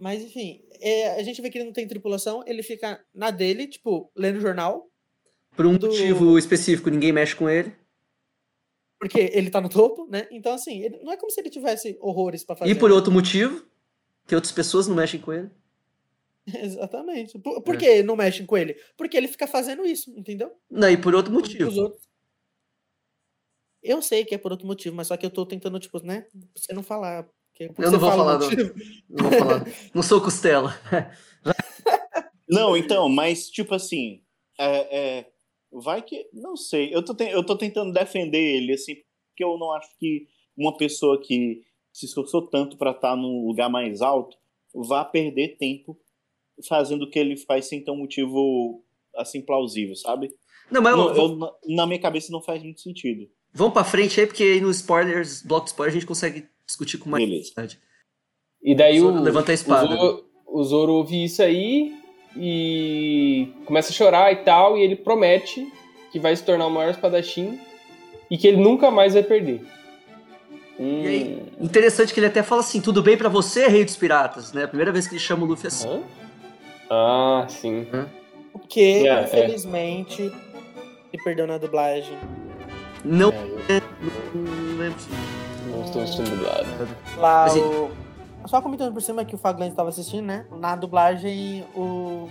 Mas, enfim, é, a gente vê que ele não tem tripulação, ele fica na dele, tipo, lendo jornal. Por um Do- motivo específico, ninguém mexe com ele. Porque ele tá no topo, né? Então, assim, ele- não é como se ele tivesse horrores pra fazer. E por outro motivo, que outras pessoas não mexem com ele. [LAUGHS] Exatamente. Por, por que não mexem com ele? Porque ele fica fazendo isso, entendeu? Não, e por outro Os motivo. outros. Eu sei que é por outro motivo, mas só que eu tô tentando, tipo, né? pra Você não falar. Eu não vou fala falar, não. Não vou falar. [LAUGHS] Não sou costela. Não, então, mas tipo assim, é, é, vai que. Não sei. Eu tô, ten- eu tô tentando defender ele, assim, porque eu não acho que uma pessoa que se esforçou tanto pra estar num lugar mais alto vá perder tempo fazendo o que ele faz sem ter um motivo assim plausível, sabe? Não, mas Não, eu- eu- na- minha cabeça não faz muito sentido. vamos pra frente aí, porque aí no spoilers, bloco de spoilers, a gente consegue discutir com mais Beleza. E daí o, Zoro levanta a espada. O Zoro, o Zoro ouve isso aí e começa a chorar e tal, e ele promete que vai se tornar o maior espadachim e que ele nunca mais vai perder. Hum, E aí, interessante que ele até fala assim: tudo bem pra você, rei dos piratas, né? A primeira vez que ele chama o Luffy assim. hã? Ah, sim. Porque, É, é. infelizmente, ele perdeu na dublagem. Não, É, não lembro. eu não estou sendo dublado. Lá Mas o. Só comentando por cima que o Fagland estava assistindo, né? Na dublagem, o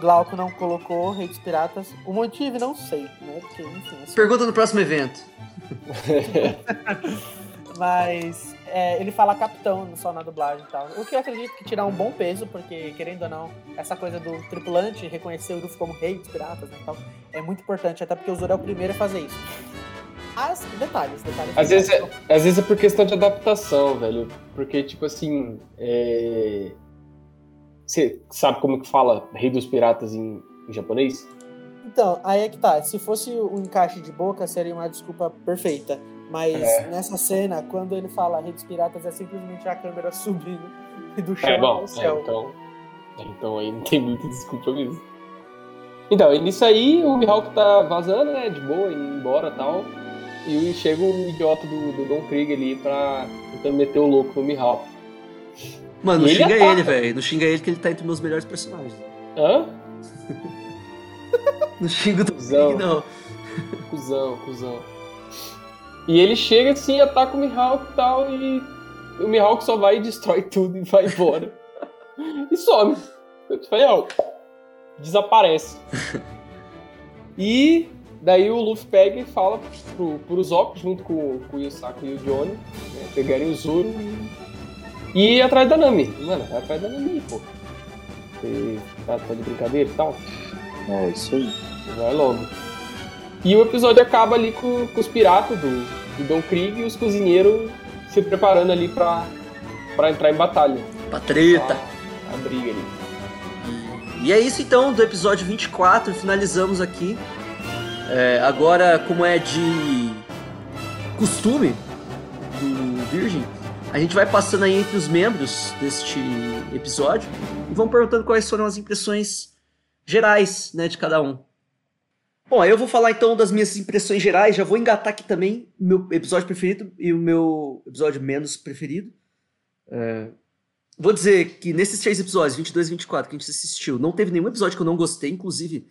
Glauco não colocou Rei dos Piratas. O motivo, não sei, né? Porque, enfim. assim, Pergunta no próximo evento. [LAUGHS] Mas é, ele fala capitão só na dublagem e tal. O que eu acredito que tirar um bom peso, porque, querendo ou não, essa coisa do tripulante reconhecer o Luffy como rei dos piratas né, e tal, é muito importante, até porque o Zoro é o primeiro a fazer isso. Mas, detalhes, detalhes. Às vezes, é, às vezes é por questão de adaptação, velho. Porque, tipo assim. é, Você sabe como que fala Rei dos Piratas em, em japonês? Então, aí é que tá. Se fosse o encaixe de boca, seria uma desculpa perfeita. Mas É. nessa cena, quando ele fala Rei dos Piratas, é simplesmente a câmera [LAUGHS] subindo do chão É, bom, ao é, céu. então, então aí não tem muita desculpa mesmo. Então, e nisso aí o Mihawk tá vazando, né, de boa, indo embora e tal. E chega o idiota do, do Don Krieg ali pra meter o louco no Mihawk. Mano, não ele xinga ataca. ele, velho. Não xinga ele que ele tá entre meus melhores personagens. Hã? [LAUGHS] Não xinga do Cusão. Krieg, não. Cusão, cuzão. E ele chega assim, ataca o Mihawk e tal, e o Mihawk só vai e destrói tudo e vai embora. [LAUGHS] e some. Eu falei, ó, desaparece. [LAUGHS] e daí o Luffy pega e fala pro, pro Zop, junto com, com o Yusaku e o Johnny, né, pegarem o Zoro e, e ir atrás da Nami. Mano, vai atrás da Nami, pô. Você tá, tá de brincadeira e tal? É isso aí. Vai logo. E o episódio acaba ali com, com os piratas do, do Don Krieg e os cozinheiros se preparando ali pra, pra entrar em batalha. Pra treta. A, a briga ali. E é isso então do episódio 24. Finalizamos aqui. É, agora, como é de costume do Virgin, a gente vai passando aí entre os membros deste episódio e vão perguntando quais foram as impressões gerais né, de cada um. Bom, aí eu vou falar então das minhas impressões gerais. Já vou engatar aqui também meu episódio preferido e o meu episódio menos preferido. É, Vou dizer que nesses três episódios, 22 e 24, que a gente assistiu, não teve nenhum episódio que eu não gostei. Inclusive,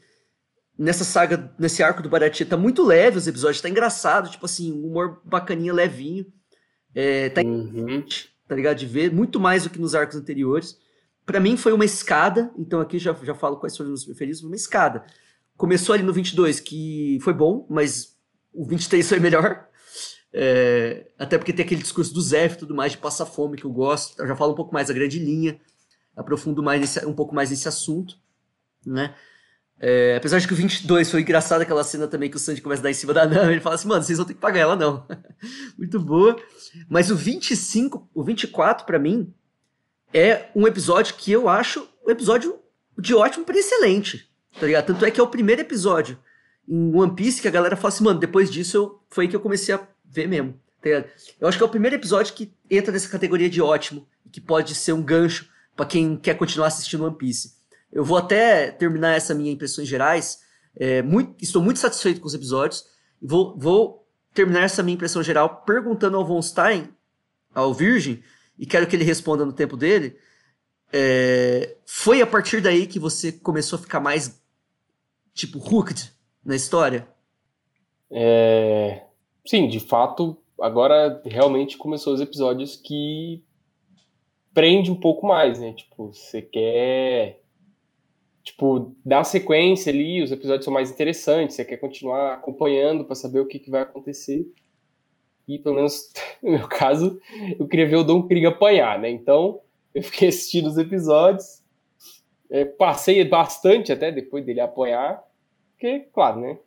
nessa saga, nesse arco do Baratie, tá muito leve os episódios, tá engraçado, tipo assim, um humor bacaninha, levinho. É, tá, Uhum. tá ligado? De ver, muito mais do que nos arcos anteriores. Pra mim foi uma escada, então aqui já, já falo quais foram os meus preferidos, uma escada. Começou ali no 22, que foi bom, mas o 23 foi melhor. É, até porque tem aquele discurso do Zef e tudo mais, de passar fome, que eu gosto. Eu já falo um pouco mais da grande linha, aprofundo mais nesse- um pouco mais nesse assunto, né? É, apesar de que o 22 foi engraçado aquela cena também que o Sanji começa a dar em cima da Nami, ele fala assim, mano, vocês vão ter que pagar ela não. [LAUGHS] Muito boa. Mas o 25, o 24 pra mim é um episódio que eu acho um episódio de ótimo pra excelente, tá ligado? Tanto é que é o primeiro episódio em One Piece que a galera fala assim, mano, depois disso eu, foi que eu comecei a ver mesmo, tá ligado? Eu acho que é o primeiro episódio que entra nessa categoria de ótimo, que pode ser um gancho pra quem quer continuar assistindo One Piece. Eu vou até terminar essa minha impressões gerais. é, muito- estou muito satisfeito com os episódios. Vou, vou terminar essa minha impressão geral perguntando ao Von Stein, ao Virgem, e quero que ele responda no tempo dele. é, foi a partir daí que você começou a ficar mais, tipo, hooked na história? É, sim, de fato, agora realmente começou os episódios que prende um pouco mais, né? Tipo, você quer tipo, dar sequência ali, os episódios são mais interessantes, você quer continuar acompanhando para saber o que, que, vai acontecer. E pelo menos [LAUGHS] no meu caso, eu queria ver o Don Krieg apanhar, né? Então, eu fiquei assistindo os episódios, é, passei bastante até depois dele apanhar, porque, claro, né?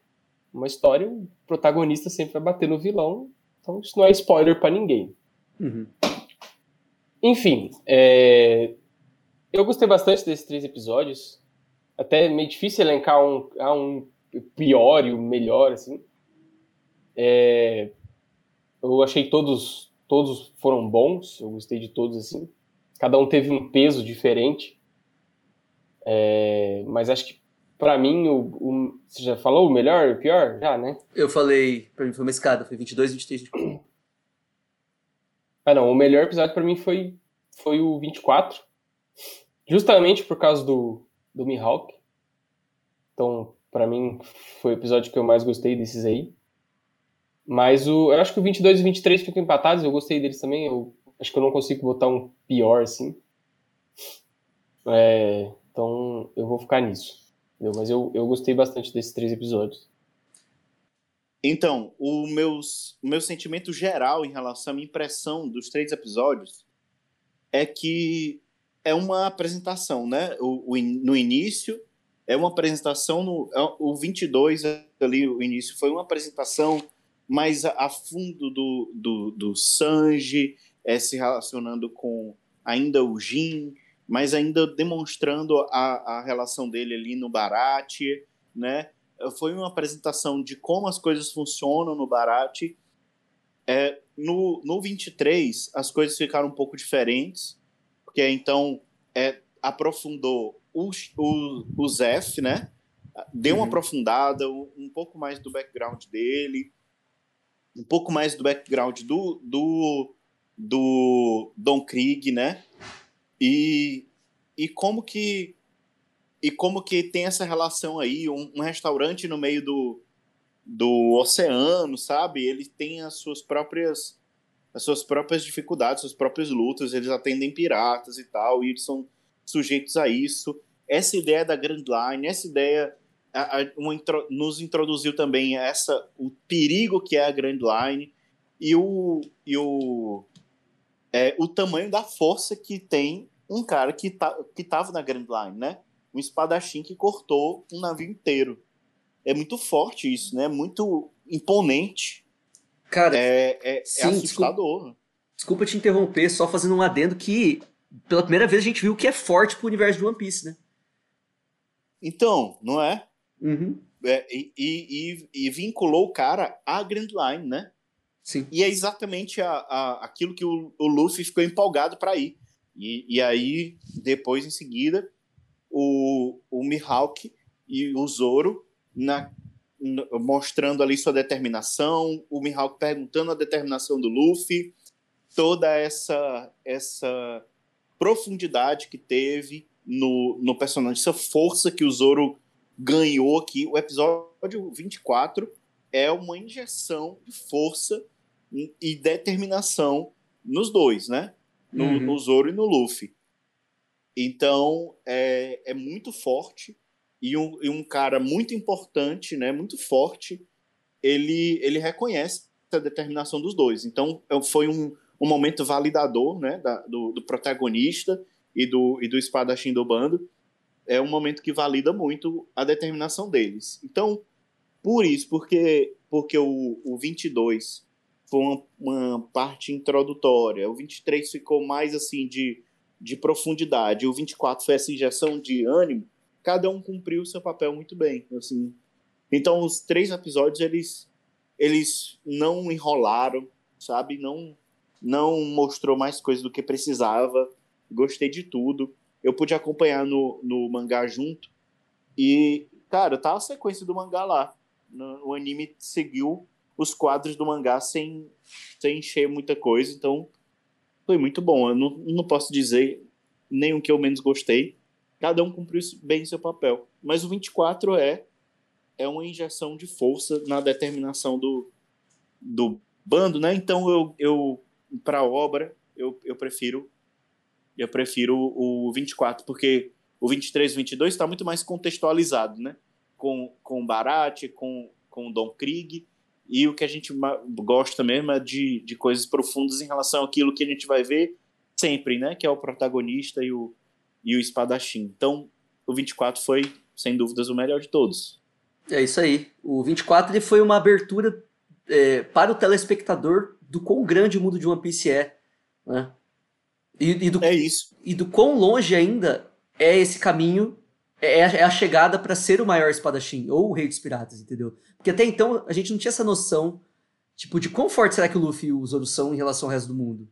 Uma história, o protagonista sempre vai bater no vilão, então isso não é spoiler para ninguém. Uhum. Enfim, é... eu gostei bastante desses três episódios. Até meio difícil elencar um, ah, um pior e o melhor, assim. É... Eu achei todos todos foram bons, eu gostei de todos, assim. Cada um teve um peso diferente. É... Mas acho que para mim, o, o, você já falou o melhor e o pior? Já, né? Eu falei, pra mim foi uma escada, foi 22, 23, Ah, não, o melhor episódio para mim foi, foi o 24. Justamente por causa do, do Mihawk. Então, para mim, foi o episódio que eu mais gostei desses aí. Mas o, eu acho que o 22 e o 23 ficam empatados, eu gostei deles também. Eu acho que eu não consigo botar um pior assim. É, então, eu vou ficar nisso. Entendeu? Mas eu, eu gostei bastante desses três episódios. Então, o, meus, o meu sentimento geral em relação à minha impressão dos três episódios é que é uma apresentação, né? O, o no início, é uma apresentação, no, é, o 22 ali, o início, foi uma apresentação mais a, a fundo do, do, do Sanji, é, se relacionando com ainda o Jin, mas ainda demonstrando a, a relação dele ali no Barate, né? Foi uma apresentação de como as coisas funcionam no Barate. É, no, no 23, as coisas ficaram um pouco diferentes, porque então é, aprofundou o, o, o Zef, né? Deu uma uhum. aprofundada, um, um pouco mais do background dele, um pouco mais do background do, do, do Don Krieg, né? E, e como que e como que tem essa relação aí, um, um restaurante no meio do, do oceano, sabe? Ele tem as suas próprias as suas próprias dificuldades, suas próprias lutas, eles atendem piratas e tal, e eles são sujeitos a isso. Essa ideia da Grand Line, essa ideia a, a, uma, nos introduziu também essa o perigo que é a Grand Line e o, e o, é, o tamanho da força que tem um cara que, tá, que tava na Grand Line, né? Um espadachim que cortou um navio inteiro. É muito forte isso, né? Muito imponente. Cara, é, é, é sim, é assustador. Desculpa, desculpa, te interromper, só fazendo um adendo que pela primeira vez a gente viu o que é forte pro universo de One Piece, né? Então, não é? Uhum. é e, e, e, vinculou o cara à Grand Line, né? Sim. E é exatamente a, a, aquilo que o, o Luffy ficou empolgado para ir. E, e aí, depois, em seguida, o, o Mihawk e o Zoro na, mostrando ali sua determinação, o Mihawk perguntando a determinação do Luffy, toda essa essa profundidade que teve no, no personagem, essa força que o Zoro ganhou aqui. O episódio 24 é uma injeção de força e determinação nos dois, né? no, uhum. no Zoro e no Luffy. Então, é, é muito forte e um, e um cara muito importante, né, muito forte, ele, ele reconhece a determinação dos dois. Então, foi um, um momento validador né, da, do, do, protagonista e do, e do espadachim do bando. É um momento que valida muito a determinação deles. Então, por isso, porque, porque o, o 22 foi uma, uma parte introdutória. O 23 ficou mais assim de, de profundidade. O 24 foi essa injeção de ânimo. Cada um cumpriu o seu papel muito bem. Assim. Então, os três episódios, eles, eles não enrolaram, sabe? Não, não mostrou mais coisa do que precisava. Gostei de tudo. Eu pude acompanhar no, no mangá junto. E, cara, tá a sequência do mangá lá. No, o anime seguiu os quadros do mangá sem, sem encher muita coisa, então foi muito bom. Eu não, não posso dizer o que eu menos gostei. Cada um cumpriu bem seu papel. Mas o 24 é é uma injeção de força na determinação do, do bando, né? Então eu, eu para a obra, eu, eu prefiro eu prefiro o 24, porque o 23 e 22 está muito mais contextualizado, né? Com, com Barat, com, com o Dom Krieg, e o que a gente gosta mesmo é de, de coisas profundas em relação àquilo que a gente vai ver sempre, né? Que é o protagonista e o, e o espadachim. Então, o 24 foi, sem dúvidas, o melhor de todos. É isso aí. O 24 ele foi uma abertura é, para o telespectador do quão grande o mundo de One Piece é. Né? E, e do, é isso. E do quão longe ainda é esse caminho, é, é a chegada para ser o maior espadachim, ou o rei dos piratas, entendeu? Porque até então a gente não tinha essa noção, tipo, de quão forte será que o Luffy e o Zoro são em relação ao resto do mundo.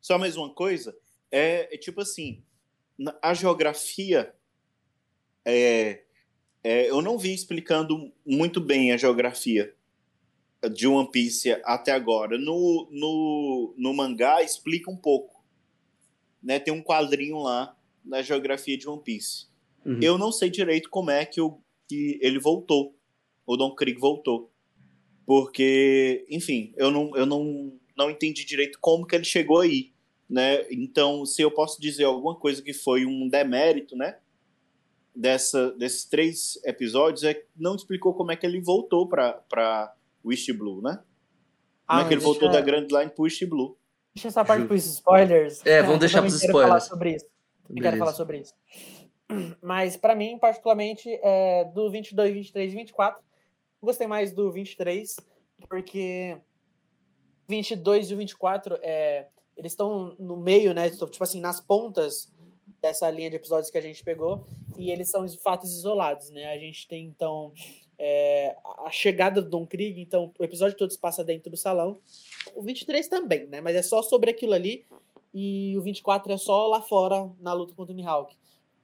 Só mais uma coisa, é, é tipo assim, a geografia é, é, eu não vi explicando muito bem a geografia de One Piece até agora. No, no, no mangá explica um pouco. Né? Tem um quadrinho lá na geografia de One Piece. Uhum. Eu não sei direito como é que, o, que ele voltou. O Don Krieg voltou. Porque, enfim, eu não, eu não, não entendi direito como que ele chegou aí. Né? Então, se eu posso dizer alguma coisa que foi um demérito, né? Dessa, desses três episódios, é que não explicou como é que ele voltou para Wish Blue, né? Como ah, é que ele voltou da Grand Line pro Wish Blue. Deixa essa parte pros spoilers. É, vamos deixar pros spoilers. Falar sobre isso. Eu quero falar sobre isso. Mas para mim, particularmente, é, do 22, 23 e 24, gostei mais do 23, porque 22 e o 24, é, eles estão no meio, né? Tipo assim, nas pontas dessa linha de episódios que a gente pegou, e eles são fatos isolados, né? A gente tem, então, é, a chegada do Don Krieg, então o episódio todo se passa dentro do salão. O 23 também, né? Mas é só sobre aquilo ali. E o 24 é só lá fora na luta contra o Mihawk.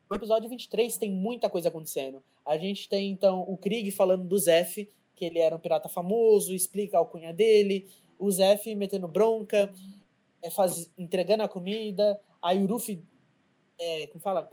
No episódio 23 tem muita coisa acontecendo. A gente tem então o Krieg falando do Zef, que ele era um pirata famoso, explica a alcunha dele. O Zef metendo bronca, é, faz, entregando a comida. Aí o Ruffy, é, como fala?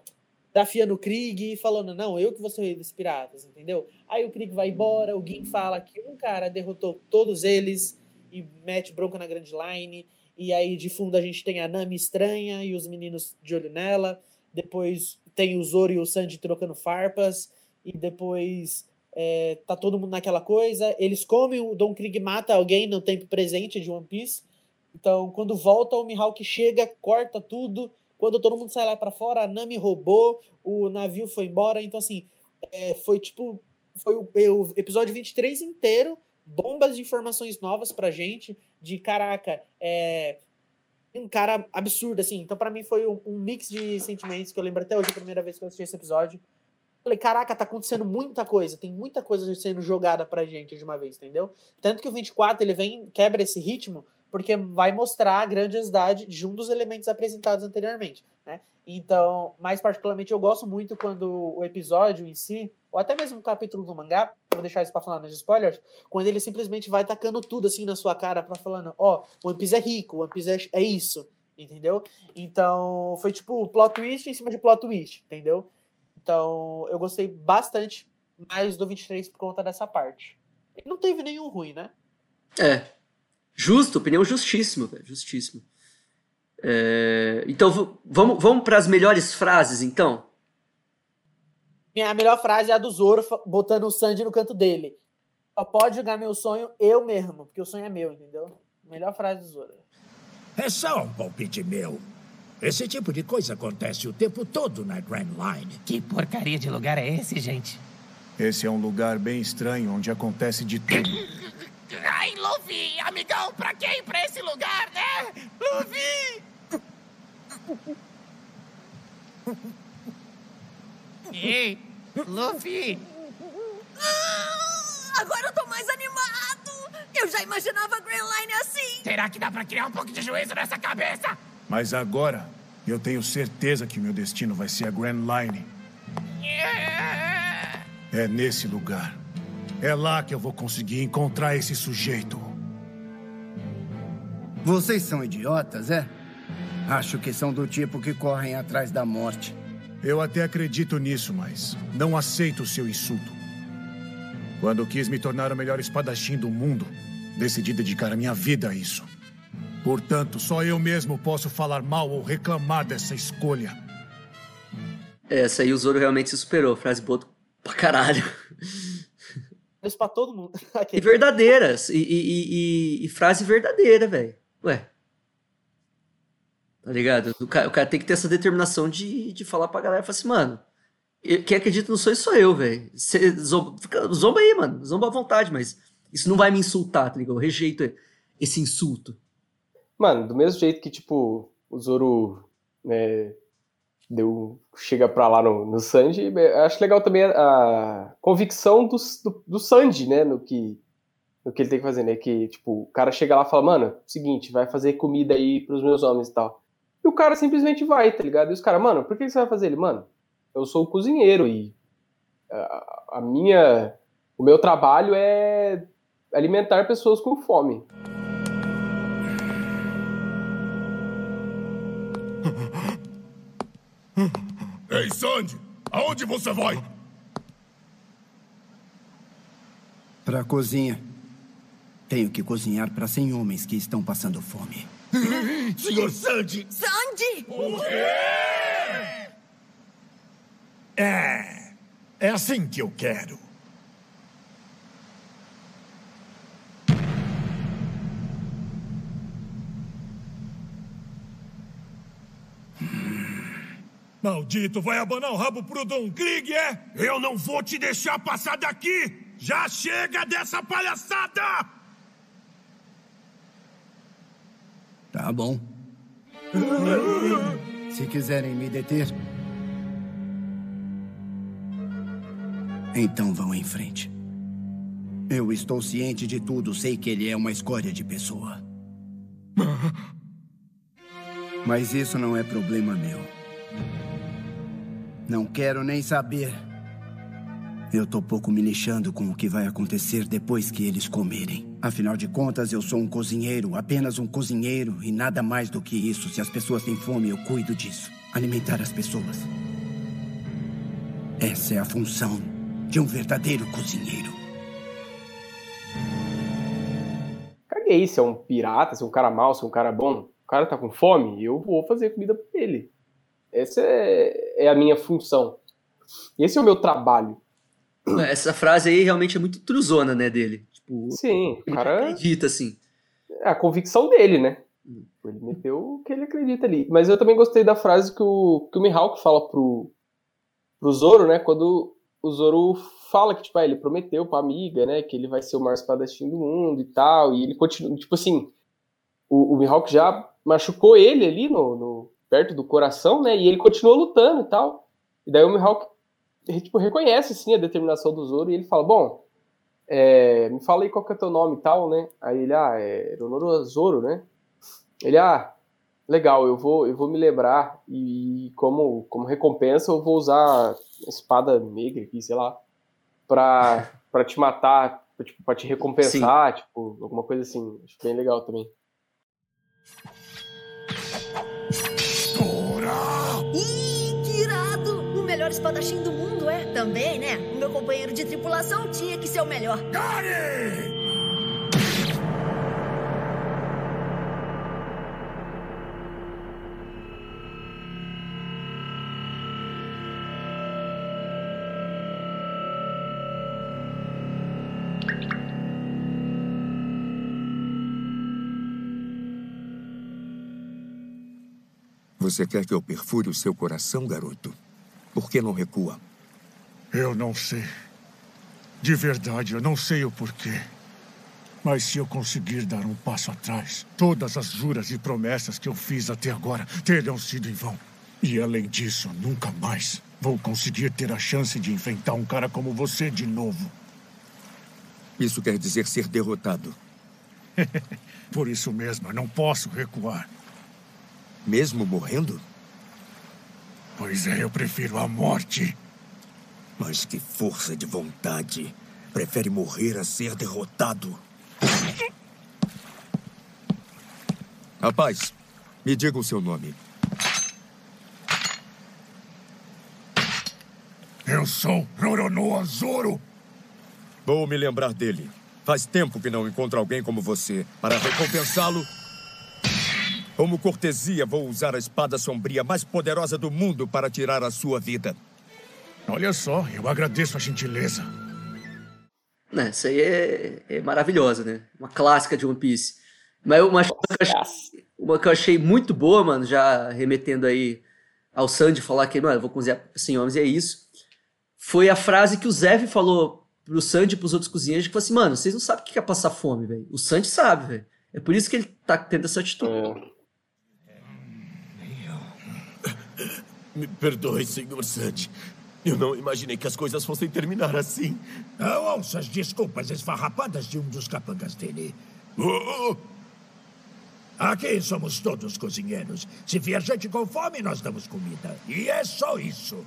desafiando o Krieg falando, não, eu que vou rei dos piratas, entendeu? Aí o Krieg vai embora, o Gin fala que um cara derrotou todos eles e mete bronca na Grand Line, e aí de fundo a gente tem a Nami estranha e os meninos de olho nela, depois tem o Zoro e o Sanji trocando farpas, e depois é, tá todo mundo naquela coisa, eles comem, o Don Krieg mata alguém no tempo presente de One Piece, então quando volta o Mihawk chega, corta tudo, quando todo mundo sai lá para fora, a Nami roubou, o navio foi embora. Então, assim, é, foi tipo. Foi o, o, episódio 23 inteiro, bombas de informações novas pra gente, de caraca, é. Um cara absurdo, assim. Então, para mim, foi um, um, mix de sentimentos que eu lembro até hoje, a primeira vez que eu assisti esse episódio. Falei, caraca, tá acontecendo muita coisa, tem muita coisa sendo jogada pra gente de uma vez, entendeu? Tanto que o 24 ele vem, quebra esse ritmo porque vai mostrar a grandiosidade de um dos elementos apresentados anteriormente, né? Então, mais particularmente, eu gosto muito quando o episódio em si, ou até mesmo o capítulo do mangá, vou deixar isso para falar nos spoilers, quando ele simplesmente vai tacando tudo assim na sua cara para falando, ó, oh, o One Piece é rico, o One Piece é, é isso, entendeu? Então, foi tipo plot twist em cima de plot twist, entendeu? Então, eu gostei bastante mais do 23 por conta dessa parte. Não teve nenhum ruim, né? É, Justo, opinião justíssima, velho, justíssima. É, então, vamos, vamos para as melhores frases, então? A melhor frase é a do Zoro botando o Sandy no canto dele. Só pode jogar meu sonho eu mesmo, porque o sonho é meu, entendeu? Melhor frase do Zoro. É só um palpite meu. Esse tipo de coisa acontece o tempo todo na Grand Line. Que porcaria de lugar é esse, gente? Esse é um lugar bem estranho onde acontece de tudo. [LAUGHS] Ai, Luffy, amigão, pra quem? Pra esse lugar, né? Luffy! Ei, Luffy! Ah, agora eu tô mais animado! Eu já imaginava a Grand Line assim! Será que dá pra criar um pouco de juízo nessa cabeça? Mas agora, eu tenho certeza que meu destino vai ser a Grand Line. É nesse lugar. É lá que eu vou conseguir encontrar esse sujeito. Vocês são idiotas, é? Acho que são do tipo que correm atrás da morte. Eu até acredito nisso, mas não aceito o seu insulto. Quando quis me tornar o melhor espadachim do mundo, decidi dedicar a minha vida a isso. Portanto, só eu mesmo posso falar mal ou reclamar dessa escolha. Essa aí o Zoro realmente se superou. Frase boa pra caralho. Isso pra todo mundo. [LAUGHS] E verdadeiras. E, e, e- e frase verdadeira, velho. Ué. Tá ligado? O cara, o cara tem que ter essa determinação de, de falar pra galera. Falar assim, mano, quem acredita no sonho sou eu, velho. Zomba, fica- zomba aí, mano. Zomba à vontade, mas isso não vai me insultar, tá ligado? Eu rejeito esse insulto. Mano, do mesmo jeito que, tipo, o Zoro né, deu, chega pra lá no, no Sanji, acho legal também a, a convicção do, do, do Sanji, né, no que, no que ele tem que fazer, né, que, tipo, o cara chega lá e fala, mano, seguinte, vai fazer comida aí pros meus homens e tal. E o cara simplesmente vai, tá ligado? E os caras, mano, por que você vai fazer ele? Mano, eu sou o cozinheiro e a, a minha, o meu trabalho é alimentar pessoas com fome. Ei, Sandy! Aonde você vai? Pra cozinha. Tenho que cozinhar para 100 homens que estão passando fome. [LAUGHS] Senhor Sandy! Sandy! É. É assim que eu quero. Maldito, vai abanar o rabo pro Don Krieg, é? Eu não vou te deixar passar daqui! Já chega dessa palhaçada! Tá bom. Se quiserem me deter, então vão em frente. Eu estou ciente de tudo, sei que ele é uma escória de pessoa. [LAUGHS] Mas isso não é problema meu. Não quero nem saber. Eu tô pouco me lixando com o que vai acontecer depois que eles comerem. Afinal de contas, eu sou um cozinheiro, apenas um cozinheiro e nada mais do que isso. Se as pessoas têm fome, eu cuido disso. Alimentar as pessoas. Essa é a função de um verdadeiro cozinheiro. Caguei se é um pirata, se é um cara mau, se é um cara bom. O cara tá com fome, eu vou fazer comida pra ele. Essa é, é a minha função. Esse é o meu trabalho. Essa frase aí realmente é muito truzona, né, dele. Tipo, Sim, o cara. acredita, assim. É a convicção dele, né? Ele meteu o que ele acredita ali. Mas eu também gostei da frase que o, que o Mihawk fala pro, pro Zoro, né? Quando o Zoro fala que, tipo, ah, ele prometeu pra amiga, né? Que ele vai ser o maior espadachim do mundo e tal. E ele continua, tipo assim, o, o Mihawk já machucou ele ali no, no- perto do coração, né? E ele continuou lutando e tal. E daí o Mihawk, tipo, reconhece, assim, a determinação do Zoro e ele fala, bom, é, me fala aí qual que é o teu nome e tal, né? Aí ele, ah, é Ronoro Zoro, né? Ele, ah, legal, eu vou, eu vou me lembrar e como, como recompensa eu vou usar a espada negra aqui, sei lá, pra, [LAUGHS] pra te matar, pra, tipo, pra te recompensar, tipo, alguma coisa assim. Acho bem legal também. Melhor espadachim do mundo é também, né? O meu companheiro de tripulação tinha que ser o melhor. Você quer que eu perfure o seu coração, garoto? Por que não recua? Eu não sei. De verdade, eu não sei o porquê. Mas se eu conseguir dar um passo atrás, todas as juras e promessas que eu fiz até agora terão sido em vão. E além disso, nunca mais vou conseguir ter a chance de enfrentar um cara como você de novo. Isso quer dizer ser derrotado. [LAUGHS] Por isso mesmo, eu não posso recuar. Mesmo morrendo? Pois é, eu prefiro a morte. Mas que força de vontade. Prefere morrer a ser derrotado. Rapaz, me diga o seu nome. Eu sou Roronoa Zoro. Vou me lembrar dele. Faz tempo que não encontro alguém como você. Para recompensá-lo, como cortesia, vou usar a espada sombria mais poderosa do mundo para tirar a sua vida. Olha só, eu agradeço a gentileza. Né, isso aí é, é maravilhosa, né? Uma clássica de One Piece. Mas uma, uma, que eu achei, uma que eu achei muito boa, mano, já remetendo aí ao Sandy falar que, mano, eu vou cozinhar sem homens e é isso. Foi a frase que o Zev falou pro Sandy e pros outros cozinheiros, que falou assim, mano, vocês não sabem o que é passar fome, velho. O Sandy sabe, velho. É por isso que ele tá tendo essa atitude. Me perdoe, senhor Sandy. Eu não imaginei que as coisas fossem terminar assim. Não ouça as desculpas esfarrapadas de um dos capangas dele. Oh, Aqui somos todos cozinheiros. Se vier gente com fome, nós damos comida. E é só isso.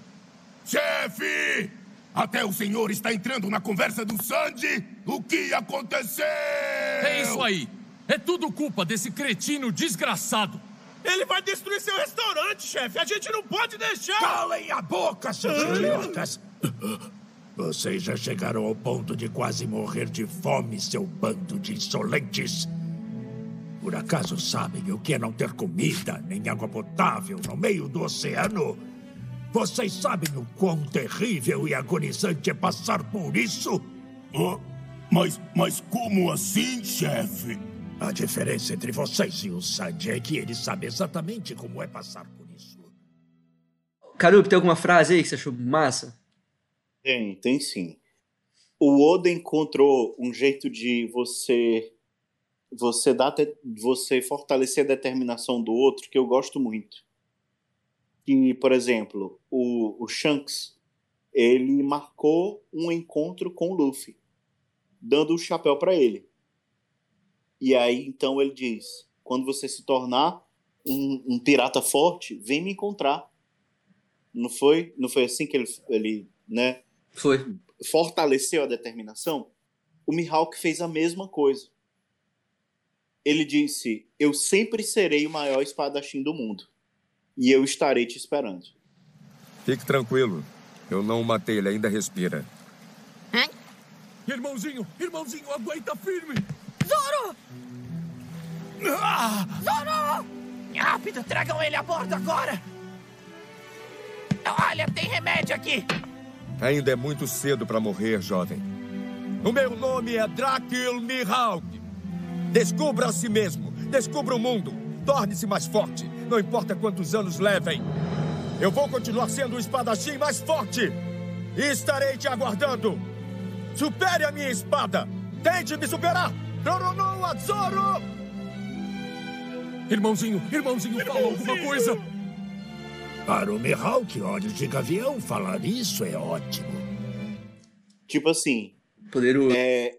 Chefe! Até o senhor está entrando na conversa do Sandy? O que aconteceu? É isso aí. É tudo culpa desse cretino desgraçado. Ele vai destruir seu restaurante, chefe. A gente não pode deixar. Calem a boca, seus idiotas. Vocês já chegaram ao ponto de quase morrer de fome, seu bando de insolentes. Por acaso sabem o que é não ter comida nem água potável no meio do oceano? Vocês sabem o quão terrível e agonizante é passar por isso? mas, mas como assim, chefe? A diferença entre vocês e o Sandy é que ele sabe exatamente como é passar por isso. Carup, tem alguma frase aí que você achou massa? Tem, tem sim. O Oda encontrou um jeito de você você dar te- você fortalecer a determinação do outro que eu gosto muito. Que, por exemplo, o, o Shanks ele marcou um encontro com o Luffy, dando o chapéu para ele. E aí então ele diz: quando você se tornar um, um pirata forte, vem me encontrar. Não foi? Não foi assim que ele, ele né? Foi. Fortaleceu a determinação. O Mihawk fez a mesma coisa. Ele disse: Eu sempre serei o maior espadachim do mundo. E eu estarei te esperando. Fique tranquilo. Eu não o matei, ele ainda respira. Irmãozinho, irmãozinho, aguenta firme. Zoro! Ah! Zoro! Rápido, tragam ele a bordo agora! Olha, tem remédio aqui! Ainda é muito cedo para morrer, jovem. O meu nome é Drakil Mihawk. Descubra a si mesmo. Descubra o mundo. Torne-se mais forte. Não importa quantos anos levem. Eu vou continuar sendo o espadachim mais forte. E estarei te aguardando. Supere a minha espada. Tente me superar. Roronoa Zoro! Irmãozinho, irmãozinho, fala alguma coisa. Para o Mihawk, olhos de gavião, falar isso é ótimo. Tipo assim. Poderoso. É,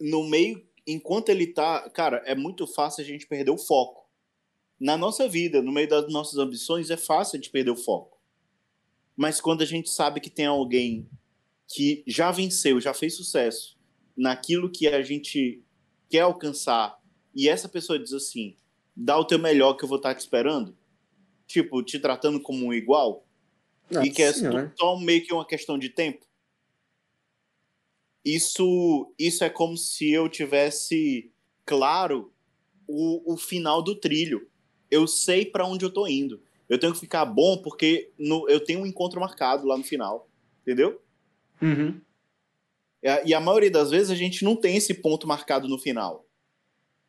no meio, enquanto ele tá. Cara, é muito fácil a gente perder o foco. Na nossa vida, no meio das nossas ambições, é fácil a gente perder o foco. Mas quando a gente sabe que tem alguém que já venceu, já fez sucesso naquilo que a gente quer alcançar, e essa pessoa diz assim: dá o teu melhor que eu vou estar te esperando, tipo, te tratando como um igual, Nossa e que é Senhora. só meio que uma questão de tempo. Isso, isso é como se eu tivesse claro o, o final do trilho. Eu sei para onde eu tô indo. Eu tenho que ficar bom porque no, eu tenho um encontro marcado lá no final. Entendeu? Uhum. E a, e a maioria das vezes a gente não tem esse ponto marcado no final.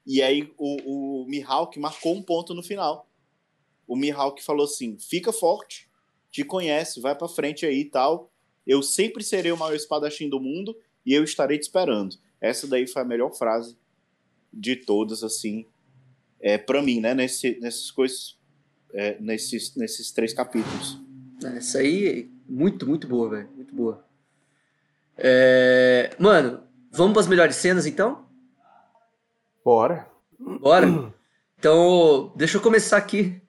E aí o, o Mihawk marcou um ponto no final. O Mihawk falou assim: fica forte, te conhece, vai pra frente aí e tal. Eu sempre serei o maior espadachim do mundo e eu estarei te esperando. Essa daí foi a melhor frase de todas, assim, é, para mim, né? Nesse, nessas coisas, é, nesses, nesses três capítulos. Essa aí, muito, muito boa, velho. Muito boa. É, Mano, vamos pras melhores cenas então? Bora. Bora? Então, deixa eu começar aqui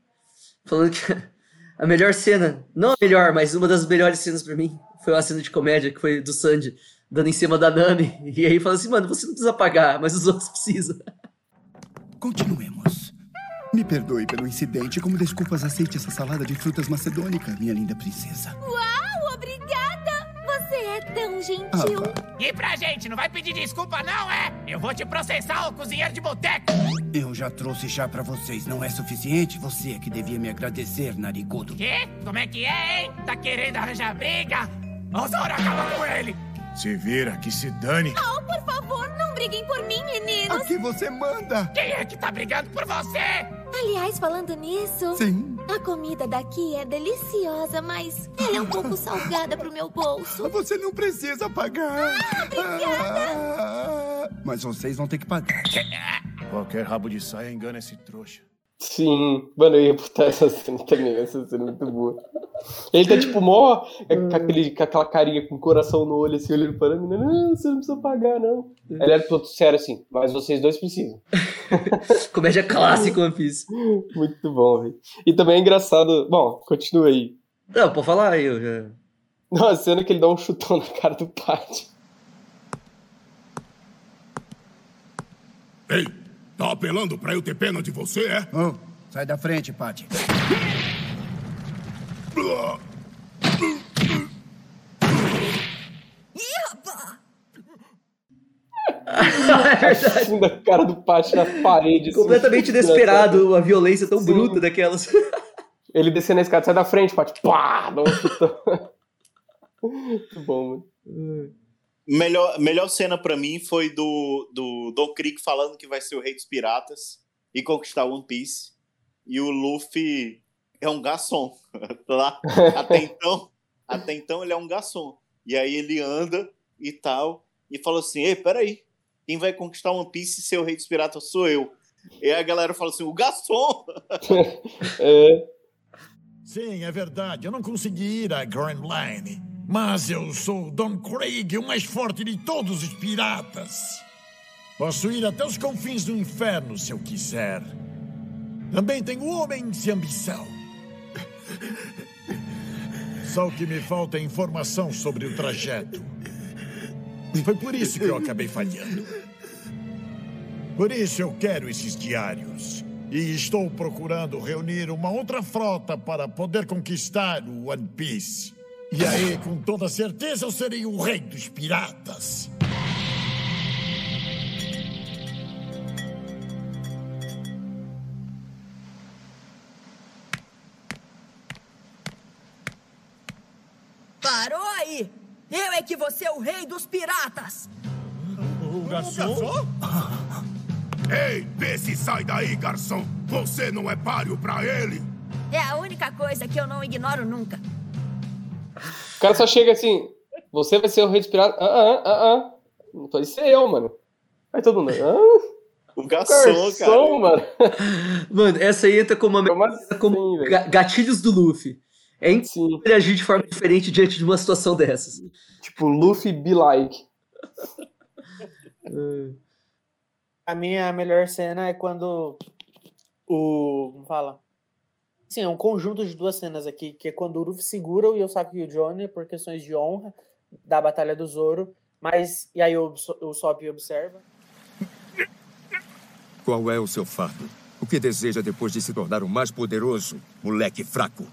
falando que [LAUGHS] a melhor cena, não a melhor, mas uma das melhores cenas pra mim, foi uma cena de comédia que foi do Sandy dando em cima da Nami. E aí fala assim, mano, você não precisa pagar, mas os outros precisam. Continuemos. Me perdoe pelo incidente. Como desculpas, aceite essa salada de frutas macedônica, minha linda princesa. Uau! Você é tão gentil. E pra gente, não vai pedir desculpa não, é? Eu vou te processar, ô cozinheiro de boteco. Eu já trouxe chá pra vocês. Não é suficiente? Você é que devia me agradecer, narigudo. Quê? Como é que é, hein? Tá querendo arranjar briga? Ô, Zoro, acaba com ele. Se vira, que se dane. Oh, por favor, não briguem por mim, meninos. Aqui você manda. Quem é que tá brigando por você? Aliás, falando nisso... Sim. A comida daqui é deliciosa, mas ela é um pouco salgada pro meu bolso. [LAUGHS] Você não precisa pagar. Ah, obrigada. Ah, mas vocês vão ter que pagar. Qualquer rabo de saia engana esse trouxa. Sim, mano, eu ia botar [LAUGHS] essa cena também, essa cena é muito boa. Ele tá tipo mó, é, com, aquele, com aquela carinha com o coração no olho, assim, olhando para mim, não, você não precisa pagar, não. Ele era todo sério assim, mas vocês dois precisam. [LAUGHS] Comédia clássica, One Piece. Muito bom, velho. E também é engraçado, bom, continua aí. Não, pode falar aí, eu já... Não, a cena que ele dá um chutão na cara do Pat. Ei, tá apelando pra eu ter pena de você, é? Oh, sai da frente, Patty. Afunda a cara do Pat na parede. assim, Completamente chutando a inesperado, a violência tão Sim. bruta daquelas. [LAUGHS] Ele descendo a escada, sai da frente, Pat. Pá! Dá um chutão. [LAUGHS] Muito bom, mano. Melhor, melhor cena pra mim foi do, do Don Krieg falando que vai ser o rei dos piratas e conquistar One Piece. E o Luffy é um garçom. [LAUGHS] Lá, até então, até então ele é um garçom. E aí ele anda e tal, e fala assim: Ei, peraí, quem vai conquistar One Piece e ser o rei dos piratas sou eu. E aí a galera fala assim: o garçom! [LAUGHS] É. Sim, é verdade. Eu não consegui ir a Grand Line. Mas eu sou Don Craig, o mais forte de todos os piratas. Posso ir até os confins do inferno se eu quiser. Também tenho homens e ambição. Só o que me falta é informação sobre o trajeto. Foi por isso que eu acabei falhando. Por isso eu quero esses diários. E estou procurando reunir uma outra frota para poder conquistar o One Piece. E aí, com toda certeza, eu serei o rei dos piratas. Parou aí! Eu é que vou ser o rei dos piratas! O garçom? [LAUGHS] Ei, vê se sai daí, garçom. Você não é páreo pra ele. É a única coisa que eu não ignoro nunca. O cara só chega assim, você vai ser o rei piratas. Ah, ah, ah, ah. Não pode ser eu, mano. Aí todo mundo. Ah, o garçom, mano. [LAUGHS] Mano, essa aí entra como, uma, assim, como ga- gatilhos do Luffy. É impossível agir de forma diferente diante de uma situação dessas. Tipo, Luffy be like. [LAUGHS] A minha melhor cena é quando o. Como fala? Sim, é um conjunto de duas cenas aqui, que é quando o Luffy segura o Yosaki e o Johnny por questões de honra da Batalha do Zoro, mas. E aí o, o Sop observa. Qual é o seu fardo? O que deseja depois de se tornar o mais poderoso, moleque fraco?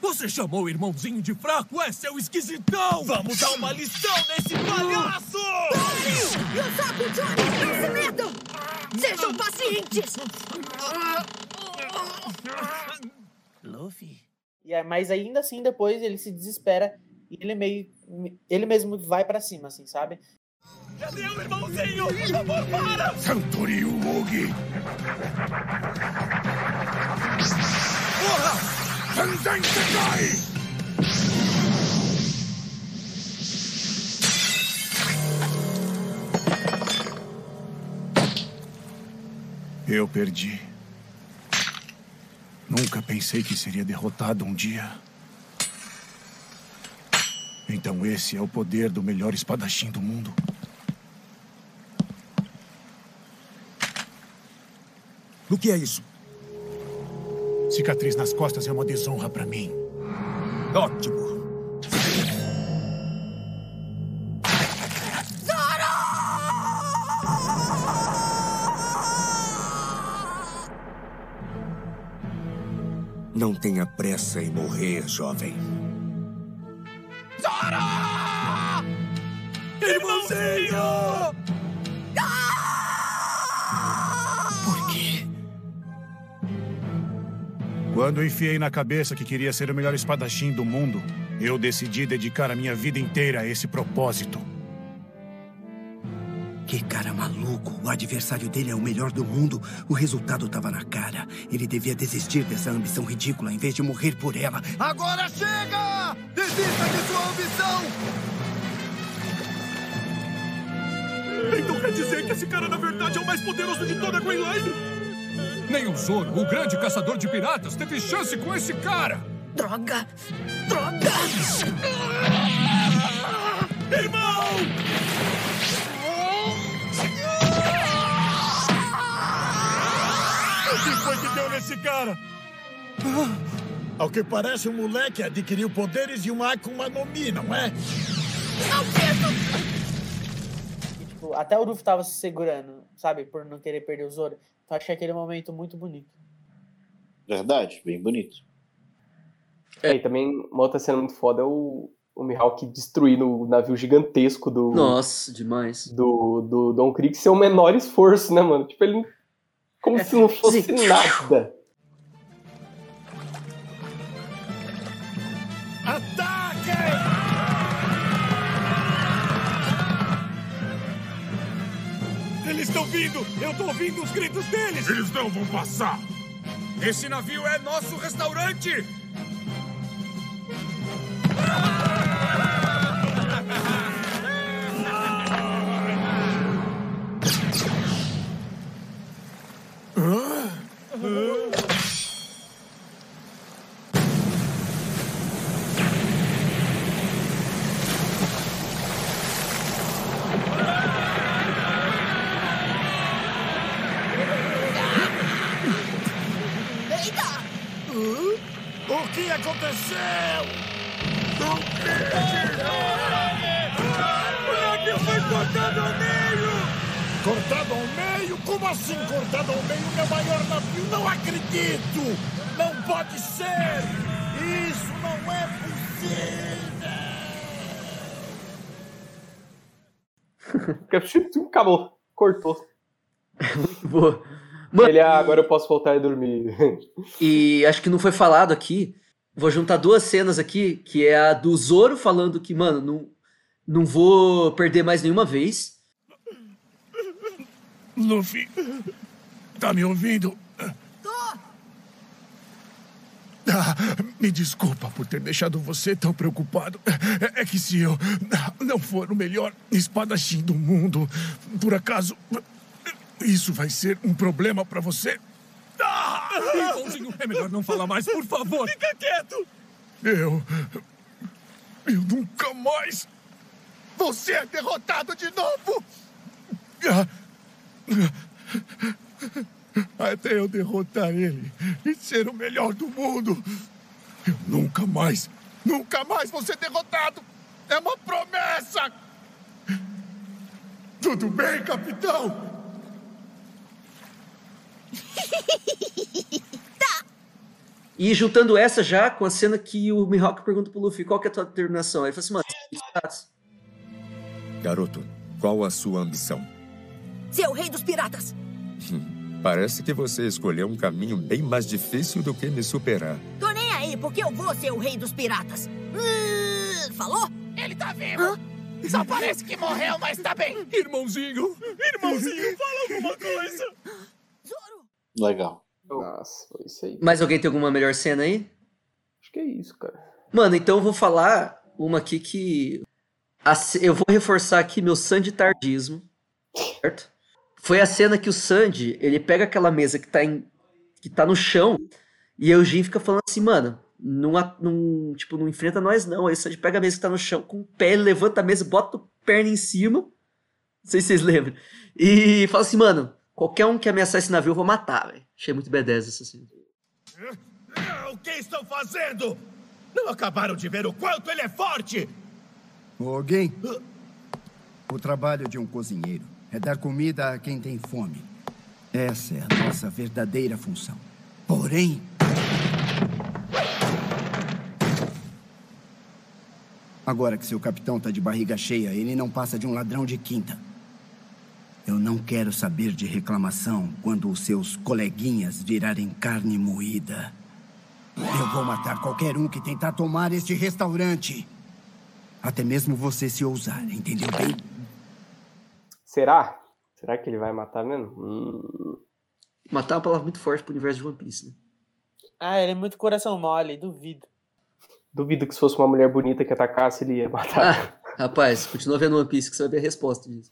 Você chamou o irmãozinho de fraco, é seu esquisitão! Vamos dar uma lição nesse palhaço! E o sapo Johnny, não se metam! Sejam pacientes! Luffy. E é, mas ainda assim, depois ele se desespera e ele meio. Ele mesmo vai pra cima, assim, sabe? Cadê o irmãozinho? Por favor, para! Santorio Mugi! Porra! Tenzin Sekai! Eu perdi. Nunca pensei que seria derrotado um dia. Então esse é o poder do melhor espadachim do mundo. O que é isso? Cicatriz nas costas é uma desonra pra mim. Ótimo. Não tenha pressa em morrer, jovem. Zora! Irmãozinho! Ah! Por quê? Quando enfiei na cabeça que queria ser o melhor espadachim do mundo, eu decidi dedicar a minha vida inteira a esse propósito. Que cara maluco. O adversário dele é o melhor do mundo. O resultado estava na cara. Ele devia desistir dessa ambição ridícula em vez de morrer por ela. Agora chega! Desista de sua ambição! Então quer dizer que esse cara, na verdade, é o mais poderoso de toda a Green Line? Nem o Zoro, o grande caçador de piratas, teve chance com esse cara! Droga! Droga! Irmão! Deu nesse cara? Ao que parece, o moleque adquiriu poderes de uma Akuma no Mi, não é? Tipo, até o Luffy tava se segurando, sabe? Por não querer perder o Zoro. Então achei aquele momento muito bonito. Verdade, bem bonito. É, e também uma outra cena muito foda é o, o Mihawk destruindo o navio gigantesco do. Nossa, demais. Do, do Don Krieg sem o menor esforço, né, mano? Tipo, ele. Como se não fosse nada. Eles estão vindo! Eu tô ouvindo os gritos deles! Eles não vão passar! Esse navio é nosso restaurante! Eita! Huh? Acabou. Cortou. [LAUGHS] Boa. Mano, Ele, ah, agora eu posso voltar e dormir. [LAUGHS] E acho que não foi falado aqui. Vou juntar duas cenas aqui, que é a do Zoro falando que, mano, não, não vou perder mais nenhuma vez. Luffy, tá me ouvindo? Ah, me desculpa por ter deixado você tão preocupado. É, é que se eu não for o melhor espadachim do mundo, por acaso, isso vai ser um problema pra você? Irmãozinho, é melhor não falar mais, por favor! Fica quieto! Eu. Eu nunca mais. Você é derrotado de novo! Até eu derrotar ele e ser o melhor do mundo. Eu nunca mais, nunca mais vou ser derrotado. É uma promessa! Tudo bem, capitão? [LAUGHS] E juntando essa já com a cena que o Mihawk pergunta pro Luffy qual que é a tua determinação. Aí ele fala assim, mano. Garoto, qual a sua ambição? Ser o rei dos piratas! [LAUGHS] Parece que você escolheu um caminho bem mais difícil do que me superar. Tô nem aí, porque eu vou ser o rei dos piratas. Hum, falou? Ele tá vivo! Só parece que morreu, mas tá bem! Irmãozinho! Irmãozinho, fala alguma coisa! Legal. Nossa, foi isso aí. Mais alguém tem alguma melhor cena aí? Acho que é isso, cara. Mano, então eu vou falar uma aqui que. eu vou reforçar aqui meu Sandy tardismo. Certo? Foi a cena que o Sandy, ele pega aquela mesa que tá, em, que tá no chão e aí o Jin fica falando assim, mano, não, não, tipo, não enfrenta nós não. Aí o Sandy pega a mesa que tá no chão com o pé, levanta a mesa, bota a perna em cima. Não sei se vocês lembram. E fala assim, mano, qualquer um que ameaçar esse navio eu vou matar, velho. Achei muito B10 essa cena. O que estão fazendo? Não acabaram de ver o quanto ele é forte? Alguém? O trabalho de um cozinheiro é dar comida a quem tem fome. Essa é a nossa verdadeira função. Porém. Agora que seu capitão tá de barriga cheia, ele não passa de um ladrão de quinta. Eu não quero saber de reclamação quando os seus coleguinhas virarem carne moída. Eu vou matar qualquer um que tentar tomar este restaurante. Até mesmo você se ousar, entendeu bem? Será? Será que ele vai matar mesmo? Hum. Matar é uma palavra muito forte pro universo de One Piece, né? Ah, ele é muito coração mole, duvido. Duvido que se fosse uma mulher bonita que atacasse, ele ia matar. Ah, rapaz, continua vendo One Piece que você vai ver a resposta disso.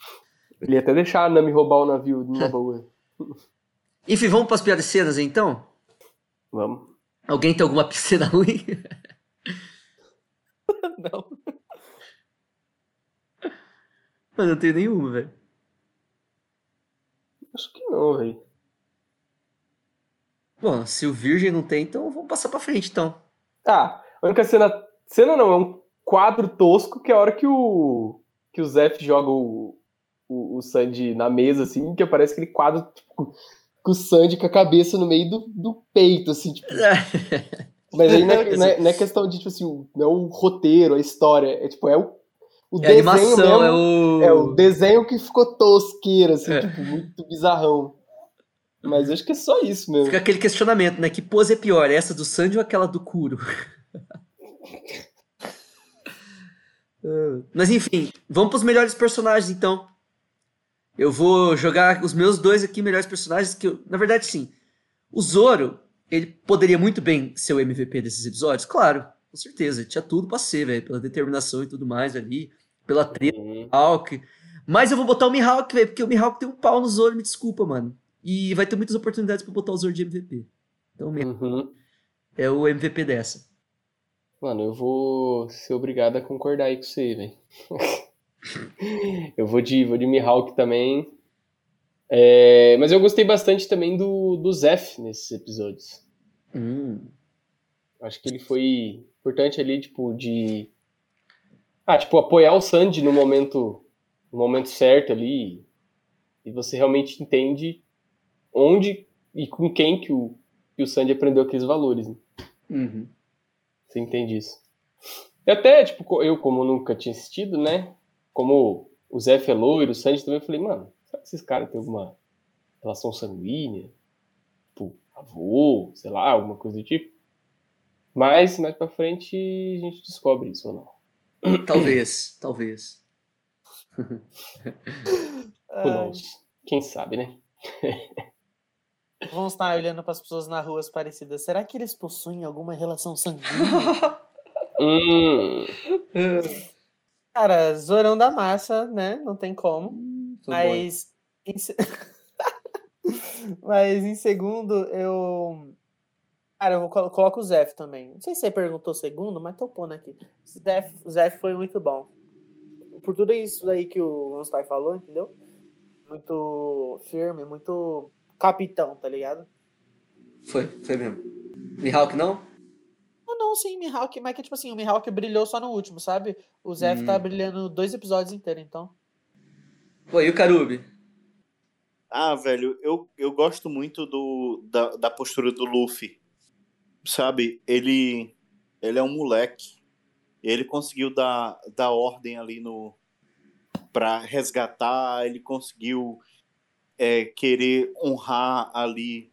Ele ia até deixar a Nami roubar o navio numa [LAUGHS] boa. Enfim, vamos pras piores cenas então? Vamos. Alguém tem alguma cena ruim? [LAUGHS] Não. Mas não tenho nenhuma, velho. Acho que não, velho. Bom, se o Virgem não tem, então vamos passar pra frente, então. Tá, a única cena. Cena não, é um quadro tosco que é a hora que o. que o Zef joga o, o, o Sandy na mesa, assim, que aparece aquele quadro tipo, com o Sandy com a cabeça no meio do, do peito, assim, tipo. [LAUGHS] Mas aí não é, não é- não é questão de, tipo assim, não é o roteiro, a história. É tipo, é o. O É a animação, mesmo, é o- É o desenho que ficou tosqueiro, assim, É. tipo, muito bizarrão. Mas acho que é só isso mesmo. Fica aquele questionamento, né? Que pose é pior, essa do Sandy ou aquela do Kuro? [LAUGHS] Mas enfim, vamos pros melhores personagens então. Eu vou jogar os meus dois aqui melhores personagens que eu, na verdade sim. O Zoro, ele poderia muito bem ser o MVP desses episódios, claro, com certeza, tinha tudo pra ser, velho, pela determinação e tudo mais ali, pela treta do Mihawk. Mas eu vou botar o Mihawk, velho, porque o Mihawk tem um pau no Zoro, me desculpa, mano. E vai ter muitas oportunidades pra botar o Zoro de MVP. Então, mesmo. É o MVP dessa. Mano, eu vou ser obrigado a concordar aí com você, velho. [LAUGHS] eu vou de, vou de Mihawk também. É, mas eu gostei bastante também do, do Zef nesses episódios. Hum. Acho que ele foi importante ali, tipo, de. Ah, tipo, apoiar o Sandy no momento, no momento certo ali. E você realmente entende onde e com quem que o, que o Sandy aprendeu aqueles valores. Né? Uhum. Você entende isso. E até, tipo, eu, como nunca tinha assistido, né? Como o Zé é loiro, o Sandy também, eu falei, mano, será que esses caras têm alguma relação sanguínea? Tipo, avô, sei lá, alguma coisa do tipo? Mas, mais pra frente, a gente descobre isso ou não. Talvez, [COUGHS] talvez. Who knows? Quem sabe, né? Vamos estar olhando para as pessoas na rua parecidas. Será que eles possuem alguma relação sanguínea? [LAUGHS] Hum, Cara, Zorão da massa, né? Não tem como. sou Mas. Em... [LAUGHS] Mas em segundo, eu. Cara, eu vou colo- coloco o Zef também. Não sei se você perguntou segundo, mas tô pondo aqui. Zef, Zef foi muito bom. Por tudo isso aí que o Onstai falou, entendeu? Muito firme, muito capitão, tá ligado? Foi, foi mesmo. Mihawk não? Não, não, sim, Mihawk, mas que tipo assim, o Mihawk brilhou só no último, sabe? O Zef tá Hum. brilhando dois episódios inteiros, então. Pô, e o Karubi? Ah, velho, eu, eu gosto muito do, da, da postura do Luffy. Sabe, ele, ele é um moleque. Ele conseguiu dar, dar ordem ali no para resgatar, ele conseguiu é, querer honrar ali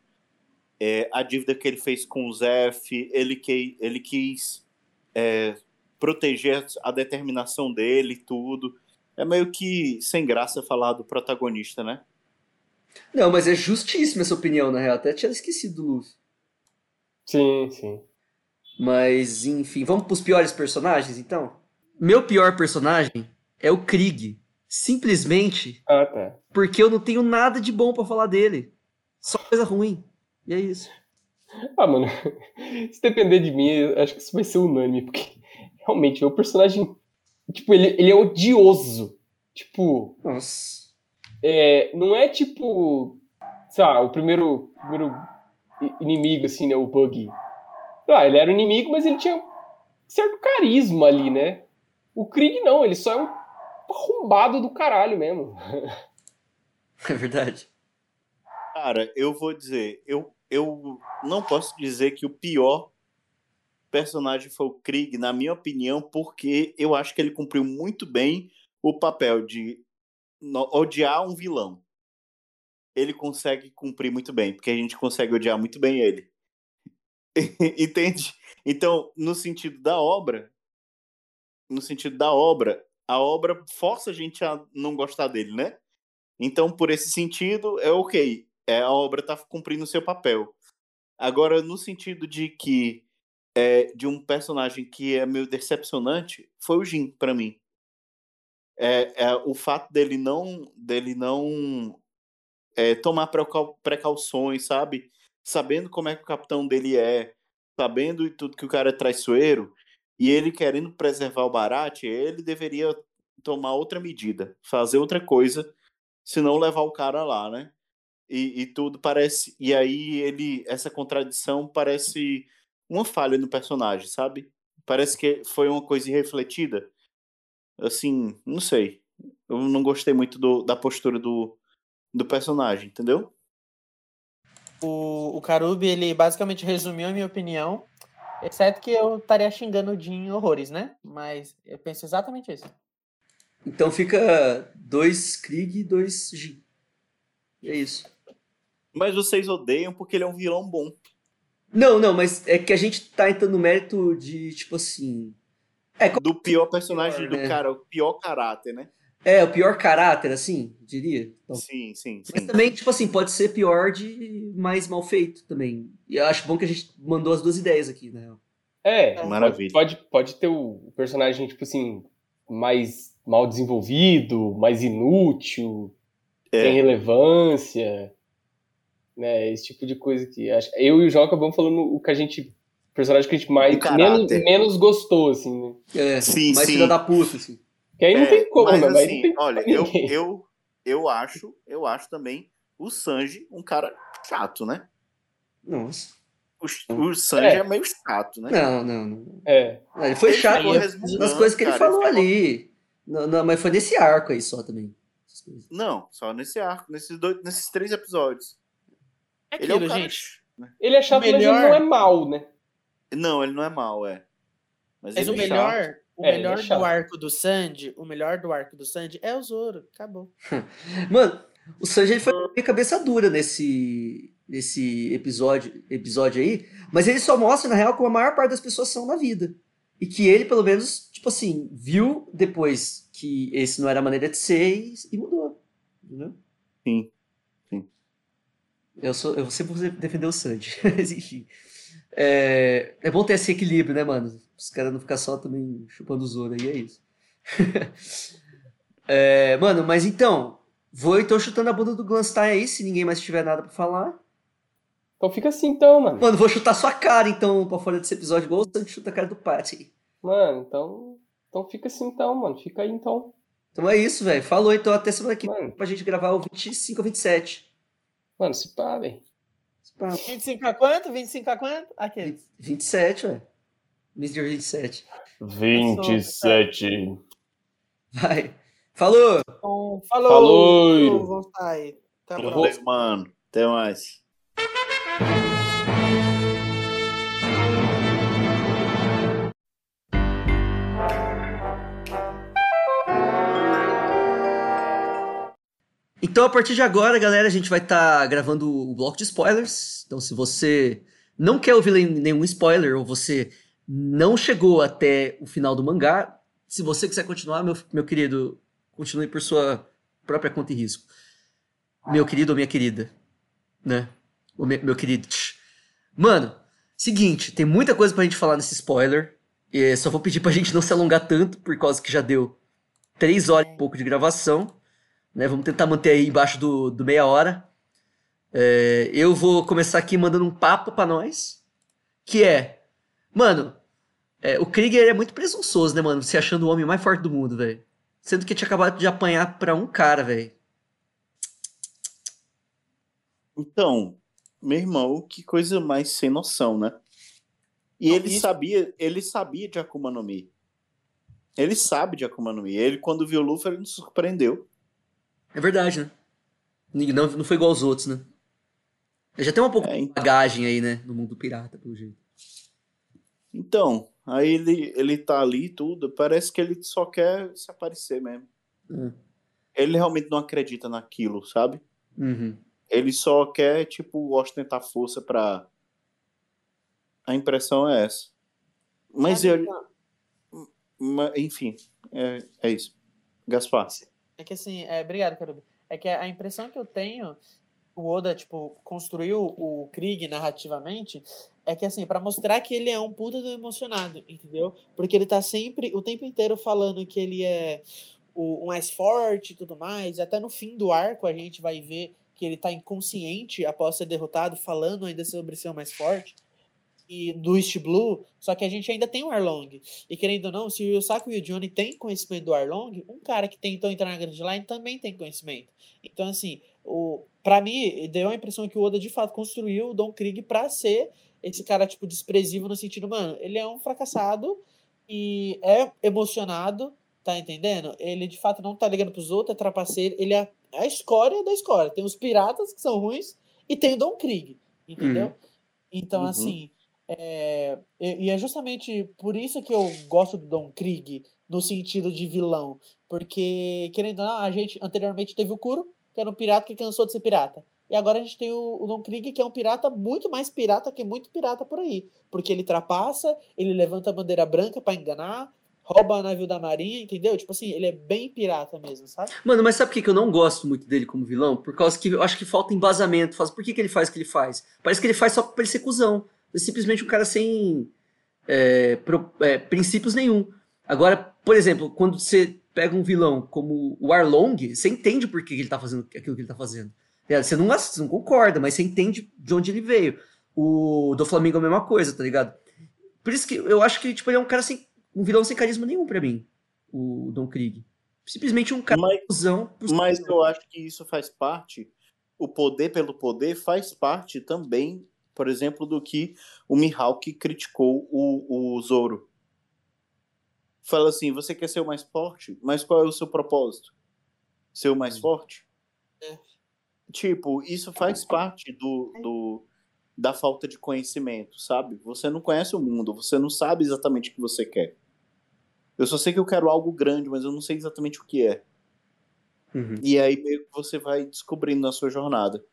é, a dívida que ele fez com o Zef. Ele, que, ele quis é, proteger a determinação dele tudo. É meio que sem graça falar do protagonista, né? Não, mas é justíssima essa opinião, na real. Até tinha esquecido do Luffy. Sim, sim. Mas, enfim, vamos pros piores personagens, então? Meu pior personagem é o Krieg. Simplesmente Ah, tá. porque eu não tenho nada de bom pra falar dele. Só coisa ruim. E é isso. Ah, mano, [LAUGHS] se depender de mim, acho que isso vai ser unânime, porque realmente é o personagem. Tipo, ele, ele é odioso. Tipo. Nossa. É, não é tipo. Sei lá, o primeiro, primeiro inimigo, assim, né? O Bug. Ah, ele era um inimigo, mas ele tinha certo carisma ali, né? O Krieg não, ele só é um arrombado do caralho mesmo. [LAUGHS] É verdade. Cara, eu vou dizer, eu, eu não posso dizer que o pior personagem foi o Krieg, na minha opinião, porque eu acho que ele cumpriu muito bem o papel de odiar um vilão. Ele consegue cumprir muito bem, porque a gente consegue odiar muito bem ele. [LAUGHS] Entende? Então, no sentido da obra, no sentido da obra, a obra força a gente a não gostar dele, né? Então, por esse sentido, é ok. É, a obra está cumprindo o seu papel. Agora, no sentido de que é, de um personagem que é meio decepcionante, foi o Jim, para mim. É, é, o fato dele não dele não é, tomar precau precauções, sabe? Sabendo como é que o capitão dele é, sabendo tudo que o cara é traiçoeiro, e ele querendo preservar o Barat, ele deveria tomar outra medida, fazer outra coisa, se não levar o cara lá, né? E, e, tudo parece. E aí ele. Essa contradição parece uma falha no personagem, sabe? Parece que foi uma coisa irrefletida. Assim, não sei. Eu não gostei muito do, da postura do, do personagem, entendeu? O, o Karubi, ele basicamente resumiu a minha opinião, exceto que eu estaria xingando o Jin horrores, né? Mas eu penso exatamente isso. Então fica dois Krieg e dois Jin. É isso. Mas vocês odeiam porque ele é um vilão bom. Não, não, mas é que a gente tá entrando no mérito de, tipo assim. É, do pior personagem pior, do né? cara, o pior caráter, né? É, o pior caráter, assim, diria. Então, sim, sim, sim. Mas também, tipo assim, pode ser pior de mais mal feito também. E eu acho bom que a gente mandou as duas ideias aqui, né? É, maravilha. Pode, pode ter o personagem, tipo assim, mais mal desenvolvido, mais inútil, é. sem relevância, né? Esse tipo de coisa que acho. Eu e o João acabamos falando o que a gente. O personagem que a gente mais. Menos, menos gostou, assim, né? É, sim, mais sim. filha da puta, assim. Que aí não É, tem como, mas, né? Mas assim, não tem olha, eu, eu, eu acho, eu acho também o Sanji um cara chato, né? Nossa. O, o Sanji É. é. meio chato, né? Não, não, não. É. Ele foi Ele chato nas coisas que ele cara, ele falou ali. Não, não, mas foi nesse arco aí só também. Não, só nesse arco, nesses, dois, nesses três episódios. É ele é um aquilo, cara gente. né? Ele é chato, O mas ele melhor- não é mal, né? Não, ele não é mal, é. Mas, Mas ele o é melhor, chato. O É, é melhor do arco do Sandy, o melhor do arco do Sandy é o Zoro. Acabou. [LAUGHS] Mano, o Sanji ele foi meio cabeça dura nesse, nesse episódio, episódio aí, mas ele só mostra, na real, como a maior parte das pessoas são na vida. E que ele, pelo menos, tipo assim, viu depois que esse não era a maneira de ser e, e mudou. Entendeu? Sim. Sim. Eu, sou, eu sempre vou defender o Sanji, [LAUGHS] mas enfim. É, é bom ter esse equilíbrio, né, mano? Os caras não ficar só também chupando o Zoro aí, é isso. [LAUGHS] É, mano, mas então, vou então chutando a bunda do Glanstein aí, se ninguém mais tiver nada pra falar. Então fica assim, então, mano. Mano, vou chutar sua cara, então, pra fora desse episódio, igual o Sanji chuta a cara do Patty. Mano, então. Então fica assim, então, mano. Fica aí, então. Então é isso, velho. Falou, então, até semana que vem pra gente gravar o 25 ou 27. Mano, se pá, velho. Pá. 25 a quanto? 25 a quanto? Aqui. 27, velho. Mr. 27. 27. Vai. Falou! Então, falou! Falou! Vamos sair. Até a próxima. mano. Até mais. Então, a partir de agora, galera, a gente vai estar gravando o bloco de spoilers. Então, se você não quer ouvir nenhum spoiler ou você não chegou até o final do mangá, se você quiser continuar, meu, meu querido, continue por sua própria conta e risco. Meu querido ou minha querida, né? O me- meu querido. Mano, seguinte, tem muita coisa pra gente falar nesse spoiler. E só vou pedir pra gente não se alongar tanto, por causa que já deu três horas e pouco de gravação. Né? Vamos tentar manter aí embaixo do, do meia hora. É, eu vou começar aqui mandando um papo pra nós. Que é, mano, é, o Krieger é muito presunçoso, né, mano? Se achando o homem mais forte do mundo, velho. Sendo que tinha acabado de apanhar pra um cara, velho. Então, meu irmão, que coisa mais sem noção, né? E ele sabia, ele sabia de Akuma no Mi. Ele sabe de Akuma no Mi. Ele, quando viu o Luffy, ele não surpreendeu. É verdade, né? Não, não foi igual aos outros, né? Já tem um pouco de bagagem aí, né? No mundo pirata, pelo jeito. Então, aí ele, ele tá ali e tudo. Parece que ele só quer se aparecer mesmo. Hum. Ele realmente não acredita naquilo, sabe? Uhum. Ele só quer, tipo, ostentar força pra. A impressão é essa. Mas Sabe, ele. então, ma- Enfim, é, é isso. Gaspar. É que assim, é, obrigado, Carubi. É que a impressão que eu tenho, o Oda, tipo, construiu o Krieg narrativamente, é que assim, pra mostrar que ele é um puta do emocionado, entendeu? Porque ele tá sempre, o tempo inteiro falando que ele é o, o mais forte e tudo mais. Até no fim do arco a gente vai ver que ele tá inconsciente após ser derrotado, falando ainda sobre ser o mais forte. E do East Blue, só que a gente ainda tem o Arlong. E querendo ou não, se o Yusaku e o Johnny têm conhecimento do Arlong, um cara que tentou entrar na Grand Line também tem conhecimento. Então, assim, o, pra mim, deu a impressão que o Oda de fato construiu o Don Krieg pra ser esse cara, tipo, desprezível no sentido, mano, ele é um fracassado e é emocionado, tá entendendo? Ele de fato não tá ligando pros outros, é trapaceiro, ele é a escória da escória. Tem os piratas que são ruins e tem o Don Krieg, entendeu? Uhum. Então, Uhum. assim, é, e, e é justamente por isso que eu gosto do Don Krieg no sentido de vilão. Porque, querendo ou não, a gente anteriormente teve o Kuro, que era um pirata que cansou de ser pirata. E agora a gente tem o, o Don Krieg, que é um pirata muito mais pirata que muito pirata por aí. Porque ele trapassa, ele levanta a bandeira branca pra enganar, rouba navio da marinha, entendeu? Tipo assim, ele é bem pirata mesmo, sabe? Mano, mas sabe por que eu não gosto muito dele como vilão? Por causa que eu acho que falta embasamento. Faz- Por que, que ele faz o que ele faz? Parece que ele faz só pra ele ser cuzão. É simplesmente um cara sem é, pro- é, princípios nenhum. Agora, por exemplo, quando você pega um vilão como o Arlong, você entende por que ele tá fazendo aquilo que ele tá fazendo. É, Você não, você não concorda, mas você entende de onde ele veio. O do Flamengo é a mesma coisa, tá ligado? Por isso que eu acho que tipo, ele é um cara sem. um vilão sem carisma nenhum pra mim. O Don Krieg. Simplesmente um cara Mas cuzão. eu acho que isso faz parte, o poder pelo poder faz parte também, por exemplo, do que o Mihawk criticou o, o Zoro. Fala assim, você quer ser o mais forte, mas qual é o seu propósito? Ser o mais forte? Tipo, isso faz parte do, do, da falta de conhecimento, sabe? Você não conhece o mundo, você não sabe exatamente o que você quer. Eu só sei que eu quero algo grande, mas eu não sei exatamente o que é. Uhum. E aí meio que você vai descobrindo na sua jornada.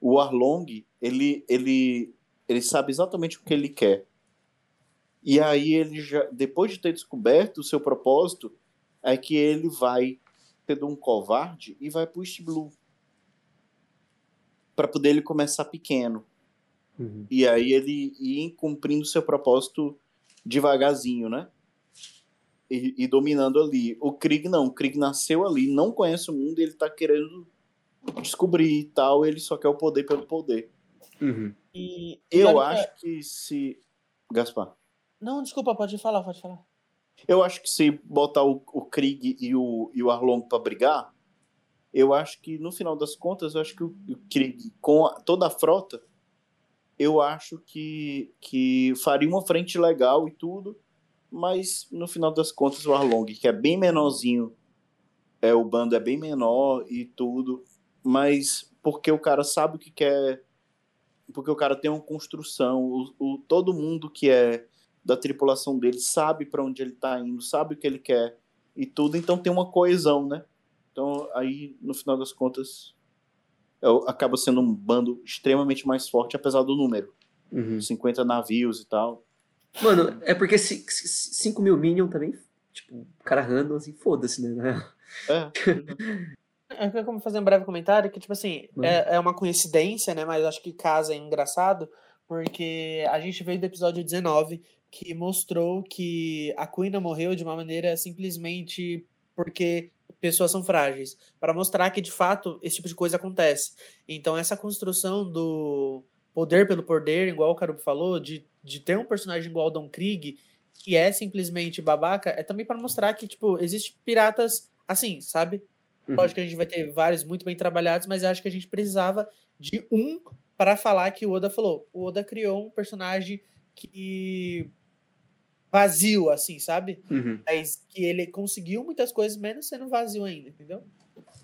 O Arlong, ele, ele, ele sabe exatamente o que ele quer. E aí ele já, depois de ter descoberto o seu propósito, é que ele vai sendo um covarde e vai pro East Blue. Pra poder ele começar pequeno. Uhum. E aí ele ir cumprindo seu propósito devagarzinho, né? E, e dominando ali. O Krieg não, o Krieg nasceu ali, não conhece o mundo e ele tá querendo descobrir e tal, ele só quer o poder pelo poder. Uhum. E, Eu acho que se. Gaspar. Não, desculpa, pode falar, pode falar. Eu acho que se botar o, o Krieg e o, e o Arlong pra brigar, eu acho que no final das contas, eu acho que o, o Krieg, com a- toda a frota, eu acho que, que faria uma frente legal e tudo, mas no final das contas o Arlong, que é bem menorzinho, é, o bando é bem menor e tudo, mas porque o cara sabe o que quer, porque o cara tem uma construção, o, o- todo mundo que é da tripulação dele sabe para onde ele tá indo, sabe o que ele quer e tudo, então tem uma coesão, né? Então aí no final das contas é o- acaba sendo um bando extremamente mais forte, apesar do número. Uhum. 50 navios e tal. Mano, é porque 5 mil Minion também, tipo, o cara random assim, foda-se, né? É. [LAUGHS] Eu quero fazer um breve comentário que, tipo assim, Manda. é, é uma coincidência, né? Mas acho que casa é engraçado, porque a gente veio do episódio 19, que mostrou que a Quina morreu de uma maneira simplesmente porque pessoas são frágeis. Para mostrar que, de fato, esse tipo de coisa acontece. Então, essa construção do poder pelo poder, igual o Carubo falou, de, de ter um personagem igual o Don Krieg, que é simplesmente babaca, é também para mostrar que, tipo, existe piratas assim, sabe? Uhum. Lógico que a gente vai ter vários muito bem trabalhados, mas acho que a gente precisava de um para falar que o Oda falou. O Oda criou um personagem que vazio, assim, sabe? Uhum. Mas que ele conseguiu muitas coisas, menos sendo vazio ainda, entendeu?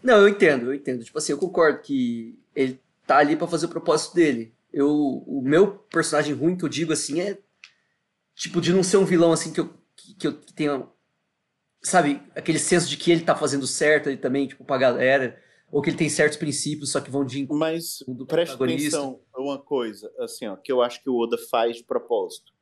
Não, eu entendo, eu entendo. Tipo assim, eu concordo que ele tá ali pra fazer o propósito dele. Eu, o meu personagem ruim que eu digo assim é tipo de não ser um vilão assim que eu que, que eu tenha sabe, aquele senso de que ele tá fazendo certo ali também, tipo, pra galera. ou que ele tem certos princípios, só que vão de Mas do preste atenção a uma coisa, assim, ó, que eu acho que o Oda faz de propósito.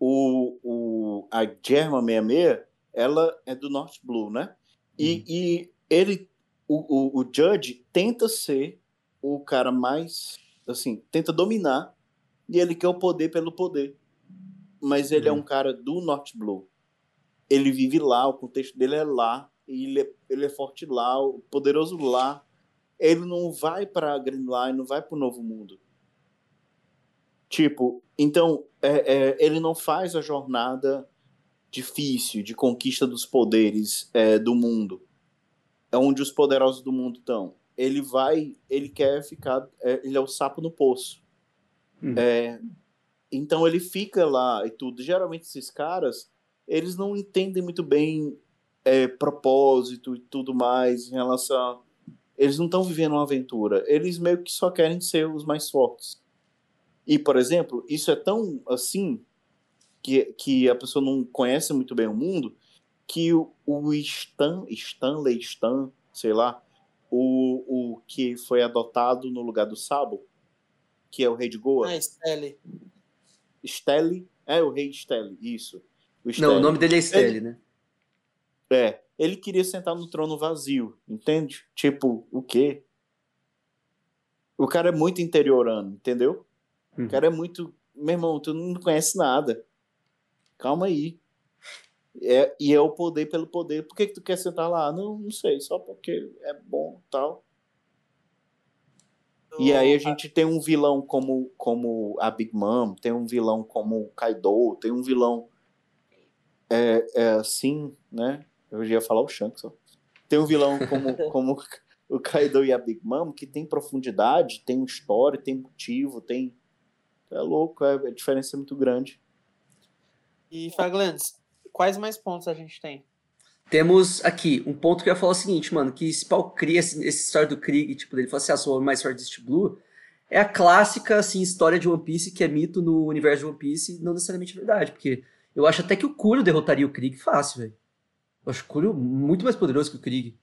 O, o, a Germa 66, ela é do North Blue, né? E, e ele, o, o, o Judge tenta ser o cara mais, assim, tenta dominar, e ele quer o poder pelo poder. Mas ele é um cara do North Blue. Ele vive lá, o contexto dele é lá, e ele é, ele é forte lá, o poderoso lá. Ele não vai Green Line, não vai pro Novo Mundo. Tipo, então, é, é, ele não faz a jornada difícil de conquista dos poderes é, do mundo. É onde os poderosos do mundo estão. Ele vai, ele quer ficar, é, ele é o sapo no poço. É, então ele fica lá e tudo. Geralmente esses caras, eles não entendem muito bem é, propósito e tudo mais em relação. a- Eles não estão vivendo uma aventura. Eles meio que só querem ser os mais fortes. E, por exemplo, isso é tão assim que, que a pessoa não conhece muito bem o mundo que o, o Stan, Stanley Stan, sei lá, o, o que foi adotado no lugar do Sabo, que é o rei de Goa. Ah, Stelle. Stelle, é o rei Stelle, isso. O Não, o nome dele é Stelle, Ele- né? É, ele queria sentar no trono vazio, entende? Tipo, o quê? O cara é muito interiorano, entendeu? O cara é muito. Meu irmão, tu não conhece nada. Calma aí. É, e é o poder pelo poder. Por que, que tu quer sentar lá? Não, não sei, só porque é bom tal. E aí a gente tem um vilão como, como a Big Mom, tem um vilão como o Kaido, tem um vilão é, é assim, né? Eu ia falar o Shanks, ó. Tem um vilão como, [LAUGHS] como o Kaido e a Big Mom que tem profundidade, tem história, tem motivo, tem. É louco, é, a diferença é muito grande. E Faglands, quais mais pontos a gente tem? Temos aqui um ponto que eu ia falar o seguinte, mano, que esse pau cria esse, esse história do Krieg, tipo, dele fala assim, ah, sou mais forte deste Blue, é a clássica, assim, história de One Piece que é mito no universo de One Piece, não necessariamente verdade, porque eu acho até que o Kuro derrotaria o Krieg fácil, velho. Eu acho o Kuro muito mais poderoso que o Krieg.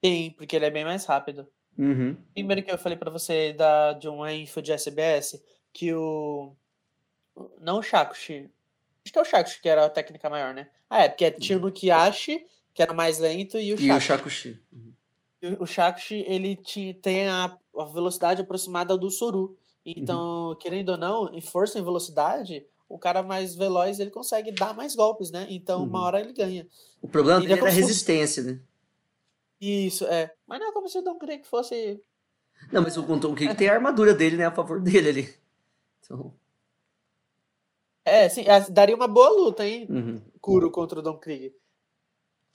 Tem, porque ele é bem mais rápido. Uhum. Primeiro que eu falei pra você da, de uma info de SBS, que o. Não o Shakushi. Acho que é o Shakushi que era a técnica maior, né? Ah, é, porque tinha o Nukiashi, que era mais lento, e o E o Shakushi. Shakushi. E o- Shakushi, ele ti- tem a, a velocidade aproximada do Soru. Então, querendo ou não, em força e em velocidade, o cara mais veloz, ele consegue dar mais golpes, né? Então, uma Uhum. hora ele ganha. O problema dele é como era a fosse- resistência, né? Isso, é. Mas não é como se não queria que fosse Não, mas o, o Krieg tem a armadura dele, né, a favor dele ali. Então, É, sim, é, daria uma boa luta, hein? uhum. Kuro contra o Don Krieg.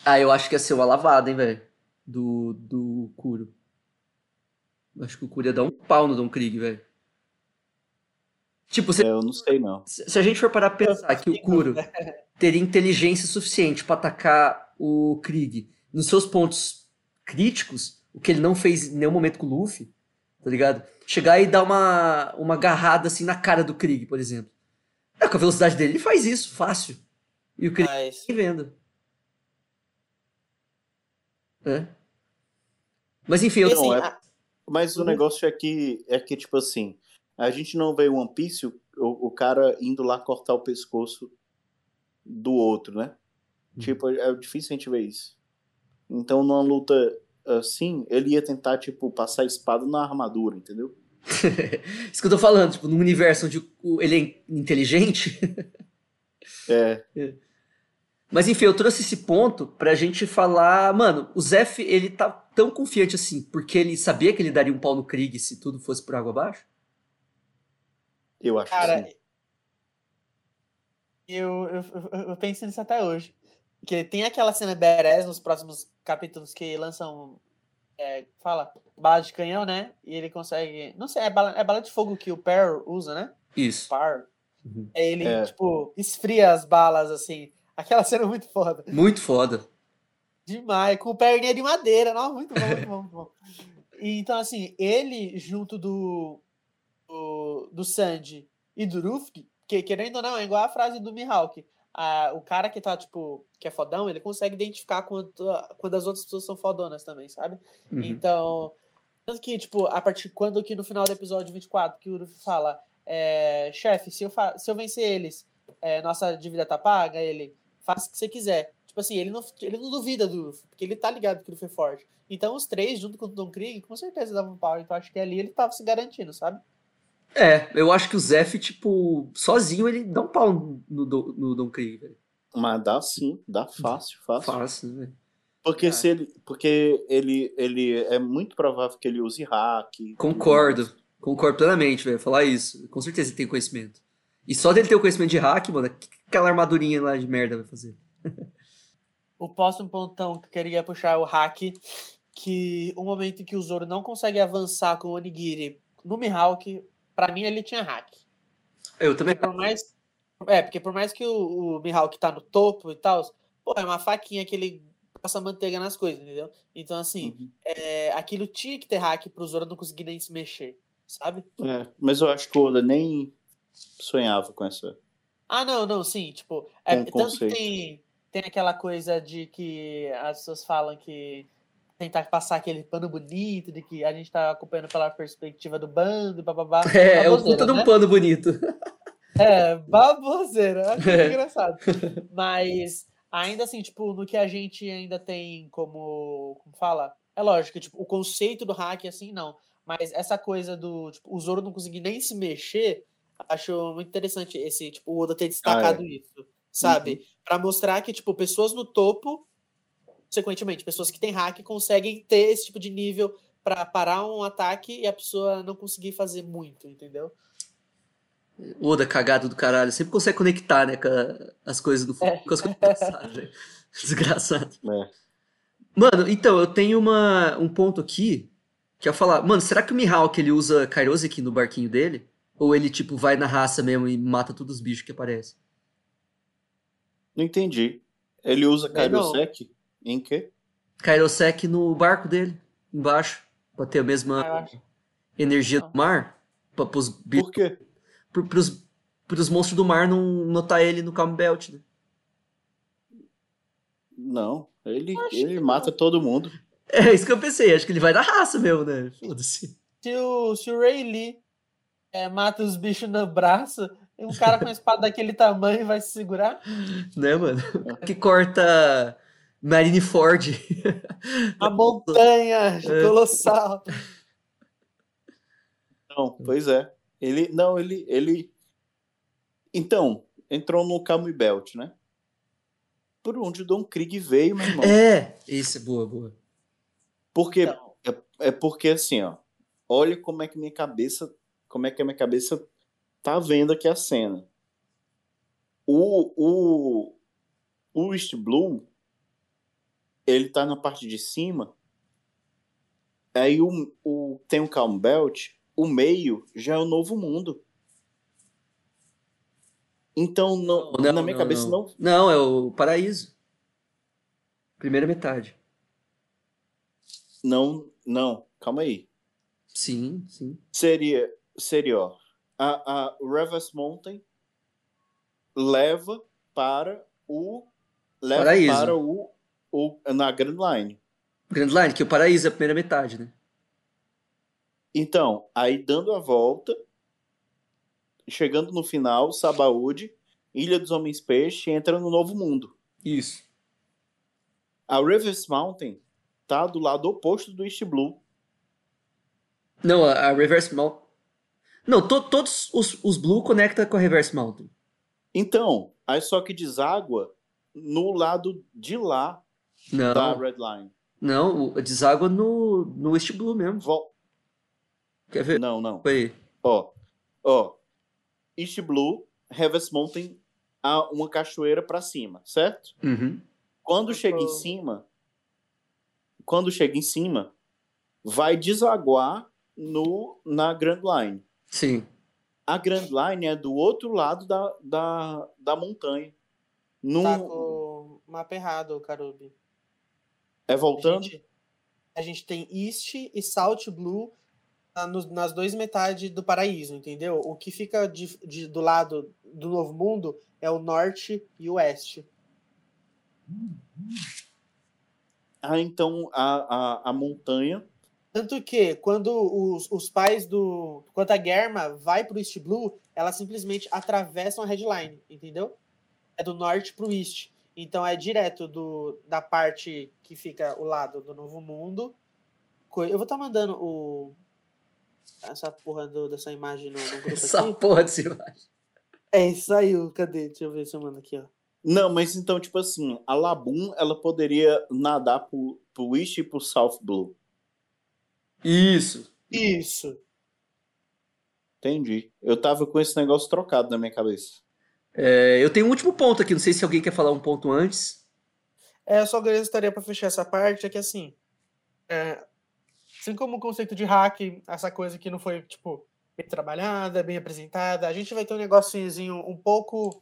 Ah, eu acho que ia ser uma lavada, hein, velho, do, do Kuro. Eu acho que o Kuro ia dar um pau no Don Krieg, velho. Tipo, se, Eu não sei, não. se a gente for parar pra pensar que o Kuro teria inteligência suficiente pra atacar o Krieg nos seus pontos críticos, o que ele não fez em nenhum momento com o Luffy, tá ligado? Chegar e dar uma, uma agarrada assim na cara do Krieg, por exemplo. É, com a velocidade dele, ele faz isso, fácil. E o Krieg Mas, nem vendo. É. Mas enfim, eu Não, é- Mas o negócio é que, é que, tipo assim, a gente não vê One Piece, o, o cara indo lá cortar o pescoço do outro, né? Tipo, é difícil a gente ver isso. Então, numa luta assim, ele ia tentar, tipo, passar a espada na armadura, entendeu? [LAUGHS] Isso que eu tô falando, tipo, num universo onde ele é inteligente. [LAUGHS] É. Mas enfim, eu trouxe esse ponto pra gente falar. Mano, o Zef, ele tá tão confiante assim, porque ele sabia que ele daria um pau no Krieg se tudo fosse por água abaixo? Eu acho cara, que sim. eu, eu, eu, penso nisso até hoje. Porque tem aquela cena badass nos próximos capítulos que lançam. é, fala, bala de canhão, né? E ele consegue. Não sei, é bala, é bala de fogo que o Per usa, né? Isso. Par. Uhum. Aí ele, É. tipo, esfria as balas assim. Aquela cena é muito foda. Muito foda. Demais, com perninha de madeira. Não, muito bom, muito bom, muito bom. E, então, assim, ele junto do, do, do Sandy e do Rufk, que querendo ou não, é igual a frase do Mihawk. a- o cara que tá, tipo, que é fodão, ele consegue identificar quando, quando as outras pessoas são fodonas também, sabe? Uhum. Então, tanto que, tipo, a partir quando que no final do episódio 24, que o Luffy fala, é, chefe, se eu, se eu vencer eles, é, nossa dívida tá paga, ele, faça o que você quiser. Tipo assim, ele não, ele não duvida do Luffy, porque ele tá ligado que o Luffy é forte. Então os três, junto com o Don Krieg, com certeza davam pau. Então acho que ali ele tava se garantindo, sabe? É, eu acho que o Zef, tipo, sozinho ele dá um pau no, Do- no Don Krieg, velho. Mas dá sim, dá fácil, fácil. Fácil, né? Porque se ele, porque ele, ele é muito provável que ele use hack. e Concordo. Concordo plenamente, velho. Falar isso. Com certeza ele tem conhecimento. E só dele ter o conhecimento de hack, mano, o que que aquela armadurinha lá de merda vai fazer? [LAUGHS] O próximo pontão que eu queria puxar é o hack, que o momento em que o Zoro não consegue avançar com o Onigiri no Mihawk, pra mim ele tinha hack. Eu também. Por mais, é, porque por mais que o, o Mihawk tá no topo e tal, pô, é uma faquinha que ele passa manteiga nas coisas, entendeu? Então, assim, é, aquilo tinha que ter hack pro Zoro não conseguir nem se mexer, sabe? É, mas eu acho que o Oda nem sonhava com essa. Ah, não, não, sim, tipo, é, Com tanto que tem, tem aquela coisa de que as pessoas falam que tentar passar aquele pano bonito, de que a gente tá acompanhando pela perspectiva do bando, bababá. É, é o puta de um né? pano bonito. [LAUGHS] É, baboseira, acho É. engraçado. [LAUGHS] Mas ainda assim, tipo, no que a gente ainda tem como, como fala, é lógico, que, tipo, o conceito do hack assim não, mas essa coisa do, tipo, o Zoro não conseguir nem se mexer, acho muito interessante esse, tipo, o Oda ter destacado isso, sabe? Pra mostrar que, tipo, pessoas no topo, consequentemente, pessoas que têm hack conseguem ter esse tipo de nível pra parar um ataque e a pessoa não conseguir fazer muito, entendeu? O Oda cagado do caralho. Sempre consegue conectar, né, com as coisas do É. [LAUGHS] com as coisas do passado, velho. [LAUGHS] Desgraçado. É. Mano, então, eu tenho uma, um ponto aqui que é falar, mano, será que o Mihawk ele usa Kairoseki no barquinho dele? Ou ele, tipo, vai na raça mesmo e mata todos os bichos que aparecem? Não entendi. Ele usa Bem, não. Kairosek? Em quê? Kairoseki no barco dele, embaixo, pra ter a mesma energia do mar. Pra, pros bichos, Por quê? Pro, pros, pros monstros do mar não notar ele no Calm Belt, né? Não. Ele, ele mata todo mundo. É isso que eu pensei, acho que ele vai da raça mesmo, né? Foda-se. Se o, se o Ray Lee é, mata os bichos no braço, um cara com uma espada daquele tamanho vai se segurar? [LAUGHS] Né, mano? Que corta Marineford. A montanha [LAUGHS] É. colossal. Não, pois é. Ele. Não, ele. ele... Então, entrou no Calm Belt, né? Por onde o Don Krieg veio, meu irmão. É, isso é boa, boa. Porque é, é porque assim, ó. Olha como é que minha cabeça, como é que a minha cabeça tá vendo aqui a cena. O o o East Blue ele tá na parte de cima. Aí o, o tem o Calm Belt, o meio já é o novo mundo. Então não, na minha cabeça não, Não, é o paraíso. Primeira metade. não, não, calma aí. Sim, sim. Seria, seria, ó, a, a Reverse Mountain leva para o leva Paraíso. para o, o na Grand Line. Grand Line, que o paraíso é a primeira metade, né? Então, aí dando a volta, chegando no final, Sabaúde, Ilha dos Homens Peixe, entra no Novo Mundo. Isso. A Reverse Mountain tá do lado oposto do East Blue. Não, a, a Reverse Mountain. Não, to- todos os, os Blue conecta com a Reverse Mountain. Então, aí só que deságua no lado de lá Não. da Red Line. Não, deságua no, no East Blue mesmo. Vol- Quer ver? Não, não. Aí. Ó, ó. East Blue, Reverse Mountain, há uma cachoeira pra cima, certo? Uhum. Quando chega em cima, quando chega em cima, vai desaguar no na Grand Line. Sim. A Grand Line é do outro lado da, da, da montanha. Num, Tá com o mapa errado, Karubi. É voltando? A gente, a gente tem East e South Blue na- nas duas metades do paraíso, entendeu? O que fica de, de- do lado do Novo Mundo é o norte e o oeste. Ah, então a, a, a montanha. Tanto que quando os, os pais do. Quando a Germa vai pro East Blue, elas simplesmente atravessam a headline, entendeu? É do norte pro East. Então é direto do, da parte que fica o lado do Novo Mundo. Eu vou estar mandando o. Essa porra do- dessa imagem no, no grupo Essa aqui. porra desse imagem. É, isso aí, o- cadê? Deixa eu ver se eu mando aqui, ó. Não, mas então, tipo assim, a Labum, ela poderia nadar pro, pro East e pro South Blue. Isso. Isso. Entendi. Eu tava com esse negócio trocado na minha cabeça. É, eu tenho um último ponto aqui, não sei se alguém quer falar um ponto antes. É, eu só gostaria para fechar essa parte, é que assim, é, assim como o conceito de hack, essa coisa que não foi, tipo, bem trabalhada, bem apresentada, a gente vai ter um negocinho um pouco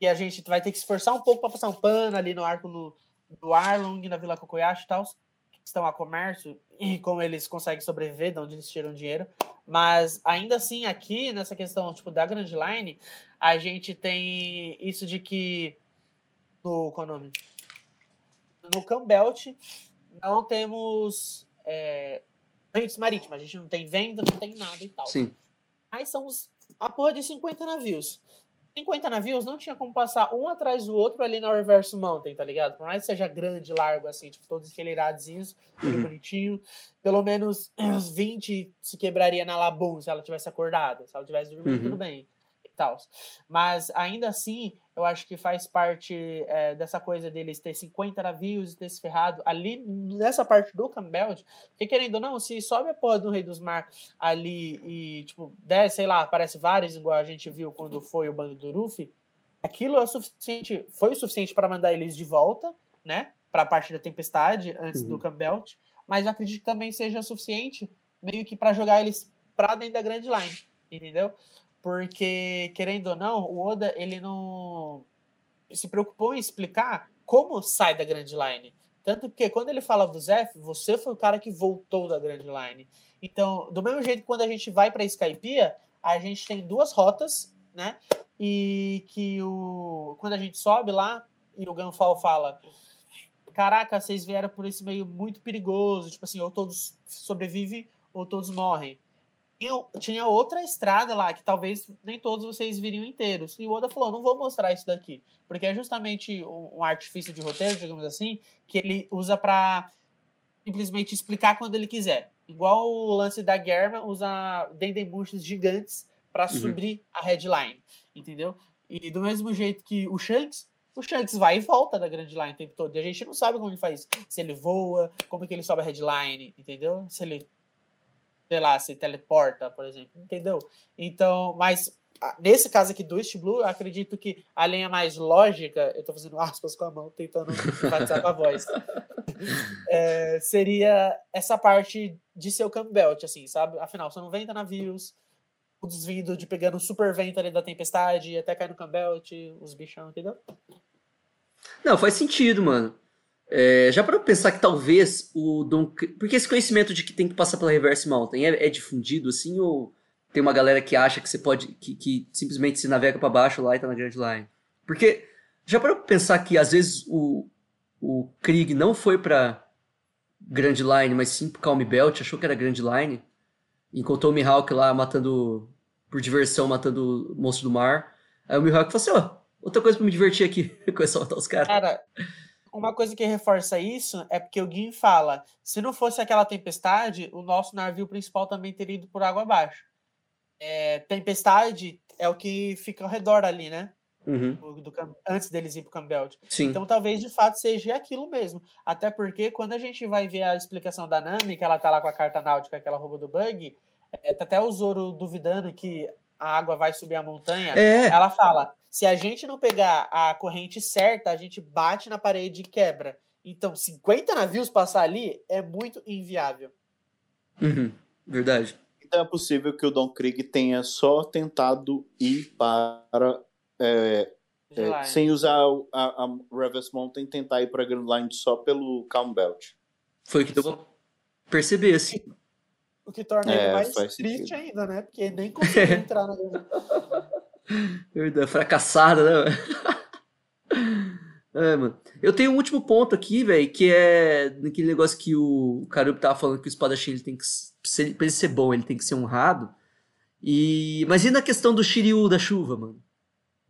que a gente vai ter que esforçar um pouco para passar um pano ali no arco do Arlong, na Vila Kokoyashi e tal, que estão a comércio, e como eles conseguem sobreviver, de onde eles tiram dinheiro. Mas ainda assim, aqui, nessa questão tipo, da Grand Line, a gente tem isso de que. No, qual é o nome? no Cambelt não temos é, frentes marítimas, a gente não tem venda, não tem nada e tal. Sim. Aí são os, a porra de 50 navios. 50 navios não tinha como passar um atrás do outro ali na Reverse Mountain, tá ligado? Por mais que seja grande, largo, assim, tipo, todos enfileirados, tudo Uhum. bonitinho. Pelo menos uns 20 se quebraria na Labum se ela tivesse acordada. Se ela tivesse dormindo, Uhum. tudo bem. Tal. Mas ainda assim, eu acho que faz parte é, dessa coisa deles ter 50 navios e ter se ferrado ali nessa parte do Campbell, porque querendo ou não, se sobe a porra do Rei dos Mar ali e, tipo, desce, sei lá, aparece vários, igual a gente viu quando foi o bando do Ruffy, aquilo é o suficiente, foi o suficiente para mandar eles de volta, né, para a parte da tempestade antes Uhum. do Campbell, mas eu acredito que também seja suficiente meio que para jogar eles para dentro da Grand Line, entendeu? Porque, querendo ou não, o Oda, ele não se preocupou em explicar como sai da Grand Line. Tanto que quando ele fala do Zef, você foi o cara que voltou da Grand Line. Então, do mesmo jeito que quando a gente vai para Skypiea, a gente tem duas rotas, né? E que o quando a gente sobe lá e o Ganfal fala: "Caraca, vocês vieram por esse meio muito perigoso, tipo assim, ou todos sobrevivem ou todos morrem". Eu- tinha outra estrada lá que talvez nem todos vocês viriam inteiros. E o Oda falou: "Não vou mostrar isso daqui", porque é justamente um, um artifício de roteiro, digamos assim, que ele usa para simplesmente explicar quando ele quiser. Igual o lance da Germa usa Dendemushs gigantes para Uhum. subir a headline, entendeu? E do mesmo jeito que o Shanks, o Shanks vai e volta da Grand Line o tempo todo. E a gente não sabe como ele faz. Se ele voa, como que ele sobe a headline, entendeu? Se ele, sei lá, se teleporta, por exemplo, entendeu? Então, mas nesse caso aqui do East Blue, eu acredito que a linha mais lógica, eu tô fazendo aspas com a mão, tentando enfatizar com a voz, [LAUGHS] é, seria essa parte de seu Campbell, assim, sabe? Afinal, são 90 navios, o desvindo de pegando o super vento ali da tempestade, até cair no Campbell, os bichão, entendeu? Não, faz sentido, mano. É, já para pensar que talvez o Don... Porque esse conhecimento de que tem que passar pela Reverse Mountain é, é difundido assim ou tem uma galera que acha que você pode... Que, que simplesmente se navega para baixo lá e tá na Grand Line? Porque já para pensar que às vezes o, o Krieg não foi pra Grand Line, mas sim pro Calm Belt, achou que era Grand Line, encontrou o Mihawk lá matando... Por diversão, matando o monstro do mar. Aí o Mihawk falou assim, ó, outra coisa pra me divertir aqui. [LAUGHS] Começou a matar os caras. Cara, uma coisa que reforça isso é porque o Gin fala: se não fosse aquela tempestade, o nosso navio principal também teria ido por água abaixo. É, tempestade é o que fica ao redor ali, né? Uhum. Do- do antes deles ir pro Campbell. Sim. Então talvez de fato seja aquilo mesmo. Até porque quando a gente vai ver a explicação da Nami, que ela tá lá com a carta náutica que ela roubou do Bug, é, tá até o Zoro duvidando que a água vai subir a montanha. É. Ela fala: se a gente não pegar a corrente certa, a gente bate na parede e quebra. Então, 50 navios passar ali é muito inviável. Uhum. Verdade. Então é possível que o Don Krieg tenha só tentado ir para. é, é, sem usar o- a, a Reverse Mountain, tentar ir para a Grand Line só pelo Calm Belt. Foi o que deu pra perceber, assim. O que torna É, ele mais triste sentido. ainda, né? Porque nem conseguiu [LAUGHS] entrar na Verdade, fracassada, né? É, mano. Eu tenho um último ponto aqui, velho, que é naquele negócio que o Karup tava falando que o espadachim ele tem que. se ele- Pra ele ser bom, ele tem que ser honrado. E... Mas e na questão do Shiryu da chuva, mano?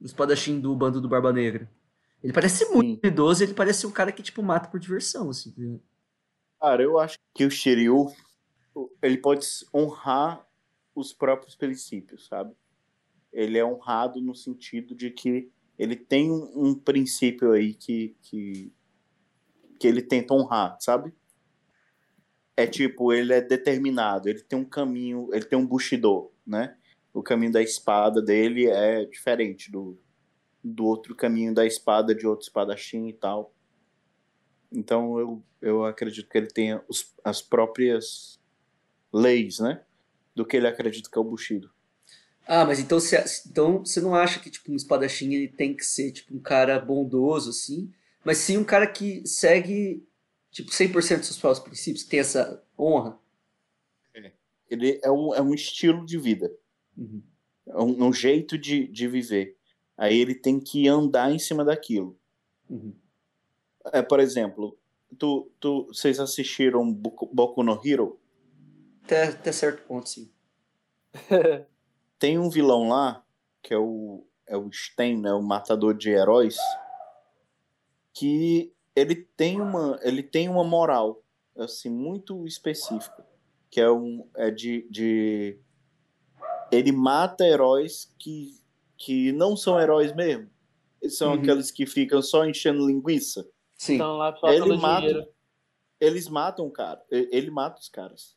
O espadachim do bando do Barba Negra. Ele parece muito idoso, ele parece um cara que, tipo, mata por diversão, assim. tá? Cara, eu acho que o Shiryu, ele pode honrar os próprios princípios, sabe? Ele é honrado no sentido de que ele tem um, um princípio aí que, que, que ele tenta honrar, sabe? É tipo, ele é determinado, ele tem um caminho, ele tem um Bushido, né? O caminho da espada dele é diferente do, do outro caminho da espada de outro espadachim e tal. Então eu, eu acredito que ele tenha os- as próprias leis, né? Do que ele acredita que é o Bushido. Ah, mas então você, então você não acha que, tipo, um espadachim ele tem que ser, tipo, um cara bondoso, assim, mas sim um cara que segue, tipo, 100% dos seus próprios princípios, que tem essa honra? Ele é um, é um estilo de vida. É um, um jeito de, de viver. Aí ele tem que andar em cima daquilo. É, por exemplo, tu, tu, vocês assistiram Boku, Boku no Hero? Até, até certo ponto, sim. [LAUGHS] Tem um vilão lá, que é o, é o Sten, né, o matador de heróis, que ele tem uma, ele tem uma moral assim muito específica, que é um é de, de ele mata heróis que, que não são heróis mesmo. Eles são Uhum. aqueles que ficam só enchendo linguiça. Sim. Estão lá só Ele mata, dinheiro. eles matam o cara. Ele mata os caras.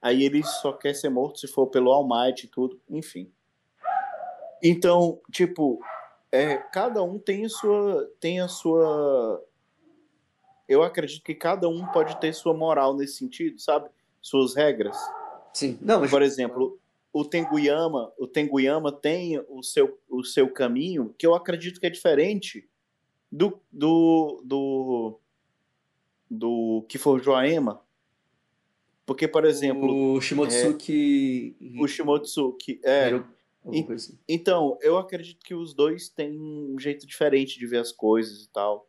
Aí ele só quer ser morto se for pelo All Might e tudo. Enfim. Então, tipo, é, cada um tem a sua. Tem a sua. Eu acredito que cada um pode ter sua moral nesse sentido, sabe? Suas regras. Sim. Não, Por exemplo, o Tenguyama, o Tenguyama tem o seu, o seu caminho que eu acredito que é diferente do do do, do que forjou a Ema. Porque, por exemplo, O Shimotsuki. é, o Shimotsuki é coisa assim. então, eu acredito que os dois têm um jeito diferente de ver as coisas e tal.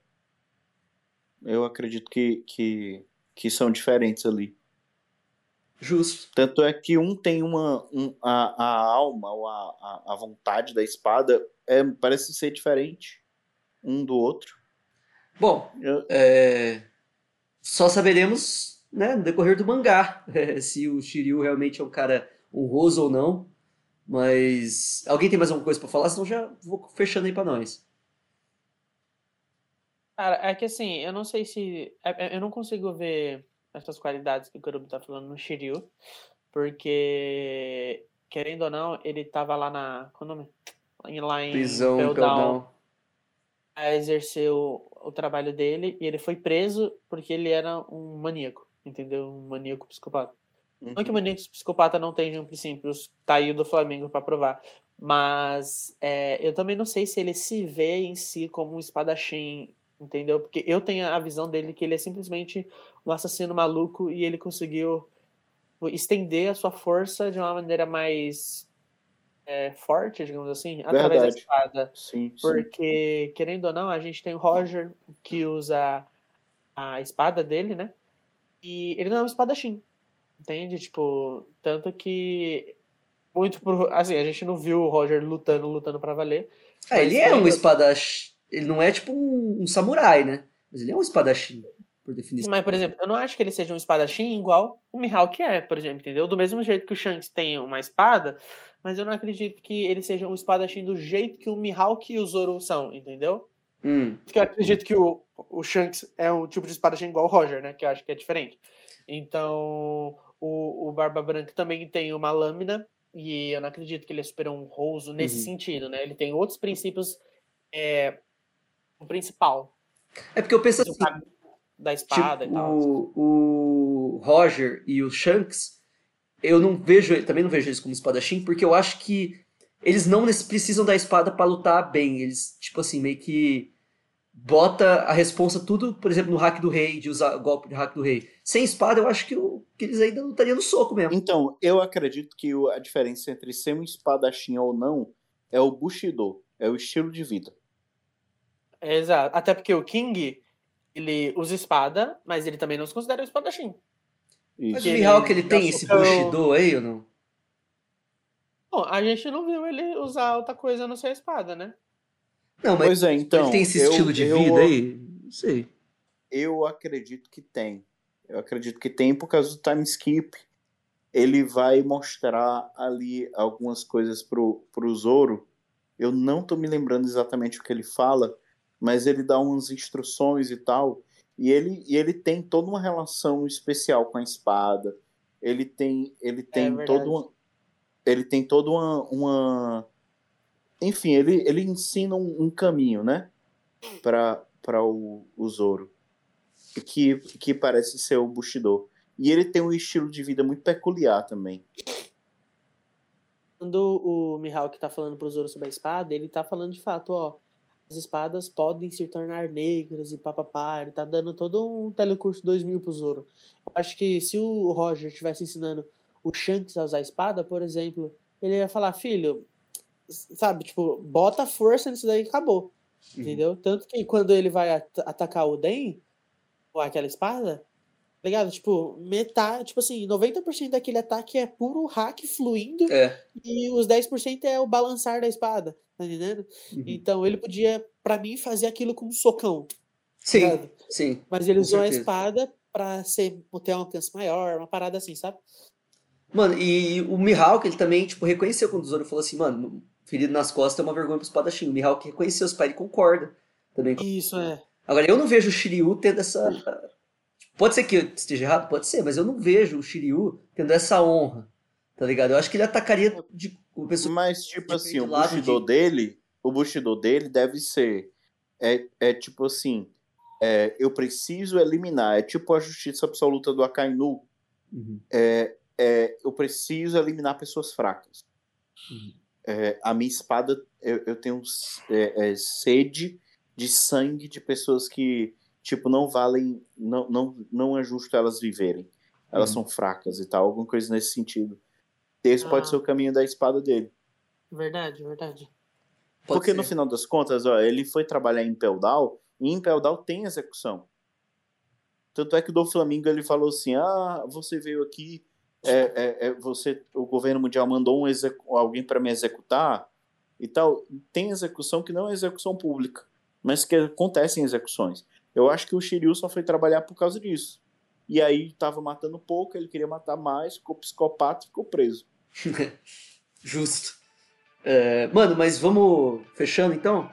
Eu acredito que, que, que são diferentes ali. Justo. Tanto é que um tem uma. um- a, a alma, ou a, a, a vontade da espada é, parece ser diferente um do outro. Bom, é, só saberemos né, no decorrer do mangá [LAUGHS] é, se o Shiryu realmente é um cara honroso ou não. Mas alguém tem mais alguma coisa pra falar? Senão já vou fechando aí pra nós. Cara, é que assim, eu não sei se. é- é- Eu não consigo ver essas qualidades que o Kurubu tá falando no Shiryu, porque, querendo ou não, ele tava lá na. Qual é o nome? Lá em Prisão, Peldown. a exercer o, o trabalho dele e ele foi preso porque ele era um maníaco, entendeu? Um maníaco psicopata. Não que maníacos psicopata não tenham princípios, tá aí o do Flamengo pra provar. Mas é, eu também não sei se ele se vê em si como um espadachim, entendeu? Porque eu tenho a visão dele que ele é simplesmente um assassino maluco e ele conseguiu estender a sua força de uma maneira mais é, forte, digamos assim, através da Verdade. espada. Sim, sim. Porque, querendo ou não, a gente tem o Roger que usa a espada dele, né? E ele não é um espadachim. Entende? Tipo, tanto que. Muito por. Assim, a gente não viu o Roger lutando, lutando pra valer. Mas ele é um espadachim. Ele não é tipo um, um samurai, né? Mas ele é um espadachim, por definição. Mas, por exemplo, eu não acho que ele seja um espadachim igual o Mihawk é, por exemplo, entendeu? Do mesmo jeito que o Shanks tem uma espada, mas eu não acredito que ele seja um espadachim do jeito que o Mihawk e o Zoro são, entendeu? Hum. Porque eu acredito que o, o Shanks é um tipo de espadachim igual o Roger, né? Que eu acho que é diferente. Então, o, o Barba Branca também tem uma lâmina, e eu não acredito que ele é super honroso nesse Uhum. sentido, né? Ele tem outros princípios. É, o principal. É porque eu penso assim. Da espada tipo, e tal. o, o Roger e o Shanks, eu não vejo, também não vejo eles como espadachim, porque eu acho que eles não precisam da espada pra lutar bem. Eles, tipo assim, meio que bota a responsa tudo, por exemplo, no hack do rei, de usar o golpe de hack do rei. Sem espada, eu acho que, o, que eles ainda não estariam no soco mesmo. Então, eu acredito que a diferença entre ser um espadachim ou não é o Bushido, é o estilo de vida. Exato. Até porque o King, ele usa espada, mas ele também não se considera um espadachim. Mas Isso. o Mihawk, ele tem esse Bushido aí ou não? Bom, a gente não viu ele usar outra coisa a não ser a espada, né? Não, mas Pois é, então, ele tem esse eu- estilo de eu- vida aí? Não sei. Eu acredito que tem. Eu acredito que tem por causa do time skip. Ele vai mostrar ali algumas coisas pro, pro Zoro. Eu não tô me lembrando exatamente o que ele fala, mas ele dá umas instruções e tal. E ele, e ele tem toda uma relação especial com a espada. Ele tem, ele tem verdade. todo uma, ele tem toda uma, uma enfim, ele, ele ensina um, um caminho, né? Para o, o Zoro que, que parece ser o Bushido. E ele tem um estilo de vida muito peculiar também. Quando o Mihawk tá falando pro Zoro sobre a espada, ele tá falando de fato, ó, as espadas podem se tornar negras e papapá, ele tá dando todo um telecurso 2000 pro Zoro. Eu acho que se o Roger estivesse ensinando o Shanks a usar a espada, por exemplo, ele ia falar, filho, sabe, tipo, bota força nisso daí e acabou. Entendeu? Tanto que quando ele vai at- atacar o Den, com aquela espada, tá ligado? Tipo, metade, tipo assim, 90% daquele ataque é puro hack fluindo É. e os 10% é o balançar da espada, tá entendendo? Uhum. Então ele podia, pra mim, fazer aquilo com um socão. Sim, ligado? sim. Mas ele usou certeza. a espada pra ser, ter um alcance maior, uma parada assim, sabe? Mano, e o Mihawk, ele também, tipo, reconheceu quando o Zoro falou assim, mano, ferido nas costas é uma vergonha pro espadachim. O Mihawk reconheceu os pais, ele concorda também. com- Isso, é. Agora, eu não vejo o Shiryu tendo essa... Pode ser que eu esteja errado? Pode ser, mas eu não vejo o Shiryu tendo essa honra, tá ligado? Eu acho que ele atacaria de uma pessoa... Mas, tipo assim, o Bushido de- dele, o Bushido dele deve ser. É, é tipo assim. é, eu preciso eliminar. É tipo a justiça absoluta do Akainu. Uhum. É, é, eu preciso eliminar pessoas fracas. Uhum. É, a minha espada, eu, eu tenho é, é, sede de sangue de pessoas que, tipo, não valem, não, não, não é justo elas viverem. Elas Uhum. são fracas e tal, alguma coisa nesse sentido. Esse pode Ah. ser o caminho da espada dele. Verdade, verdade. Pode Porque ser. no final das contas, ó, ele foi trabalhar em Peldal, e em Peldal tem execução. Tanto é que do Flamengo ele falou assim: ah, você veio aqui, é, é, é, você, o governo mundial mandou um alguém para me executar e tal. Tem execução que não é execução pública, mas que acontecem execuções. Eu acho que o Shiryu só foi trabalhar por causa disso. E aí tava matando pouco, ele queria matar mais, ficou psicopata e ficou preso. [LAUGHS] Justo. É, mano, mas vamos fechando então?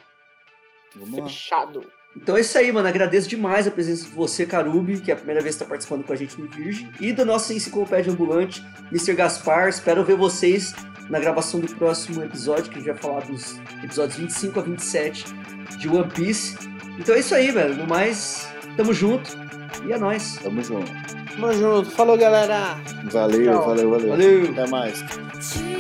Vamos lá. Então é isso aí, mano. Agradeço demais a presença de você, Carubi, que é a primeira vez que está participando com a gente no Virgem, e da nossa enciclopédia ambulante, Mr. Gaspar. Espero ver vocês na gravação do próximo episódio, que a gente vai falar dos episódios 25 a 27 de One Piece. Então é isso aí, velho. No mais, tamo junto e é nóis. Tamo junto. Tamo junto. Falou, galera. Valeu, Tchau. valeu, valeu. Valeu. Até mais. 小